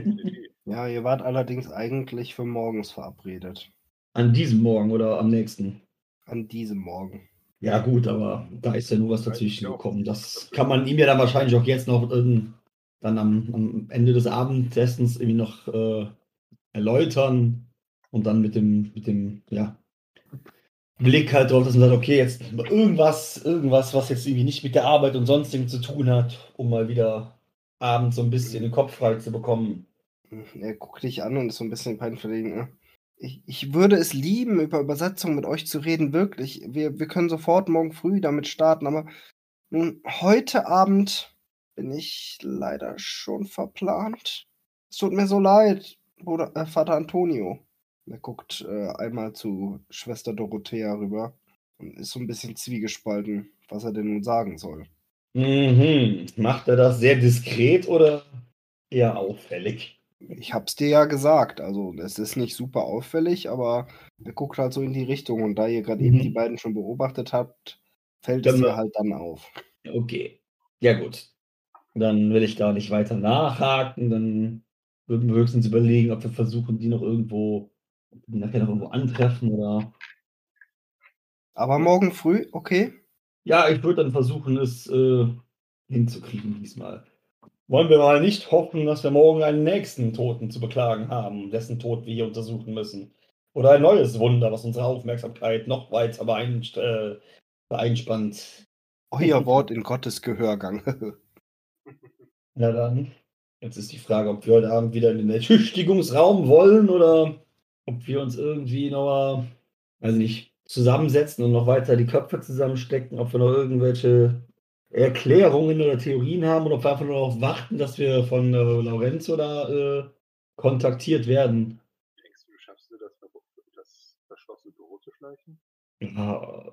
Ja, ihr wart allerdings eigentlich für morgens verabredet. An diesem Morgen oder am nächsten. An diesem Morgen. Ja, gut, aber da ist ja nur was dazwischen gekommen. Das kann man ihm ja dann wahrscheinlich auch jetzt noch ähm, dann am, am Ende des Abendessens irgendwie noch äh, erläutern und dann mit dem, mit dem, ja, Blick halt drauf, dass man sagt, okay, jetzt irgendwas, irgendwas, was jetzt irgendwie nicht mit der Arbeit und sonstigem zu tun hat, um mal wieder abends so ein bisschen den Kopf frei zu bekommen. Er guckt dich an und ist so ein bisschen peinverlegen. Ne? Ich, ich würde es lieben, über Übersetzung mit euch zu reden, wirklich. Wir, wir können sofort morgen früh damit starten, aber nun, heute Abend bin ich leider schon verplant. Es tut mir so leid, Bruder, äh, Vater Antonio. Er guckt äh, einmal zu Schwester Dorothea rüber und ist so ein bisschen zwiegespalten, was er denn nun sagen soll. Mhm. Macht er das sehr diskret oder eher auffällig? Ich hab's dir ja gesagt, also es ist nicht super auffällig, aber er guckt halt so in die Richtung und da ihr gerade eben Mhm. die beiden schon beobachtet habt, fällt Dann es dir halt dann auf. Okay. Ja, gut. Dann will ich da nicht weiter nachhaken. Dann würden wir höchstens überlegen, ob wir versuchen, die noch irgendwo die nachher noch irgendwo antreffen oder. Aber morgen früh, okay? Ja, ich würde dann versuchen, es äh, hinzukriegen diesmal. Wollen wir mal nicht hoffen, dass wir morgen einen nächsten Toten zu beklagen haben, dessen Tod wir hier untersuchen müssen. Oder ein neues Wunder, was unsere Aufmerksamkeit noch weiter beeinst äh, beeinspannt. Euer Wort in Gottes Gehörgang. [LAUGHS] Na dann, jetzt ist die Frage, ob wir heute Abend wieder in den Ertüchtigungsraum wollen oder ob wir uns irgendwie noch mal, weiß nicht, zusammensetzen und noch weiter die Köpfe zusammenstecken, ob wir noch irgendwelche Erklärungen oder Theorien haben oder ob wir einfach nur darauf warten, dass wir von äh, Lorenzo da äh, kontaktiert werden. Denkst du, du schaffst du das, das verschlossene Büro zu schleichen? Ja,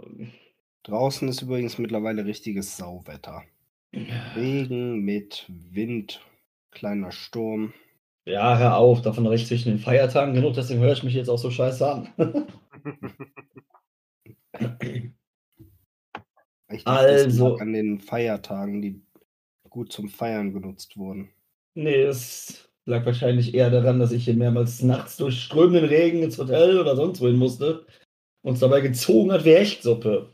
Draußen ist übrigens mittlerweile richtiges Sauwetter. Regen mit Wind, kleiner Sturm. ja, hör auf, davon recht zwischen den Feiertagen genug, deswegen höre ich mich jetzt auch so scheiße an. [LAUGHS] [LAUGHS] Ich dachte, es Also- an den Feiertagen, die gut zum Feiern genutzt wurden. Nee, es lag wahrscheinlich eher daran, dass ich hier mehrmals nachts durch strömenden Regen ins Hotel oder sonst wohin musste. Uns dabei gezogen hat wie Hechtsuppe.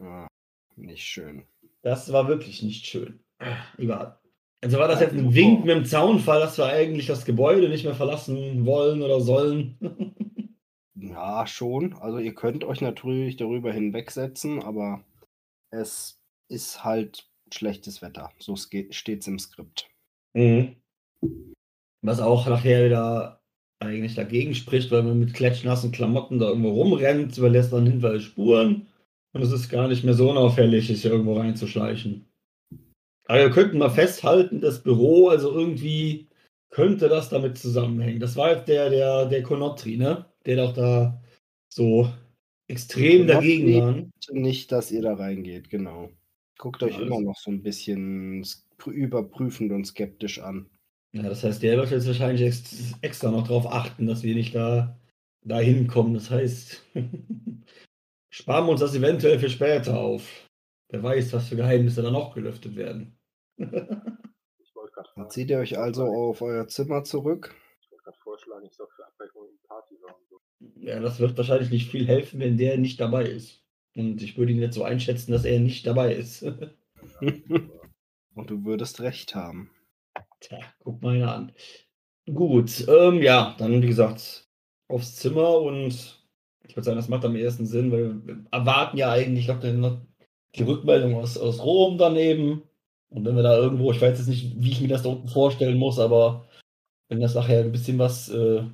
Ja. Nicht schön. Das war wirklich nicht schön. Egal. Also war das jetzt ein. Wink mit dem Zaunfall, dass wir eigentlich das Gebäude nicht mehr verlassen wollen oder sollen? [LAUGHS] Ja, schon. Also ihr könnt euch natürlich darüber hinwegsetzen, aber es ist halt schlechtes Wetter. So steht es im Skript. Mhm. Was auch nachher wieder eigentlich dagegen spricht, weil man mit klatschnassen Klamotten da irgendwo rumrennt, überlässt dann hinweise Spuren und es ist gar nicht mehr so unauffällig, sich irgendwo reinzuschleichen. Aber wir könnten mal festhalten, das Büro, also irgendwie könnte das damit zusammenhängen. Das war jetzt der, der, der Konotri, ne? Der doch da so extrem dagegen Konotri- war. Nicht, dass ihr da reingeht, genau. Guckt euch Ja, immer noch so ein bisschen überprüfend und skeptisch an. Ja, das heißt, der wird jetzt wahrscheinlich ex extra noch darauf achten, dass wir nicht da, da hinkommen. Das heißt, [LAUGHS] sparen wir uns das eventuell für später auf. Wer weiß, was für Geheimnisse da noch gelüftet werden. [LAUGHS] Ich wollte gerade Dann zieht ihr euch also auf euer Zimmer zurück. Ich wollte gerade vorschlagen, ich soll für Abwechslung einen Partyraum. So. Ja, das wird wahrscheinlich nicht viel helfen, wenn der nicht dabei ist. Und ich würde ihn jetzt so einschätzen, dass er nicht dabei ist. [LAUGHS] Und du würdest recht haben. Tja, guck mal einer an. Gut, ähm, ja, dann wie gesagt, aufs Zimmer und ich würde sagen, das macht am ehesten Sinn, weil wir erwarten ja eigentlich, ich glaube, noch die Rückmeldung aus, aus Rom daneben. Und wenn wir da irgendwo, ich weiß jetzt nicht, wie ich mir das da unten vorstellen muss, aber wenn das nachher ein bisschen was äh,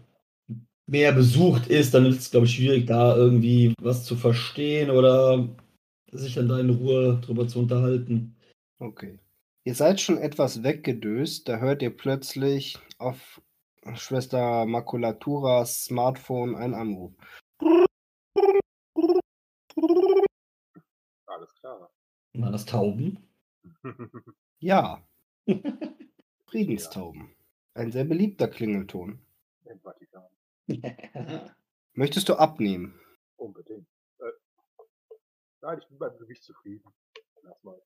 mehr besucht ist, dann ist es, glaube ich, schwierig, da irgendwie was zu verstehen oder sich dann da in Ruhe drüber zu unterhalten. Okay. Ihr seid schon etwas weggedöst, da hört ihr plötzlich auf Schwester Makulaturas Smartphone einen Anruf. Alles klar. Waren das Tauben? [LAUGHS] Ja. [LAUGHS] Friedenstauben. Ein sehr beliebter Klingelton. Im Vatikan. Möchtest du abnehmen? Unbedingt. Äh, nein, ich bin beim Gewicht zufrieden. Lass mal.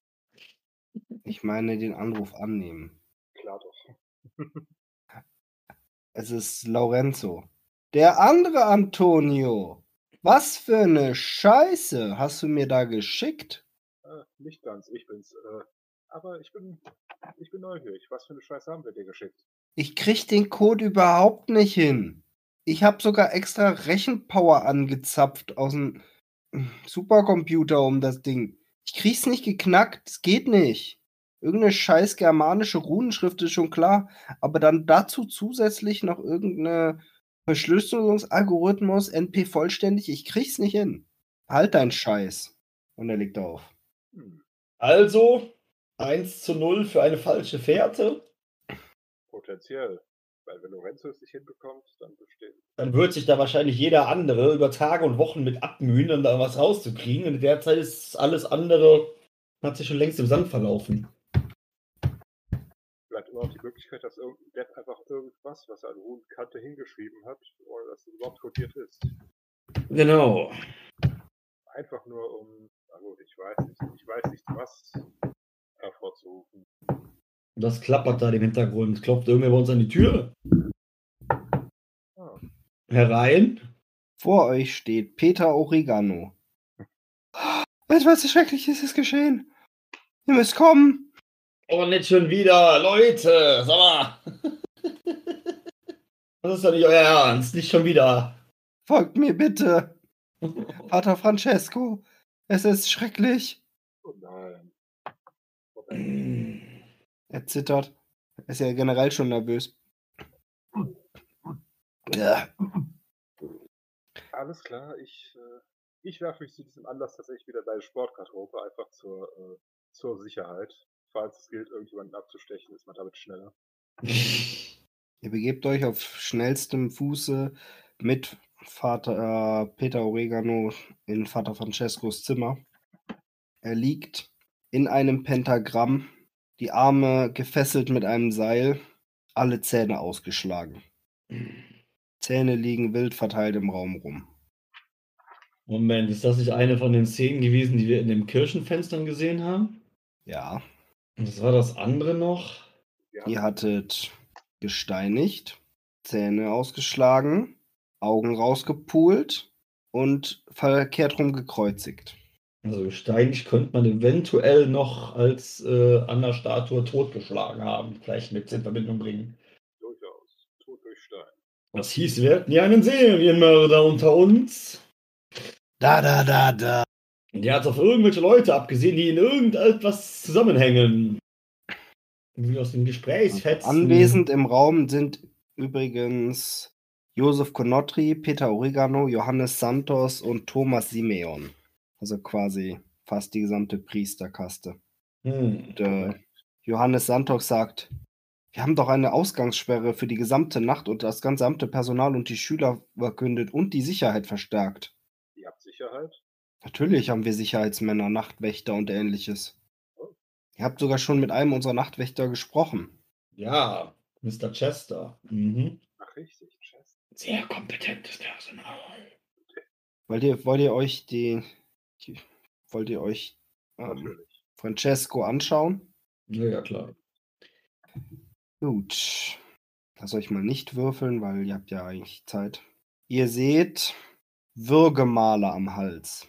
Ich meine den Anruf annehmen. Klar doch. [LAUGHS] Es ist Lorenzo. Der andere Antonio. Was für eine Scheiße hast du mir da geschickt? Äh, nicht ganz, ich bin's. Äh, aber ich bin, ich bin neugierig. Was für eine Scheiße haben wir dir geschickt? Ich krieg den Code überhaupt nicht hin. Ich habe sogar extra Rechenpower angezapft aus dem Supercomputer um das Ding. Ich krieg's nicht geknackt. Es geht nicht. Irgendeine scheiß germanische Runenschrift ist schon klar. Aber dann dazu zusätzlich noch irgendeine Verschlüsselungsalgorithmus, NP vollständig. Ich krieg's nicht hin. Halt deinen Scheiß. Und er legt auf. Also 1 zu 0 für eine falsche Fährte. potenziell. Weil wenn Lorenzo es nicht hinbekommt, dann besteht. Dann wird sich da wahrscheinlich jeder andere über Tage und Wochen mit abmühen, um da was rauszukriegen. Und derzeit ist alles andere, hat sich schon längst im Sand verlaufen. Vielleicht immer noch die Möglichkeit, dass irgendein Depp einfach irgendwas, was er an Ruhenkante hingeschrieben hat, ohne dass es überhaupt kodiert ist. Genau. Einfach nur um, na gut, ich weiß nicht, ich weiß nicht was hervorzurufen. Das klappert da im Hintergrund. Klopft irgendwer bei uns an die Tür. Herein. Vor euch steht Peter Oregano. Etwas Schreckliches ist geschehen. Ihr müsst kommen. Oh, nicht schon wieder. Leute, sag mal. [LAUGHS] Das ist doch nicht euer Ernst. Nicht schon wieder. Folgt mir bitte. [LAUGHS] Pater Francesco. Es ist schrecklich. oh nein. Er zittert. Er ist ja generell schon nervös. Ja. Alles klar, ich, äh, ich werfe mich zu diesem Anlass tatsächlich wieder deine Sportgarderobe, einfach zur, äh, zur Sicherheit. Falls es gilt, irgendjemanden abzustechen, ist man damit schneller. [LAUGHS] Ihr begebt euch auf schnellstem Fuße mit Vater äh, Peter Oregano in Vater Francescos Zimmer. Er liegt in einem Pentagramm, die Arme gefesselt mit einem Seil, alle Zähne ausgeschlagen. Zähne liegen wild verteilt im Raum rum. Moment, ist das nicht eine von den Szenen gewesen, die wir in den Kirchenfenstern gesehen haben? Ja, Und das war das andere noch? Wir ihr hattet gesteinigt, Zähne ausgeschlagen, Augen rausgepult und verkehrt rum gekreuzigt. Also Steinig könnte man eventuell noch als äh, an der Statue totgeschlagen haben, vielleicht mit in Verbindung bringen. Durchaus. Tod durch Stein. Das hieß, wir hätten ja einen Serienmörder unter uns. Da, da, da, da. Und der hat auf irgendwelche Leute abgesehen, die in irgendetwas zusammenhängen. Wie aus den Gesprächsfetzen. Anwesend im Raum sind übrigens Josef Konotri, Peter Oregano, Johannes Santos und Thomas Simeon. Also quasi fast die gesamte Priesterkaste. Hm. Und, äh, Johannes Santos sagt, wir haben doch eine Ausgangssperre für die gesamte Nacht und das gesamte Personal und die Schüler verkündet und die Sicherheit verstärkt. Ihr habt Sicherheit? Natürlich haben wir Sicherheitsmänner, Nachtwächter und ähnliches. Ihr habt sogar schon mit einem unserer Nachtwächter gesprochen. Ja, Mr. Chester. Mhm. Ach, richtig. Chest. Sehr kompetentes Personal. Wollt ihr, wollt ihr euch die wollt ihr euch ähm. Francesco anschauen? Ja, ja, klar. Gut. Lass euch mal nicht würfeln, weil ihr habt ja eigentlich Zeit. Ihr seht Würgemale am Hals.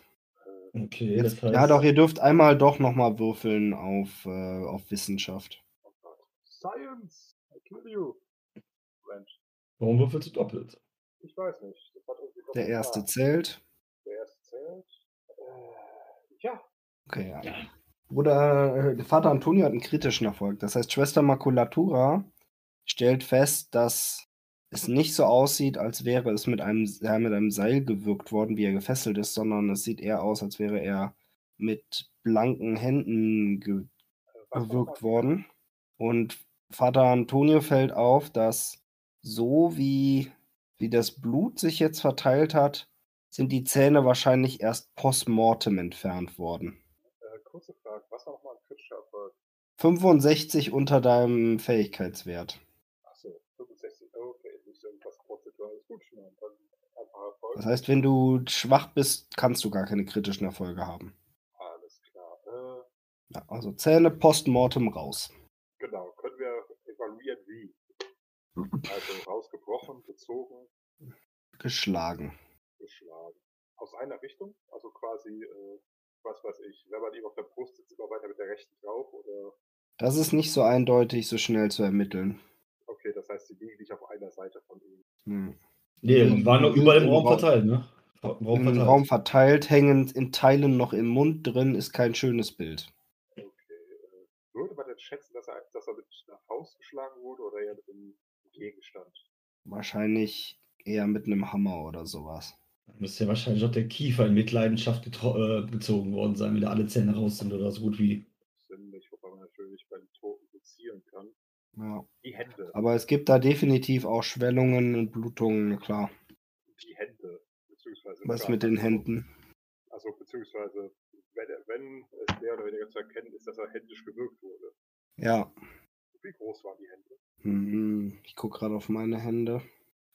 Okay, Jetzt, das heißt, ja, doch, ihr dürft einmal doch nochmal würfeln auf, äh, auf Wissenschaft. Science! I kill you! Mensch, warum würfelst du doppelt? ich weiß nicht. Der erste zählt. Äh, ja. Okay, ja. Ja. Bruder, äh, Vater Antonio hat einen kritischen Erfolg. Das heißt, Schwester Makulatura stellt fest, dass es nicht so aussieht, als wäre es mit einem, ja, mit einem Seil gewürgt worden, wie er gefesselt ist, sondern es sieht eher aus, als wäre er mit blanken Händen ge gewürgt worden. Und Vater Antonio fällt auf, dass so wie, wie das Blut sich jetzt verteilt hat, sind die Zähne wahrscheinlich erst postmortem entfernt worden. Was nochmal ein kritischer Erfolg? 65 unter deinem Fähigkeitswert. Achso, 65. Okay, nicht irgendwas prozentuales. Gut. Dann einfach Erfolg. Das heißt, wenn du schwach bist, kannst du gar keine kritischen Erfolge haben. Alles klar. Äh, Ja, also Zähne postmortem raus. genau. Können wir evaluieren, wie? Also rausgebrochen, gezogen, Geschlagen. geschlagen. Aus einer Richtung? Also quasi, äh, was weiß ich, wenn man ihm auf der Brust sitzt, immer weiter mit der rechten drauf oder Das ist nicht so eindeutig so schnell zu ermitteln. okay, das heißt, sie liegen nicht auf einer Seite von ihm. Hm. Nee, waren noch überall im Raum Raum- verteilt, ne? Im Raum Im verteilt. Raum verteilt, hängend in Teilen noch im Mund drin, ist kein schönes Bild. Okay. Äh, würde man denn schätzen, dass er, dass er mit einer Faust geschlagen wurde oder eher mit einem Gegenstand? Wahrscheinlich eher mit einem Hammer oder sowas. Müsste ja wahrscheinlich auch der Kiefer in Mitleidenschaft äh, gezogen worden sein, wenn da alle Zähne raus sind oder so gut wie. Sinnlich, wobei man natürlich bei den Toten sezieren kann. Ja. Die Hände. Aber es gibt da definitiv auch Schwellungen und Blutungen, klar. Die Hände. Beziehungsweise Was mit den also- Händen? Also beziehungsweise, wenn, wenn es mehr oder weniger zu erkennen ist, dass er händisch gewirkt wurde. Ja. Wie groß waren die Hände? Hm, Ich gucke gerade auf meine Hände.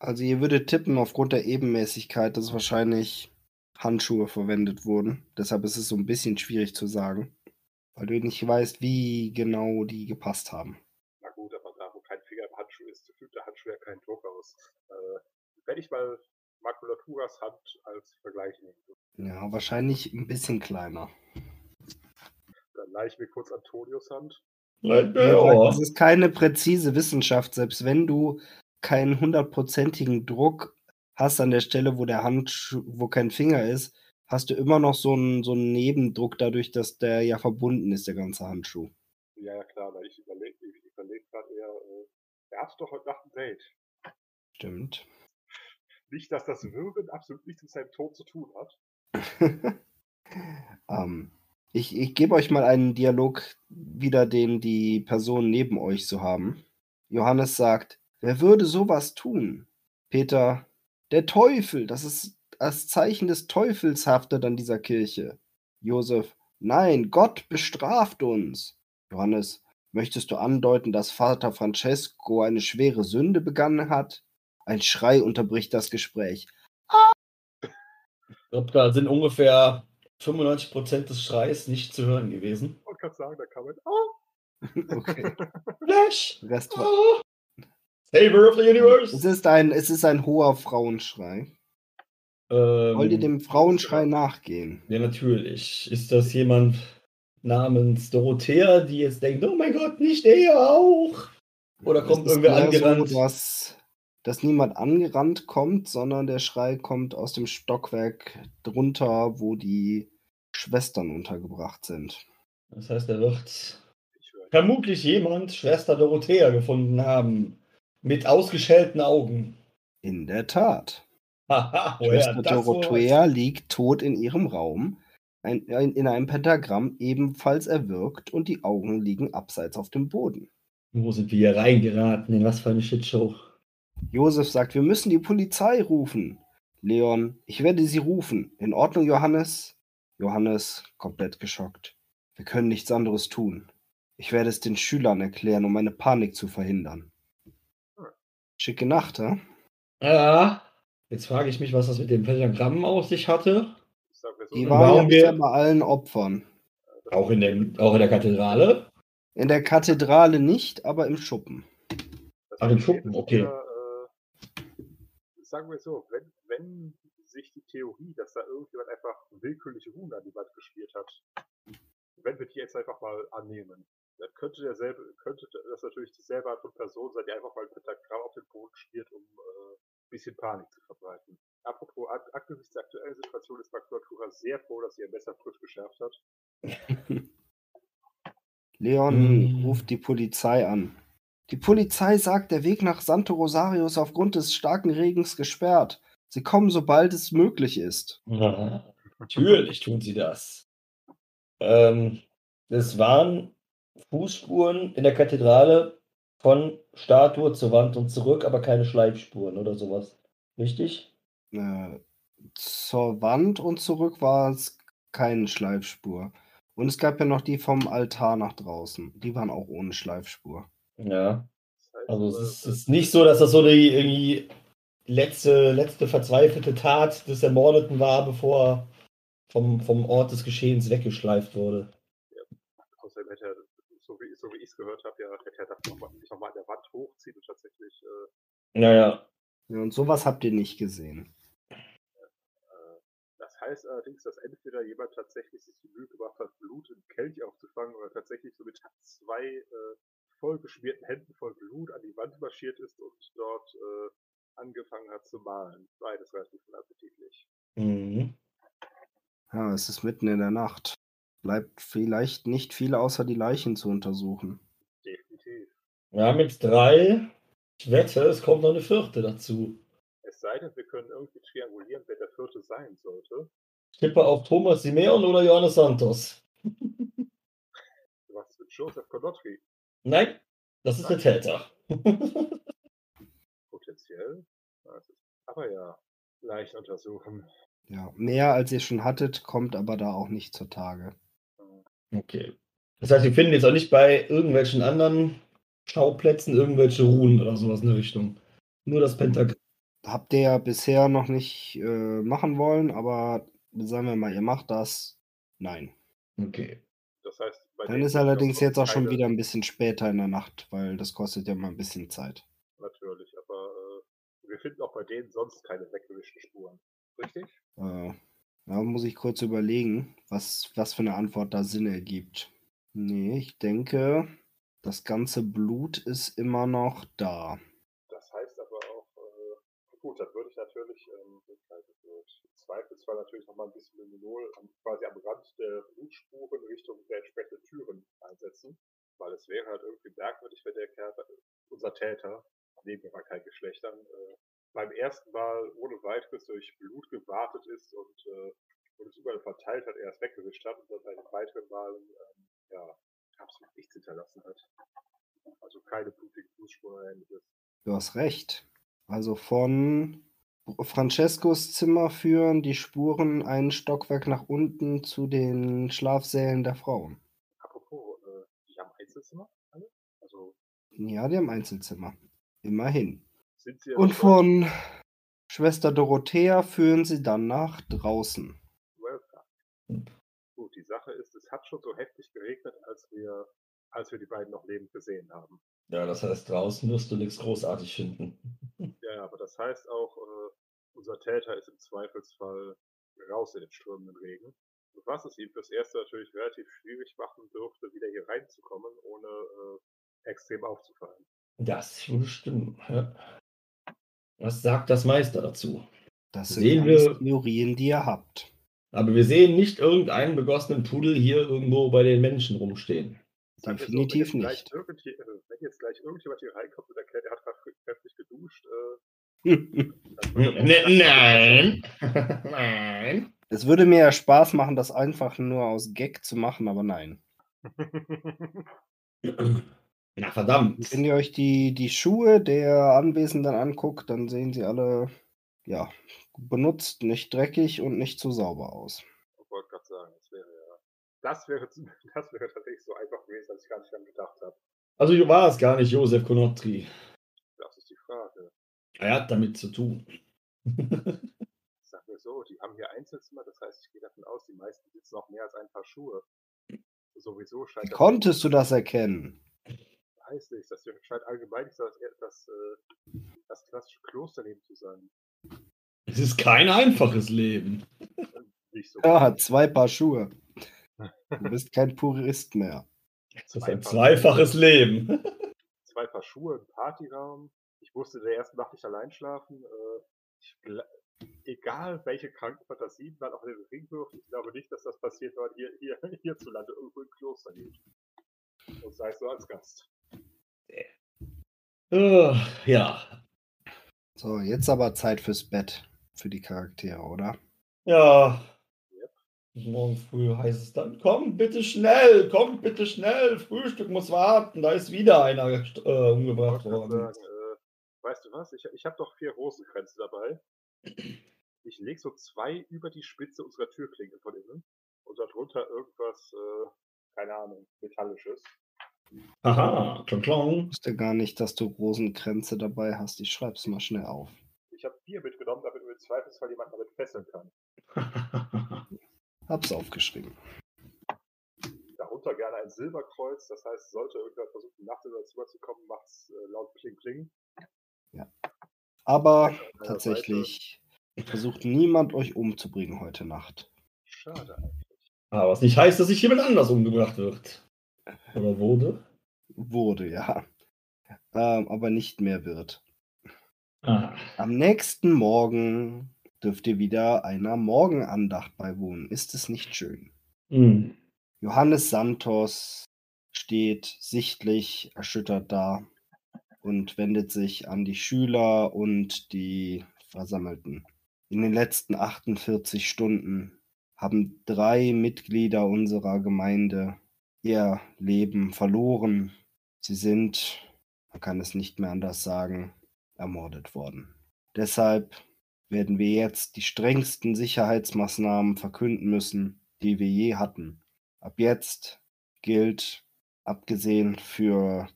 Also ihr würdet tippen, aufgrund der Ebenmäßigkeit, dass wahrscheinlich Handschuhe verwendet wurden. Deshalb ist es so ein bisschen schwierig zu sagen. Weil du nicht weißt, wie genau die gepasst haben. Na gut, aber da, wo kein Finger im Handschuh ist, fühlt der Handschuh ja keinen Druck aus. Äh, wenn ich mal Makulaturas Hand als Vergleich nehmen würde, Ja, wahrscheinlich ein bisschen kleiner. dann leih ich mir kurz Antonius Hand. Nein, Ja, Das ist keine präzise Wissenschaft, selbst wenn du keinen hundertprozentigen Druck hast an der Stelle, wo der Handschuh, wo kein Finger ist, hast du immer noch so einen, so einen Nebendruck dadurch, dass der ja verbunden ist, der ganze Handschuh. Ja, ja klar, weil ich überlege ich überleg gerade eher, äh, er hat doch heute Nacht ein Date. Stimmt. Nicht, dass das Würgen absolut nichts mit seinem Tod zu tun hat. [LAUGHS] ähm, ich ich gebe euch mal einen Dialog wieder, den die Personen neben euch so haben. Johannes sagt, wer würde sowas tun? Peter, der Teufel, das ist das Zeichen des Teufels haftet an dieser Kirche. Josef, nein, Gott bestraft uns. Johannes, möchtest du andeuten, dass Vater Francesco eine schwere Sünde begangen hat? Ein Schrei unterbricht das Gespräch. Ich glaube, da sind ungefähr 95% des Schreis nicht zu hören gewesen. Und kann sagen, da kann man, oh, Okay. Flash! Rest war, Savior of the Es Universe! ist ein, es ist ein hoher Frauenschrei. Wollt ihr Ähm, dem Frauenschrei nachgehen? ja, natürlich. Ist das jemand namens Dorothea, die jetzt denkt, oh mein Gott, nicht er auch? Oder kommt es ist irgendwer angerannt? so, dass, dass niemand angerannt kommt, sondern der Schrei kommt aus dem Stockwerk drunter, wo die Schwestern untergebracht sind. Das heißt, er wird vermutlich jemand Schwester Dorothea gefunden haben. Mit ausgeschälten Augen. In der Tat. [LAUGHS] Schwester Dorothea liegt tot in ihrem Raum, ein, ein, in einem Pentagramm ebenfalls erwürgt und die Augen liegen abseits auf dem Boden. Wo sind wir hier reingeraten? In was für eine Shitshow? Josef sagt, wir müssen die Polizei rufen. Leon, ich werde sie rufen. In Ordnung, Johannes? Johannes, komplett geschockt. Wir können nichts anderes tun. Ich werde es den Schülern erklären, um eine Panik zu verhindern. Schicke Nacht, hä? Ja. Jetzt frage ich mich, was das mit dem Pentagramm auf sich hatte. Die waren ja wir- bei allen Opfern. Auch in, dem, auch in der Kathedrale. In der Kathedrale nicht, aber im Schuppen. Ach, im Schuppen, okay. Jahr, äh, sagen wir so, wenn, wenn sich die Theorie, dass da irgendjemand einfach willkürliche Runen an die Wand gespielt hat, wenn wir die jetzt einfach mal annehmen, dann könnte derselbe, könnte das natürlich dieselbe Art von Person sein, die einfach mal ein Pentagramm auf den Boden spielt, um äh, ein bisschen Panik zu verbreiten. Apropos, ak angesichts der aktuellen Situation ist Makulatura sehr froh, dass sie ihr Messer frisch geschärft hat. [LAUGHS] Leon Hm. ruft die Polizei an. Die Polizei sagt, der Weg nach Santo Rosario ist aufgrund des starken Regens gesperrt. Sie kommen, sobald es möglich ist. Ja, natürlich tun sie das. Ähm, es waren Fußspuren in der Kathedrale von Statue zur Wand und zurück, aber keine Schleifspuren oder sowas. Richtig? Äh, zur Wand und zurück war es keine Schleifspur. Und es gab ja noch die vom Altar nach draußen. Die waren auch ohne Schleifspur. Ja. Also es ist, ist nicht so, dass das so die irgendwie letzte, letzte verzweifelte Tat des Ermordeten war, bevor er vom, vom Ort des Geschehens weggeschleift wurde. Außerdem hätte er, so wie, so wie ich es gehört habe, ja, hätte er das nochmal noch mal an der Wand hochziehen und tatsächlich äh, Naja. Ja, und sowas habt ihr nicht gesehen. Äh, Das heißt allerdings, dass entweder jemand tatsächlich sich die Mühe gemacht hat, Blut im Kelch aufzufangen oder tatsächlich so mit zwei äh, vollgeschmierten Händen voll Blut an die Wand marschiert ist und dort äh, angefangen hat zu malen. Beides relativ unappetitlich. Mhm. Ja, es ist mitten in der Nacht. Bleibt vielleicht nicht viel außer die Leichen zu untersuchen. Definitiv. Wir haben jetzt drei. Ich wette, es kommt noch eine vierte dazu. Es sei denn, wir können irgendwie triangulieren, wer der vierte sein sollte. Ich tippe auf Thomas Simeon oder Johannes Santos. Was mit Joseph Conotri Nein, das ist der Täter. [LAUGHS] potenziell. Aber ja, leicht untersuchen. Ja, mehr als ihr schon hattet, kommt aber da auch nicht zutage. Okay. Das heißt, wir finden jetzt auch nicht bei irgendwelchen anderen Schauplätzen irgendwelche Runen oder sowas in der Richtung. Nur das Pentagramm. Habt ihr ja bisher noch nicht äh, machen wollen, aber sagen wir mal, ihr macht das. Nein. Okay. Das heißt, bei Dann ist allerdings jetzt auch schon wieder ein bisschen später in der Nacht, weil das kostet ja mal ein bisschen Zeit. Natürlich, aber äh, wir finden auch bei denen sonst keine weggewischten Spuren. Richtig? Äh, da muss ich kurz überlegen, was, was für eine Antwort da Sinn ergibt. Nee, ich denke, das ganze Blut ist immer noch da. Das heißt aber auch, äh, gut, dann würde ich natürlich, ähm, im Zweifelsfall natürlich nochmal ein bisschen Luminol quasi am Rand der Blutspuren Richtung der entsprechenden Türen einsetzen, weil es wäre halt irgendwie merkwürdig, wenn der Kerl, unser Täter, nehmen wir mal kein Geschlecht an, äh, beim ersten Mal ohne weiteres durch Blut gewartet ist und, äh, und es überall verteilt hat, er es weggewischt hat und dann bei den weiteren Malen, ähm, ja, absolut nichts hinterlassen hat. Also keine blutigen Blutspuren oder ähnliches. Du hast recht. Also von Francescos Zimmer führen die Spuren ein Stockwerk nach unten zu den Schlafsälen der Frauen. Apropos, äh, die haben Einzelzimmer alle? Also Ja, die haben Einzelzimmer. Immerhin. Sind sie Und von Schwester Dorothea führen sie dann nach draußen. Welcome. Gut, die Sache ist, es hat schon so heftig geregnet, als wir, als wir die beiden noch lebend gesehen haben. Ja, das heißt, draußen wirst du nichts großartig finden. Ja, [LAUGHS] ja, aber das heißt auch, äh, unser Täter ist im Zweifelsfall raus in den strömenden Regen. Was es ihm fürs Erste natürlich relativ schwierig machen dürfte, wieder hier reinzukommen, ohne äh, extrem aufzufallen. Das würde stimmen. Ja. Was sagt das Meister dazu? Das sind Sehen wir- Theorien, die ihr habt. Aber wir sehen nicht irgendeinen begossenen Pudel hier irgendwo bei den Menschen rumstehen. Definitiv wenn jetzt nicht. Äh, wenn jetzt gleich irgendjemand hier reinkommt und erklärt, er hat gerade kräftig geduscht, äh, [LAUGHS] Nein. [LAUGHS] Nein. es würde mir ja Spaß machen, das einfach nur aus Gag zu machen, aber nein. [LAUGHS] Na verdammt. Wenn ihr euch die, die Schuhe der Anwesenden anguckt, dann sehen sie alle, ja, benutzt, nicht dreckig und nicht zu sauber aus. Ich wollte gerade sagen, das wäre ja. Das wäre, [LAUGHS] das wäre tatsächlich so einfach gewesen, als ich gar nicht dran gedacht habe. Also war es gar nicht Josef Konotri. Das ist die Frage. Er hat damit zu tun. Sagen wir so, die haben hier Einzelzimmer, das heißt, ich gehe davon aus, die meisten besitzen noch mehr als ein paar Schuhe. Sowieso scheint Wie konntest du das erkennen? Weiß nicht, das scheint allgemein nicht so das, das, äh, das klassische Klosterleben zu sein. Es ist kein einfaches Leben. Nicht so. Ja, zwei Paar Schuhe. Du [LAUGHS] bist kein Purist mehr. Es ist ein zweifaches Leben. Zwei Paar Schuhe, ein Partyraum. Ich musste in der ersten Nacht nicht allein schlafen. Äh, ich, egal welche kranken Fantasien man auch in den Ring wirft, ich glaube nicht, dass das passiert, weil hier, hier, hierzulande irgendwo ein Kloster geht. Und sei es nur als Gast. Äh, ja. So, jetzt aber Zeit fürs Bett. Für die Charaktere, oder? Ja. Morgen früh heißt es dann, komm bitte schnell, komm bitte schnell, Frühstück muss warten, da ist wieder einer äh, umgebracht worden. sagen, äh, weißt du was? Ich, ich habe doch vier Rosenkränze dabei. Ich lege so zwei über die Spitze unserer Türklinke von innen und darunter irgendwas, äh, keine Ahnung, Metallisches. Aha, klong Ich klong. wusste gar nicht, dass du Rosenkränze dabei hast. Ich schreib's mal schnell auf. Ich habe vier mitgenommen, damit du im Zweifelsfall jemanden damit fesseln kann. [LAUGHS] Hab's aufgeschrieben. Darunter gerne ein Silberkreuz, das heißt, sollte irgendwer versuchen, nachts in das Zimmer zu kommen, macht's äh, laut Kling Kling. Aber An einer tatsächlich versucht niemand euch umzubringen heute Nacht. Seite. Schade eigentlich. Aber was nicht heißt, dass sich jemand anders umgebracht wird. Oder wurde? Wurde, ja. Ähm, aber nicht mehr wird. Ah. Am nächsten Morgen dürft ihr wieder einer Morgenandacht beiwohnen. Ist es nicht schön? Hm. Johannes Santos steht sichtlich erschüttert da und wendet sich an die Schüler und die Versammelten. In den letzten 48 Stunden haben drei Mitglieder unserer Gemeinde ihr Leben verloren. Sie sind, man kann es nicht mehr anders sagen, ermordet worden. Deshalb werden wir jetzt die strengsten Sicherheitsmaßnahmen verkünden müssen, die wir je hatten. Ab jetzt gilt, abgesehen für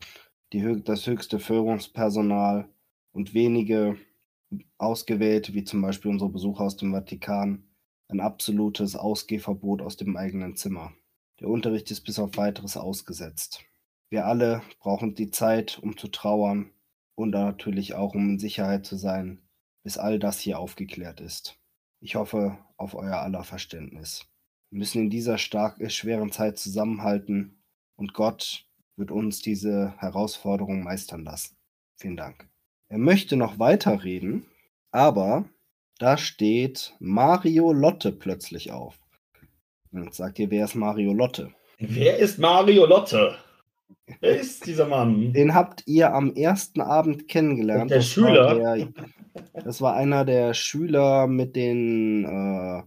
die, das höchste Führungspersonal und wenige Ausgewählte, wie zum Beispiel unsere Besucher aus dem Vatikan, ein absolutes Ausgehverbot aus dem eigenen Zimmer. Der Unterricht ist bis auf weiteres ausgesetzt. Wir alle brauchen die Zeit, um zu trauern und natürlich auch, um in Sicherheit zu sein, bis all das hier aufgeklärt ist. Ich hoffe auf euer aller Verständnis. Wir müssen in dieser stark, schweren Zeit zusammenhalten und Gott wird uns diese Herausforderung meistern lassen. Vielen Dank. Er möchte noch weiterreden, aber da steht Mario Lotte plötzlich auf. Und jetzt sagt ihr, wer ist Mario Lotte? Wer ist Mario Lotte? Wer ist dieser Mann? Den habt ihr am ersten Abend kennengelernt. Der Das Schüler? War der, das war einer der Schüler mit den äh,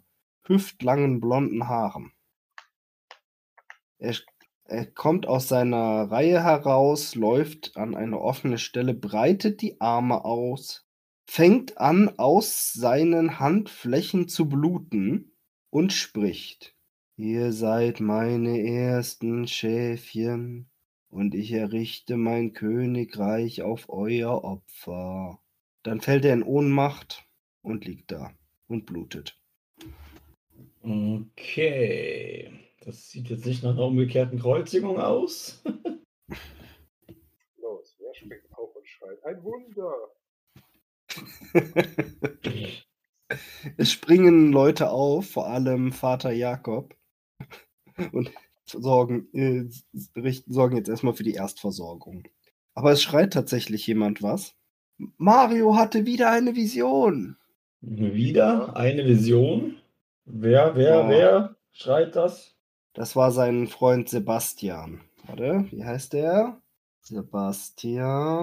hüftlangen blonden Haaren. Er, er kommt aus seiner Reihe heraus, läuft an eine offene Stelle, breitet die Arme aus, fängt an, aus seinen Handflächen zu bluten und spricht. Ihr seid meine ersten Schäfchen und ich errichte mein Königreich auf euer Opfer. Dann fällt er in Ohnmacht und liegt da und blutet. Okay. Das sieht jetzt nicht nach einer umgekehrten Kreuzigung aus. [LAUGHS] Los, wer springt auf und schreit? Ein Wunder! [LAUGHS] [LAUGHS] Es springen Leute auf, vor allem Vater Jakob, und sorgen, äh, sorgen jetzt erstmal für die Erstversorgung. Aber es schreit tatsächlich jemand was. Mario hatte wieder eine Vision. Wieder eine Vision? Wer, wer, Oh. wer schreit das? Das war sein Freund Sebastian. Warte, wie heißt der? Sebastian.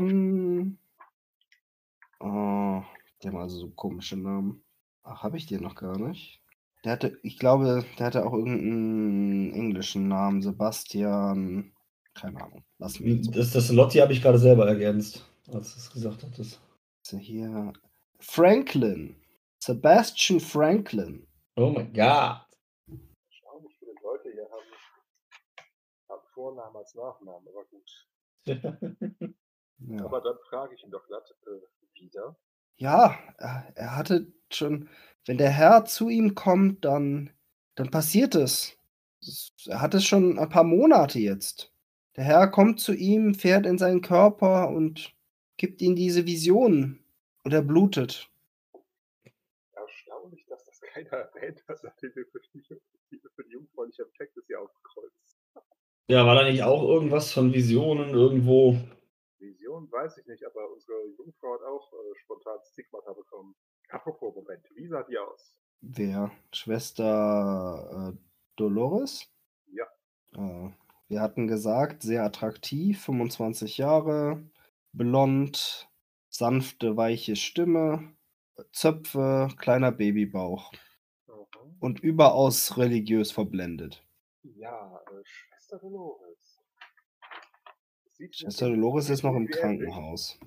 Oh, der hat also so komische Namen. Ach, habe ich den noch gar nicht? Der hatte, ich glaube, der hatte auch irgendeinen englischen Namen. Sebastian. Keine Ahnung. Ihn so. Das, das Lotti habe ich gerade selber ergänzt, als du es gesagt hattest. Hier. Franklin. Sebastian Franklin. Oh mein Gott. Erstaunlich viele Leute hier haben, haben Vornamen als Nachnamen, aber gut. [LAUGHS] Ja. Aber dann frage ich ihn doch glatt äh, wieder. Ja, er, er hatte schon, wenn der Herr zu ihm kommt, dann, dann passiert es. Er hat es schon ein paar Monate jetzt. Der Herr kommt zu ihm, fährt in seinen Körper und gibt ihm diese Vision. Und er blutet. Erstaunlich, dass das keiner erwähnt hat, nachdem wir für die, für die jungfräuliche Empfängnis hier aufgekreuzt. Ja, war da nicht auch irgendwas von Visionen irgendwo? Vision weiß ich nicht, aber unsere Jungfrau hat auch äh, spontan Stigmata bekommen. Apropos, Moment, wie sah die aus? Wer? Schwester äh, Dolores? Ja. Äh, wir hatten gesagt, sehr attraktiv, 25 Jahre, blond, sanfte, weiche Stimme, Zöpfe, kleiner Babybauch Mhm. und überaus religiös verblendet. Ja, äh, Schwester Dolores. Schwester Dolores ist noch im. Krankenhaus.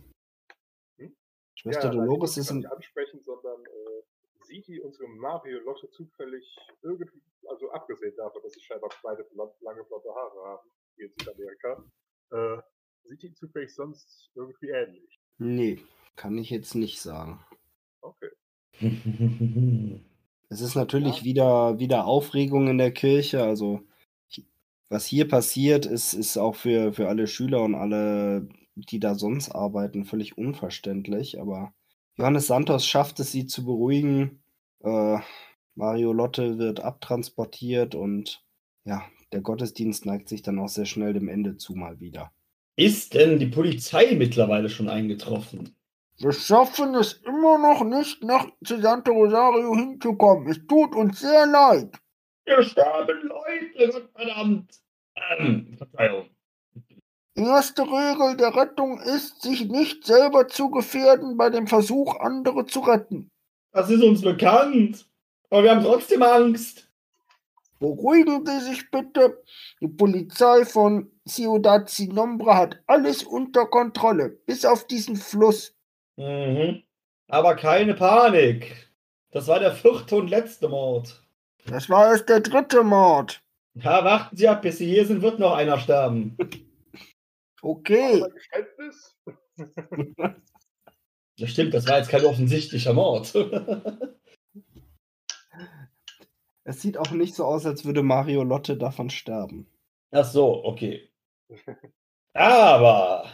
Hm? Schwester ja, Dolores ich ist im. ansprechen, sondern äh, sieht die unsere Mario Lotte zufällig irgendwie, also abgesehen davon, dass sie scheinbar beide lange blonde Haare haben, wie in Südamerika, äh, sieht die zufällig sonst irgendwie ähnlich. Nee, kann ich jetzt nicht sagen. Okay. [LAUGHS] Es ist natürlich Ja. wieder, wieder Aufregung in der Kirche. Also, was hier passiert, ist, ist auch für, für alle Schüler und alle, die da sonst arbeiten, völlig unverständlich. Aber Johannes Santos schafft es, sie zu beruhigen. Äh, Mario Lotte wird abtransportiert und ja, der Gottesdienst neigt sich dann auch sehr schnell dem Ende zu mal wieder. Ist denn die Polizei mittlerweile schon eingetroffen? Wir schaffen es immer noch nicht, nach zu Santo Rosario hinzukommen. Es tut uns sehr leid. Hier sterben Leute, verdammt. Ähm, Verzeihung. Erste Regel der Rettung ist, sich nicht selber zu gefährden bei dem Versuch, andere zu retten. Das ist uns bekannt. Aber wir haben trotzdem Angst. Beruhigen Sie sich bitte. Die Polizei von Ciudad Sinombra hat alles unter Kontrolle, bis auf diesen Fluss. Mhm. Aber keine Panik. Das war der vierte und letzte Mord. Das war erst der dritte Mord. Ja, warten Sie ab, bis Sie hier sind, wird noch einer sterben. Okay. Das [LAUGHS] stimmt, das war jetzt kein offensichtlicher Mord. [LAUGHS] Es sieht auch nicht so aus, als würde Mario Lotte davon sterben. Ach so, okay. Aber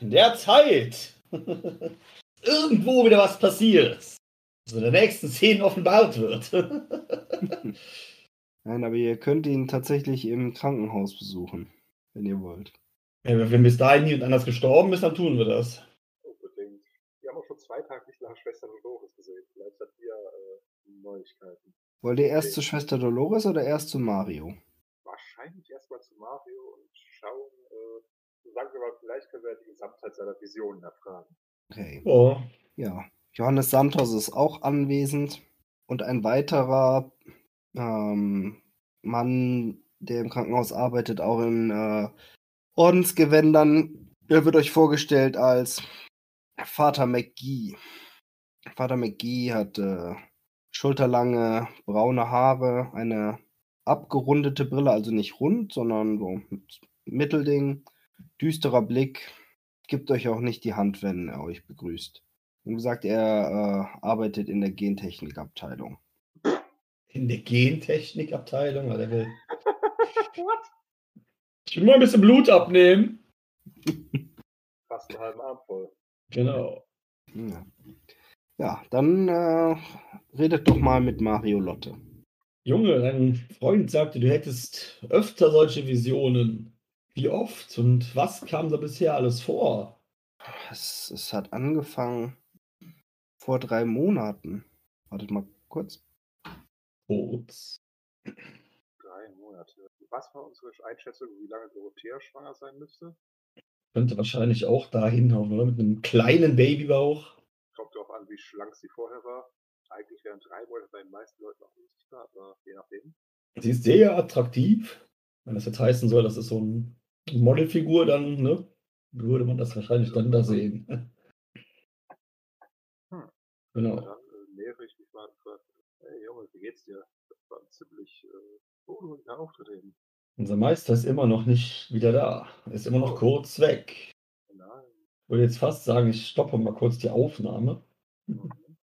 in der Zeit [LAUGHS] irgendwo wieder was passiert. Was in der nächsten Szene offenbart wird. [LAUGHS] Nein, aber ihr könnt ihn tatsächlich im Krankenhaus besuchen, wenn ihr wollt. Ja, wenn bis dahin niemand anders gestorben ist, dann tun wir das. Unbedingt. Wir haben auch schon zwei Tage nicht nach Schwester Dolores gesehen. Vielleicht hat ihr äh, Neuigkeiten. Wollt ihr erst zu Schwester Dolores oder erst zu Mario? Wahrscheinlich erstmal zu Mario und schauen, äh, sagen wir mal, vielleicht können wir die Gesamtheit seiner Visionen erfragen. Okay. Oh. Ja. Johannes Santos ist auch anwesend und ein weiterer ähm, Mann, der im Krankenhaus arbeitet, auch in äh, Ordensgewändern. Der wird euch vorgestellt als Vater McGee. Vater McGee hat äh, schulterlange braune Haare, eine abgerundete Brille, also nicht rund, sondern so mit Mittelding, düsterer Blick, gibt euch auch nicht die Hand, wenn er euch begrüßt. Wie gesagt, er äh, arbeitet in der Gentechnikabteilung. In der Gentechnikabteilung, weil er will. Ich will mal ein bisschen Blut abnehmen. [LAUGHS] Fast einen halben Arm voll. Genau. Ja. Ja, dann äh, redet doch mal mit Mario Lotte. Junge, dein Freund sagte, du hättest öfter solche Visionen. Wie oft und was kam da bisher alles vor? Es, es hat angefangen vor drei Monaten. Wartet mal kurz. Kurz. Drei Monate. Was war unsere Einschätzung, wie lange Dorothea schwanger sein müsste? Könnte wahrscheinlich auch da hinhauen, oder? Mit einem kleinen Babybauch. Kommt darauf an, wie schlank sie vorher war. Eigentlich wären drei Monate bei den meisten Leuten auch unsichtbar, aber je nachdem. Sie ist sehr attraktiv. Wenn das jetzt heißen soll, das ist so eine Modelfigur, dann ne, würde man das wahrscheinlich dann da sehen. Genau. Dann äh, nähere ich mich mal und frage, hey Junge, wie geht's dir? Das war ein ziemlich äh, unruhiger Auftritt eben. Unser Meister ist immer noch nicht wieder da. Er ist immer noch kurz weg. Nein. Ich würde jetzt fast sagen, ich stoppe mal kurz die Aufnahme. Mhm.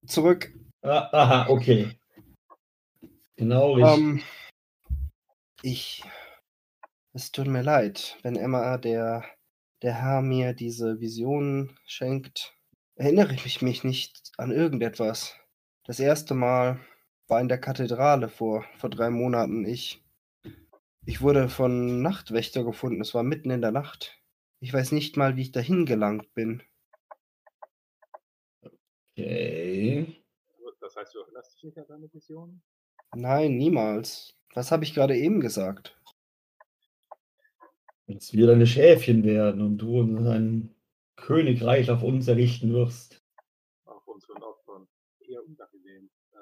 Zurück. Ah, aha, okay. Genau richtig. Ähm, ich. Es tut mir leid, wenn Emma, der, der Herr, mir diese Visionen schenkt, erinnere ich mich nicht an irgendetwas. Das erste Mal war in der Kathedrale vor, vor drei Monaten. Ich, ich wurde von Nachtwächter gefunden. Es war mitten in der Nacht. Ich weiß nicht mal, wie ich dahin gelangt bin. Okay. Das heißt, du erinnerst dich nicht an deine Vision? Nein, niemals. Was habe ich gerade eben gesagt? Dass wir deine Schäfchen werden und du ein Königreich auf uns errichten wirst. Auf unseren Opfern. Eher unangenehm. Äh,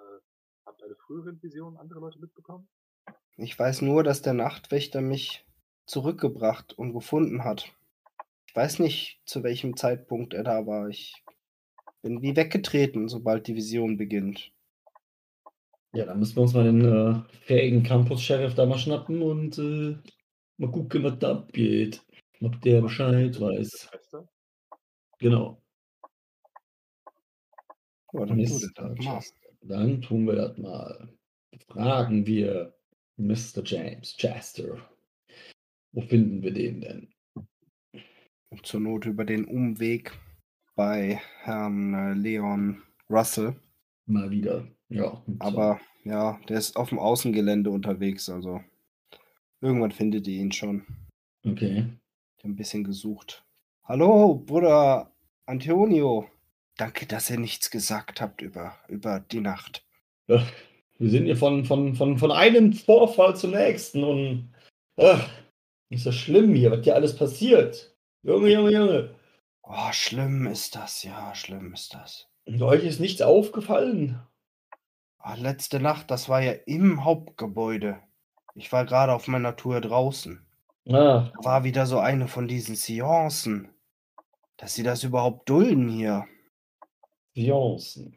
haben deine früheren Visionen andere Leute mitbekommen? Ich weiß nur, dass der Nachtwächter mich zurückgebracht und gefunden hat. Ich weiß nicht, zu welchem Zeitpunkt er da war. Ich bin wie weggetreten, sobald die Vision beginnt. Ja, dann müssen wir uns mal den äh, fähigen Campus-Sheriff da mal schnappen und äh, mal gucken, was da abgeht. Ob der Bescheid weiß. Schwester? Genau. Ja, dann. Chester. Dann tun wir das mal. Fragen wir Mr. James Chester. Wo finden wir den denn? Zur Not über den Umweg bei Herrn äh, Leon Russell. Mal wieder. Ja. und so. Aber ja, der ist auf dem Außengelände unterwegs, also irgendwann findet ihr ihn schon. Okay. Ich habe ein bisschen gesucht. Hallo, Bruder Antonio. Danke, dass ihr nichts gesagt habt über, über die Nacht. Ja, wir sind hier von, von, von, von einem Vorfall zum nächsten und ach, ist das schlimm hier, was hier alles passiert. Junge, Junge, Junge. Oh, schlimm ist das, ja, schlimm ist das. Und euch ist nichts aufgefallen? Ah, letzte Nacht, das war ja im Hauptgebäude. Ich war gerade auf meiner Tour draußen. Ah, Da war wieder so eine von diesen Seancen. Dass sie das überhaupt dulden hier. Seancen.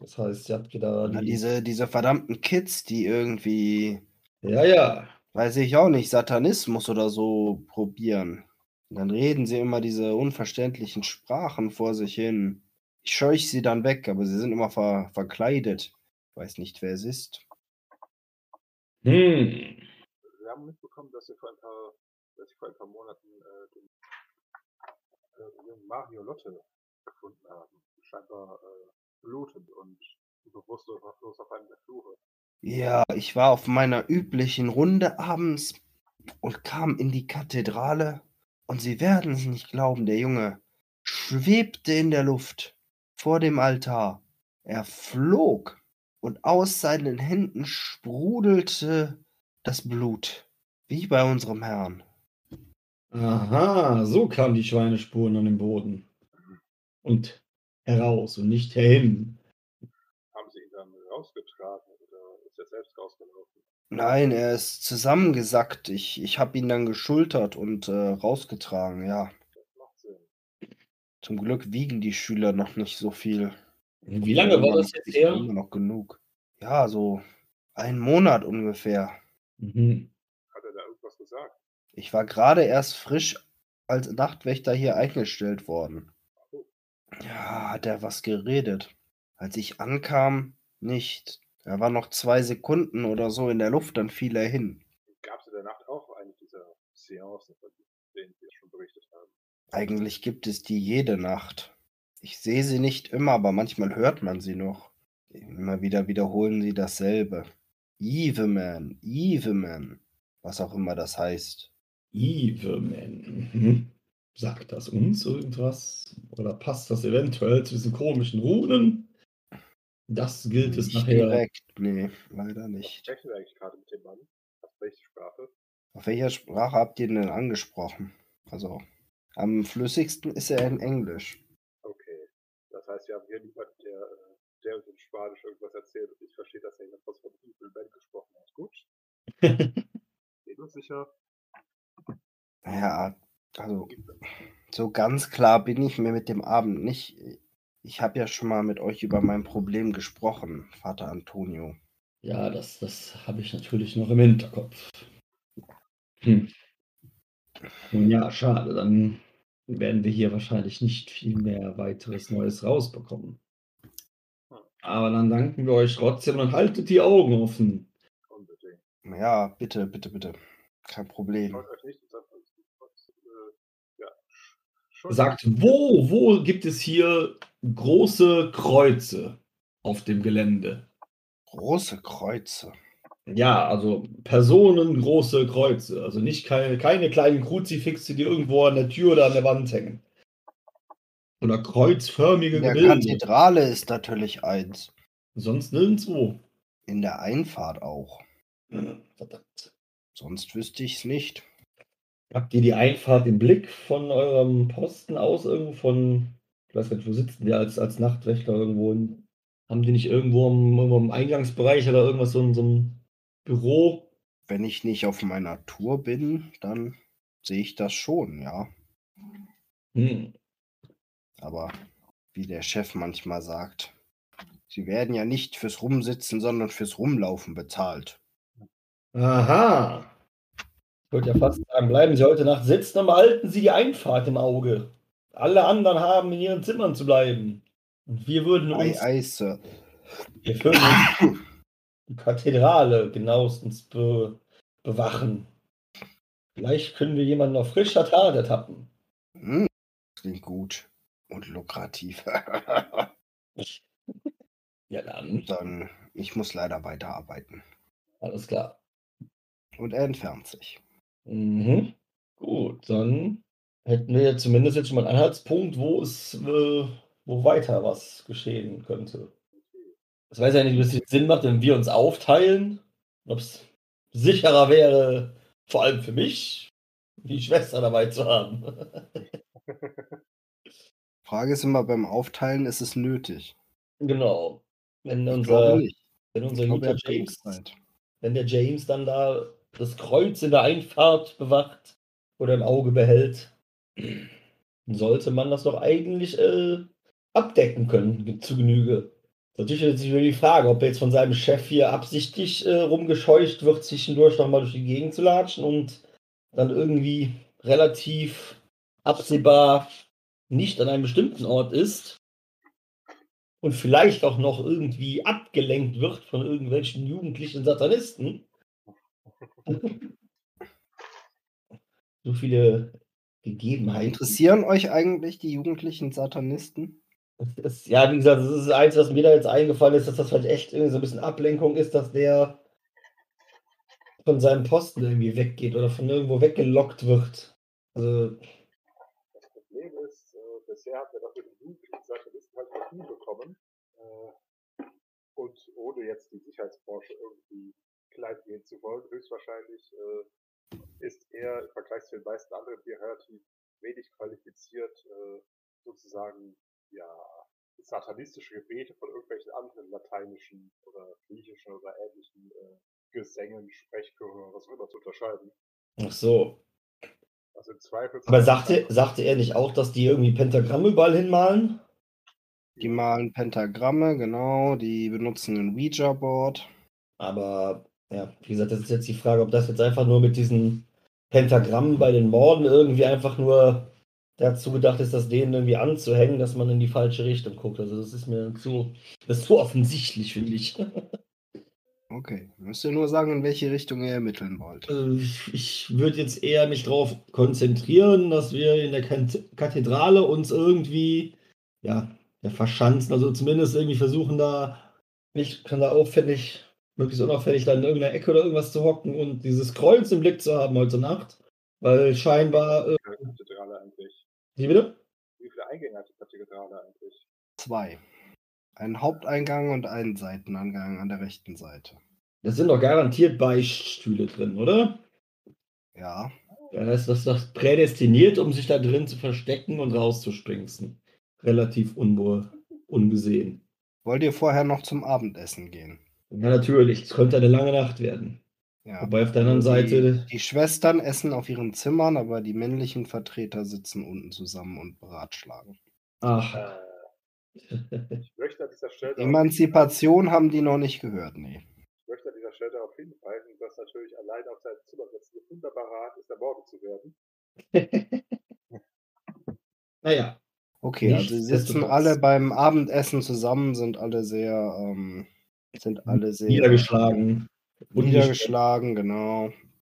Das heißt, ihr habt wieder Na, die. diese, diese verdammten Kids, die irgendwie, Ja, ja. weiß ich auch nicht, Satanismus oder so probieren. Und dann reden sie immer diese unverständlichen Sprachen vor sich hin. Ich scheuch sie dann weg, aber sie sind immer ver verkleidet. Ich weiß nicht, wer es ist. Hm. Wir haben mitbekommen, dass ihr vor ein paar, dass ihr vor ein paar Monaten äh, den, äh, Mario Lotte gefunden haben. Scheinbar äh, blutend und bewusstlos auf einem der Flure. Ja, ich war auf meiner üblichen Runde abends und kam in die Kathedrale und Sie werden es nicht glauben, der Junge schwebte in der Luft vor dem Altar. Er flog und aus seinen Händen sprudelte das Blut, wie bei unserem Herrn. Aha, so kamen die Schweinespuren an den Boden. Und heraus und nicht herhin. Haben sie ihn dann rausgetragen oder ist er selbst rausgelaufen? Nein, er ist zusammengesackt. Ich, ich habe ihn dann geschultert und äh, rausgetragen, ja. Das macht Sinn. Zum Glück wiegen die Schüler noch nicht so viel. Wie lange war das jetzt her? Immer noch genug. Ja, so einen Monat ungefähr. Mhm. Hat er da irgendwas gesagt? Ich war gerade erst frisch als Nachtwächter hier eingestellt worden. Ja, hat er was geredet. Als ich ankam, nicht. Er war noch zwei Sekunden oder so in der Luft, dann fiel er hin. Gab es in der Nacht auch eine dieser Seancen, von denen wir schon berichtet haben? Eigentlich gibt es die jede Nacht. Ich sehe sie nicht immer, aber manchmal hört man sie noch. Immer wieder wiederholen sie dasselbe. Eveman, Eveman, was auch immer das heißt. Eveman. Mhm. Sagt das uns irgendwas? Oder passt das eventuell zu diesen komischen Runen? Das gilt es Nicht nachher. direkt, nee, leider nicht. Sprechen wir eigentlich gerade mit dem Mann? Auf welche Sprache? Auf welcher Sprache habt ihr ihn denn angesprochen? Also, am flüssigsten ist er in Englisch. Okay. Das heißt, wir haben hier niemanden, der, äh, der uns in Spanisch irgendwas erzählt und ich verstehe, dass er jemand was von Evil Man gesprochen hat. Gut. [LAUGHS] Bin uns sicher. Ja, also, so ganz klar bin ich mir mit dem Abend nicht. Ich habe ja schon mal mit euch über mein Problem gesprochen, Vater Antonio. Ja, das, das habe ich natürlich noch im Hinterkopf. Hm. Nun ja, schade. Dann werden wir hier wahrscheinlich nicht viel mehr weiteres Neues rausbekommen. Aber dann danken wir euch trotzdem und haltet die Augen offen. Ja, bitte, bitte, bitte. Kein Problem. Schaut euch nicht und äh, ja. Schon Sagt, wo, wo gibt es hier große Kreuze auf dem Gelände? Große Kreuze. Ja, also personengroße Kreuze. Also nicht keine, keine kleinen Kruzifixe, die irgendwo an der Tür oder an der Wand hängen. Oder kreuzförmige In der Gebilde. Kathedrale ist natürlich eins. Sonst nirgendwo. In der Einfahrt auch. Hm, Verdammt. Sonst wüsste ich es nicht. Habt ihr die Einfahrt im Blick von eurem Posten aus irgendwo von, ich weiß nicht, wo sitzen die als, als Nachtwächter irgendwo? In, haben die nicht irgendwo im, irgendwo im Eingangsbereich oder irgendwas so in so einem Büro? Wenn ich nicht auf meiner Tour bin, dann sehe ich das schon, ja. Hm. Aber wie der Chef manchmal sagt, sie werden ja nicht fürs Rumsitzen, sondern fürs Rumlaufen bezahlt. Aha. Ich würde ja fast sagen, bleiben Sie heute Nacht sitzen, aber halten Sie die Einfahrt im Auge. Alle anderen haben in ihren Zimmern zu bleiben. Und wir würden Ei, uns, ei, Sir. wir würden uns die Kathedrale genauestens be, bewachen. Vielleicht können wir jemanden auf frischer Tat ertappen. Hm, klingt gut und lukrativ. [LAUGHS] Ja, dann. dann, ich muss leider weiterarbeiten. Alles klar. Und er entfernt sich. Mhm. Gut, dann hätten wir ja zumindest jetzt schon mal einen Anhaltspunkt, wo es, äh, wo weiter was geschehen könnte. Ich weiß ja nicht, ob es Sinn macht, wenn wir uns aufteilen. Ob es sicherer wäre, vor allem für mich, die Schwester dabei zu haben. [LAUGHS] Frage ist immer beim Aufteilen, ist es nötig? genau. Wenn Ich unser, wenn unser er James, wenn der James dann da das Kreuz in der Einfahrt bewacht oder im Auge behält, sollte man das doch eigentlich äh, abdecken können, zu Genüge. Natürlich ist sich die Frage, ob er jetzt von seinem Chef hier absichtlich äh, rumgescheucht wird, zwischendurch nochmal durch die Gegend zu latschen und dann irgendwie relativ absehbar nicht an einem bestimmten Ort ist und vielleicht auch noch irgendwie abgelenkt wird von irgendwelchen jugendlichen Satanisten. So viele Gegebenheiten. Interessieren euch eigentlich die jugendlichen Satanisten? Das ist, ja, wie gesagt, das ist das Einzige, was mir da jetzt eingefallen ist, dass das vielleicht echt irgendwie so ein bisschen Ablenkung ist, dass der von seinem Posten irgendwie weggeht oder von irgendwo weggelockt wird. Also, Das Problem ist, äh, bisher wir doch mit den jugendlichen Satanisten halt noch nie bekommen. Äh, und ohne jetzt die Sicherheitsbranche irgendwie klein gehen zu wollen, höchstwahrscheinlich äh, ist er im Vergleich zu den meisten anderen hier relativ wenig qualifiziert, äh, sozusagen ja satanistische Gebete von irgendwelchen anderen lateinischen oder griechischen oder ähnlichen äh, Gesängen, Sprechchören oder was auch immer zu unterscheiden. ach so. Also im Zweifel. Aber sagte, sagte er nicht auch, dass die irgendwie Pentagramme überall hinmalen? Die malen Pentagramme, genau. Die benutzen ein Ouija-Board. Aber ja, wie gesagt, das ist jetzt die Frage, ob das jetzt einfach nur mit diesen Pentagrammen bei den Morden irgendwie einfach nur dazu gedacht ist, das denen irgendwie anzuhängen, dass man in die falsche Richtung guckt. Also das ist mir zu, das ist zu offensichtlich, finde ich. [LAUGHS] Okay. Müsst ihr nur sagen, in welche Richtung ihr ermitteln wollt. Also ich ich würde jetzt eher mich darauf konzentrieren, dass wir in der Kathedrale uns irgendwie ja, ja, verschanzen, also zumindest irgendwie versuchen da nicht kann da auffällig, möglichst unauffällig da in irgendeiner Ecke oder irgendwas zu hocken und dieses Kreuz im Blick zu haben heute Nacht, weil scheinbar. Äh, Kathedrale eigentlich. wie bitte? Wie viele Eingänge hat die Kathedrale eigentlich? Zwei. Einen Haupteingang und einen Seiteneingang an der rechten Seite. Da sind doch garantiert Beichtstühle drin, oder? Ja. Ja, das ist doch prädestiniert, um sich da drin zu verstecken und rauszuspringsen. Relativ unwohl, ungesehen. Wollt ihr vorher noch zum Abendessen gehen? Ja, natürlich. Es könnte eine lange Nacht werden. Ja. Wobei auf der anderen Die, Seite. die Schwestern essen auf ihren Zimmern, aber die männlichen Vertreter sitzen unten zusammen und beratschlagen. Ach. Äh, ich möchte an dieser Stelle darauf Emanzipation haben die noch nicht gehört, nee. Ich möchte an dieser Stelle darauf hinweisen, dass natürlich allein auf seinem Zimmer sitzen eine wunderbare Art ist, ermordet zu werden. [LAUGHS] naja. Okay, also sie sitzen alle beim Abendessen zusammen, sind alle sehr, ähm, sind alle sehr Niedergeschlagen. niedergeschlagen, genau.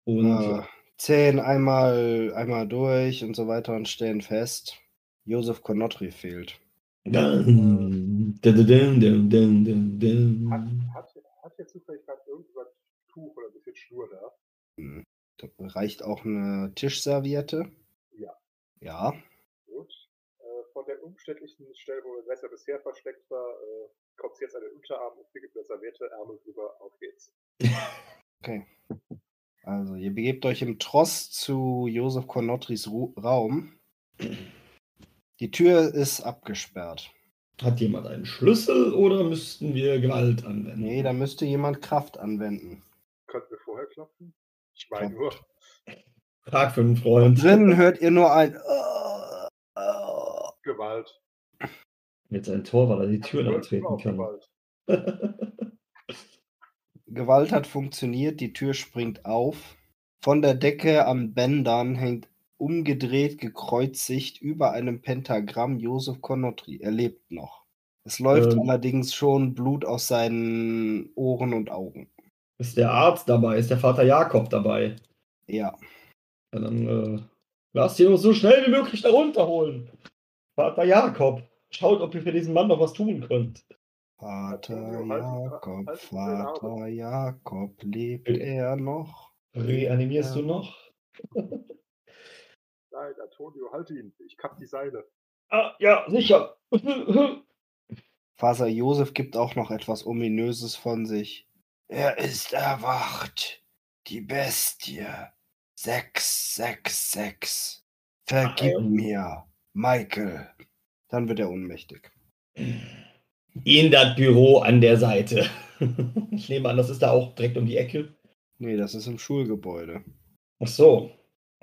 Und Äh, zählen einmal, einmal durch und so weiter und stellen fest, Josef Konotri fehlt. Dun, dun, dun, Hat, hat, hat hier zufällig gerade irgendwann Tuch oder ein bisschen Schnur da? Hm. Da reicht auch eine Tischserviette. Ja. Ja. Gut. Äh, von der umständlichen Stelle, wo das Messer bisher versteckt war, äh, kommt jetzt an den Unterarm und wickelt der Serviette, Ärmel drüber, auf geht's. [LAUGHS] Okay. Also, ihr begebt euch im Tross zu Josef Konotris Ru Raum. Die Tür ist abgesperrt. Hat jemand einen Schlüssel oder müssten wir Gewalt anwenden? Nee, da müsste jemand Kraft anwenden. Könnten wir vorher klopfen? Ich meine nur, Frag für einen Freund. Drinnen hört ihr nur ein. Gewalt. Jetzt ein Tor, weil er die Türen Gewalt, antreten kann. Gewalt. [LAUGHS] Gewalt hat funktioniert, die Tür springt auf. Von der Decke an Bändern hängt umgedreht, gekreuzigt über einem Pentagramm Josef Konotri. Er lebt noch. Es läuft Ähm. allerdings schon Blut aus seinen Ohren und Augen. Ist der Arzt dabei? Ist der Vater Jakob dabei? Ja. Ja, dann äh, lasst ihn uns so schnell wie möglich da runterholen. Vater Jakob, schaut, ob ihr für diesen Mann noch was tun könnt. Vater Jakob. Vater Jakob, lebt er noch? Reanimierst Ja. du noch? [LAUGHS] Nein, Antonio, halt ihn. Ich kapp die Seile. Ah, ja, sicher. Vater Josef gibt auch noch etwas Ominöses von sich. Er ist erwacht. Die Bestie. 666. Vergib Ach, ja. mir, Michael. Dann wird er ohnmächtig. In das Büro an der Seite. [LAUGHS] Ich nehme an, das ist da auch direkt um die Ecke. Nee, das ist im Schulgebäude. Ach so,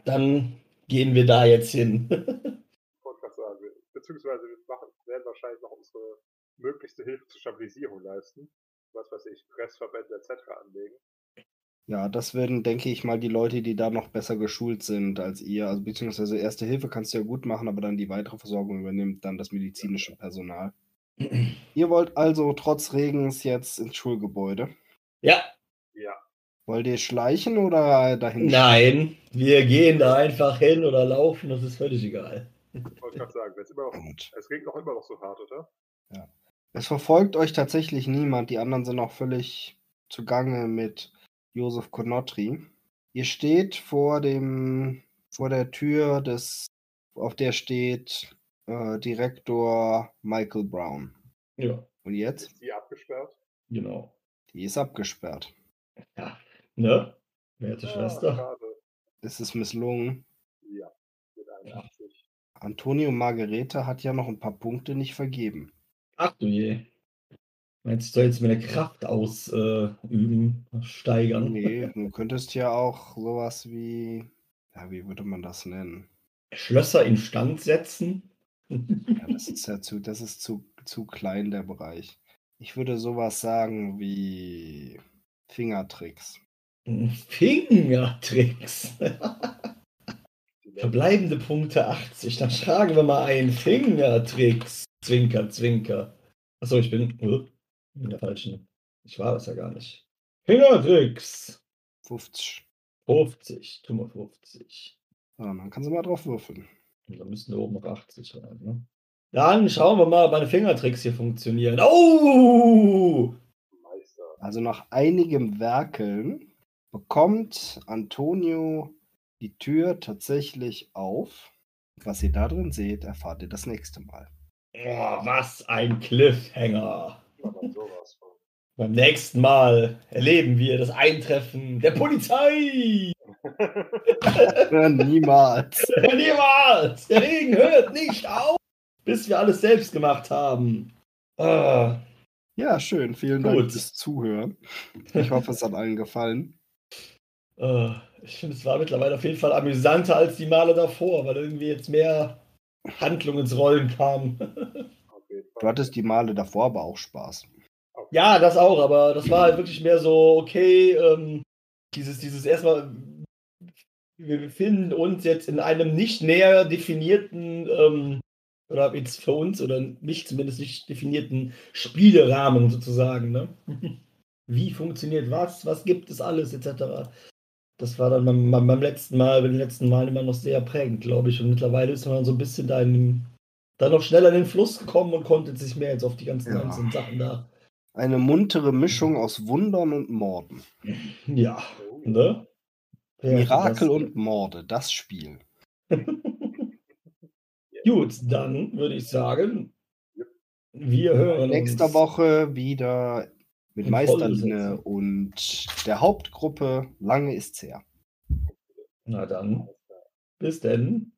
dann gehen wir da jetzt hin. [LAUGHS] Ich wollte gerade sagen, wir- beziehungsweise wir machen, werden wahrscheinlich noch unsere möglichste Hilfe zur Stabilisierung leisten. Was weiß ich, Pressverbände etc. anlegen. Ja, das werden, denke ich mal, die Leute, die da noch besser geschult sind als ihr. Also beziehungsweise Erste Hilfe kannst du ja gut machen, aber dann die weitere Versorgung übernimmt dann das medizinische Personal. [CLEARS THROAT] Ihr wollt also trotz Regens jetzt ins Schulgebäude. ja, Ja, Wollt ihr schleichen oder dahin? nein, wir gehen da einfach hin oder laufen, das ist völlig egal. ich wollte gerade sagen, wenn's immer noch, es regnet auch immer noch so hart, oder? Es verfolgt euch tatsächlich niemand. Die anderen sind auch völlig zugange mit Josef Konotri. Ihr steht vor dem, vor der Tür des, auf der steht äh, Direktor Michael Brown. Ja, Und jetzt? Ist die abgesperrt? genau. Die ist abgesperrt. Ja, ne? Werte Ja, Schwester. schade. Es ist misslungen. Ja, mit 81. Antonio Margarete hat ja noch ein paar Punkte nicht vergeben. Ach du je. Meinst du, soll jetzt meine Kraft ausüben, steigern? Nee, du könntest ja auch sowas wie, ja, wie würde man das nennen? Schlösser instand setzen? Ja, das ist ja zu, das ist zu, zu klein, der Bereich. Ich würde sowas sagen wie Fingertricks. [LAUGHS] Fingertricks. [LAUGHS] Verbleibende Punkte 80. Dann schlagen wir mal ein. Fingertricks. Zwinker, zwinker. Achso, ich bin uh, in der falschen. Ich war das ja gar nicht. Fingertricks. 50. 50. Tu mal 50. Ja, dann kannst du mal drauf würfeln. Und dann müssen da oben noch 80 rein, ne? Dann schauen wir mal, ob meine Fingertricks hier funktionieren. Oh! Meister. Also nach einigem Werkeln bekommt Antonio die Tür tatsächlich auf. Was ihr da drin seht, erfahrt ihr das nächste Mal. Oh, was ein Cliffhanger. Sowas von. Beim nächsten Mal erleben wir das Eintreffen der Polizei. [LAUGHS] Niemals. [LAUGHS] Niemals! Der Regen hört nicht auf, bis wir alles selbst gemacht haben. Ah, Ja, schön. Vielen Dank Gut. fürs Zuhören. Ich hoffe, es hat allen gefallen. ah, ich finde, es war mittlerweile auf jeden Fall amüsanter als die Male davor, weil irgendwie jetzt mehr Handlung ins Rollen kam. [LAUGHS] Du hattest die Male davor aber auch Spaß. Ja, das auch, aber das war halt wirklich mehr so, okay, ähm, dieses, dieses erstmal, wir befinden uns jetzt in einem nicht näher definierten, ähm, oder jetzt für uns, oder nicht zumindest nicht definierten Spielerahmen sozusagen, ne? [LAUGHS] Wie funktioniert was, was gibt es alles, etc. Das war dann beim, beim, letzten Mal, bei den letzten Malen immer noch sehr prägend, glaube ich. Und mittlerweile ist man so ein bisschen da in dann noch schneller in den Fluss gekommen und konnte sich mehr jetzt auf die ganzen Ja. einzelnen Sachen da. Eine muntere Mischung aus Wundern und Morden. Ja, ne? Wer Mirakel und Morde, das Spiel. [LAUGHS] Gut, dann würde ich sagen, wir hören Nächste uns. Woche wieder mit In Meisterlinne und der Hauptgruppe. Lange ist's her. Na dann, bis denn.